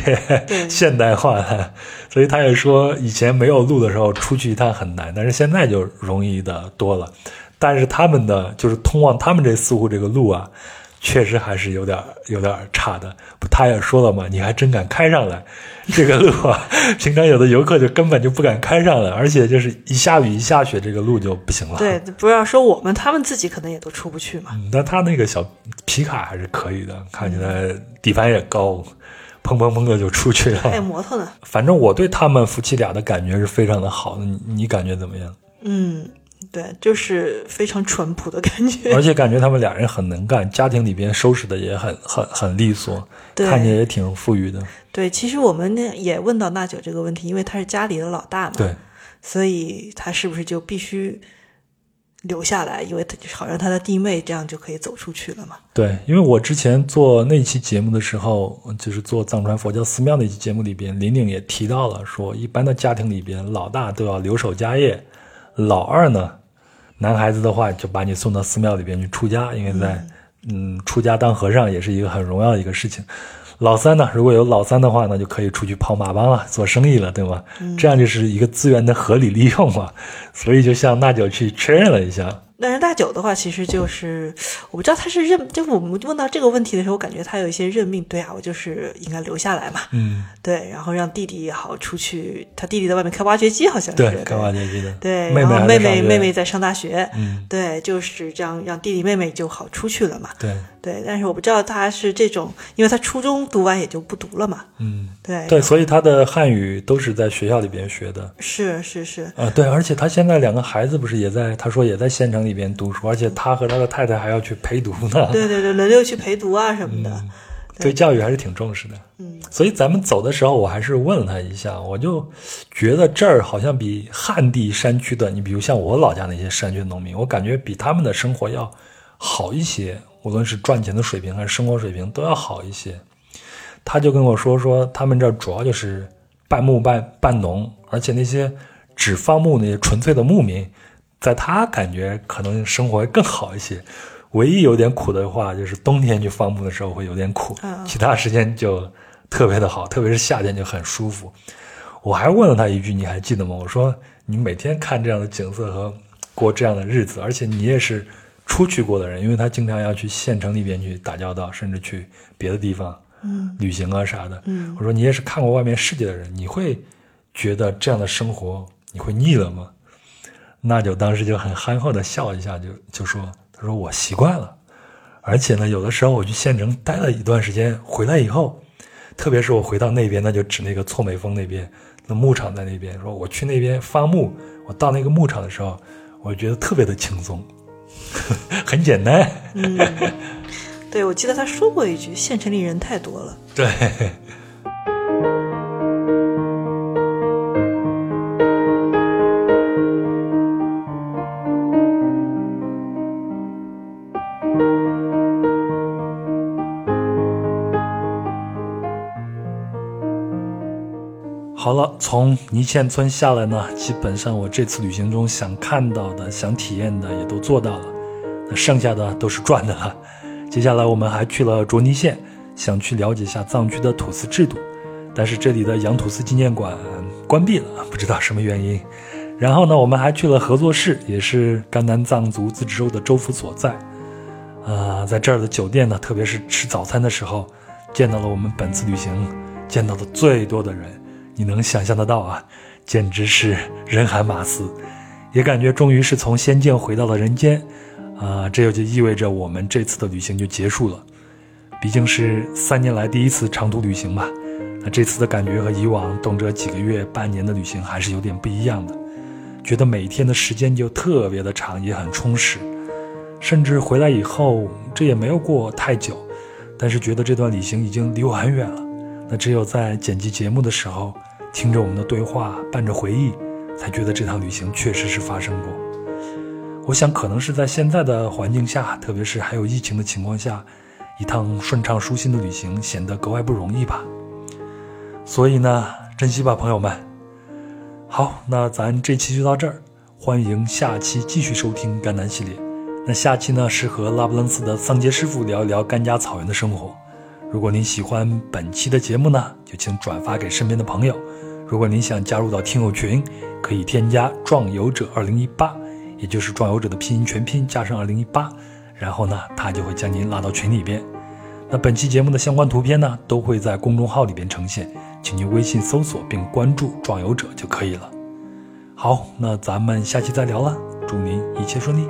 现代化了，所以他也说以前没有路的时候出去一趟很难，但是现在就容易的多了。但是他们的就是通往他们这似乎这个路啊，确实还是有点有点差的。不他也说了嘛，你还真敢开上来，这个路啊，平常有的游客就根本就不敢开上来，而且就是一下雨一下雪，这个路就不行了。对，不要说我们，他们自己可能也都出不去嘛。嗯，但他那个小皮卡还是可以的，看起来底盘也高，砰砰砰的就出去还有了。摩托呢，反正我对他们夫妻俩的感觉是非常的好的，你你感觉怎么样？嗯，对，就是非常淳朴的感觉。而且感觉他们俩人很能干，家庭里边收拾的也很很很利索，看起来也挺富裕的。对，其实我们呢也问到纳九这个问题，因为他是家里的老大嘛，对，所以他是不是就必须留下来，因为他好让他的弟妹这样就可以走出去了嘛？对，因为我之前做那期节目的时候，就是做藏传佛教寺庙那期节目里边，玲玲也提到了，说一般的家庭里边，老大都要留守家业，老二呢，男孩子的话就把你送到寺庙里边去出家，因为在嗯出家当和尚也是一个很荣耀的一个事情。老三呢，如果有老三的话呢，就可以出去跑马帮了，做生意了，对吗？这样就是一个资源的合理利用嘛。所以就向娜九去确认了一下，但是大九的话，其实就是我不知道他是认，就是我们问到这个问题的时候，我感觉他有一些认命。对啊，我就是应该留下来嘛。嗯，对，然后让弟弟也好出去，他弟弟在外面开挖掘机，好像是对，开挖掘机的，对，妹妹然后妹妹妹妹在上大学，嗯，对，就是这样，让弟弟妹妹就好出去了嘛。对，对，但是我不知道他是这种，因为他初中读完也就不读了嘛。嗯。对，对，所以他的汉语都是在学校里边学的是是是，啊、对，而且他现在两个孩子不是也在，他说也在县城里边读书，而且他和他的太太还要去陪读呢。对对对，轮流去陪读啊什么的。嗯对教育还是挺重视的。嗯，所以咱们走的时候，我还是问了他一下，我就觉得这儿好像比旱地山区的，你比如像我老家那些山区农民，我感觉比他们的生活要好一些，无论是赚钱的水平还是生活水平都要好一些。他就跟我说说，他们这儿主要就是半牧半半农，而且那些只放牧那些纯粹的牧民，在他感觉可能生活会更好一些。唯一有点苦的话，就是冬天去放牧的时候会有点苦，嗯其他时间就 特别的好，特别是夏天就很舒服。我还问了他一句，你还记得吗？我说你每天看这样的景色和过这样的日子，而且你也是出去过的人，因为他经常要去县城里边去打交道，甚至去别的地方嗯旅行啊啥的。嗯我说你也是看过外面世界的人，你会觉得这样的生活你会腻了吗？那就当时就很憨厚的笑一下，就就说他说我习惯了，而且呢，有的时候我去县城待了一段时间，回来以后，特别是我回到那边，那就指那个错美峰那边，那牧场在那边，说我去那边发牧，我到那个牧场的时候，我觉得特别的轻松。很简单。嗯，对，我记得他说过一句：“县城里人太多了。”对。从泥嵌村下来呢，基本上我这次旅行中想看到的、想体验的也都做到了，那剩下的都是赚的了。接下来我们还去了卓尼县，想去了解一下藏区的土司制度，但是这里的羊土司纪念馆关闭了，不知道什么原因。然后呢，我们还去了合作市，也是甘南藏族自治州的州府所在。啊，在这儿的酒店呢，特别是吃早餐的时候，见到了我们本次旅行见到的最多的人。你能想象得到啊，简直是人海马嘶，也感觉终于是从仙境回到了人间，啊，这也就意味着我们这次的旅行就结束了。毕竟是三年来第一次长途旅行嘛，那这次的感觉和以往动辄几个月、半年的旅行还是有点不一样的，觉得每天的时间就特别的长，也很充实。甚至回来以后，这也没有过太久，但是觉得这段旅行已经离我很远了。那只有在剪辑节目的时候，听着我们的对话，伴着回忆，才觉得这趟旅行确实是发生过。我想，可能是在现在的环境下，特别是还有疫情的情况下，一趟顺畅舒心的旅行显得格外不容易吧。所以呢，珍惜吧，朋友们。好，那咱这期就到这儿，欢迎下期继续收听甘南系列。那下期呢，是和拉卜楞斯的桑杰师傅聊一聊甘家草原的生活。如果您喜欢本期的节目呢，就请转发给身边的朋友。如果您想加入到听友群，可以添加“壮游者二零一八”，也就是“壮游者”的拼音全拼加上二零一八，然后呢，他就会将您拉到群里边。那本期节目的相关图片呢，都会在公众号里边呈现，请您微信搜索并关注“壮游者”就可以了。好，那咱们下期再聊了，祝您一切顺利。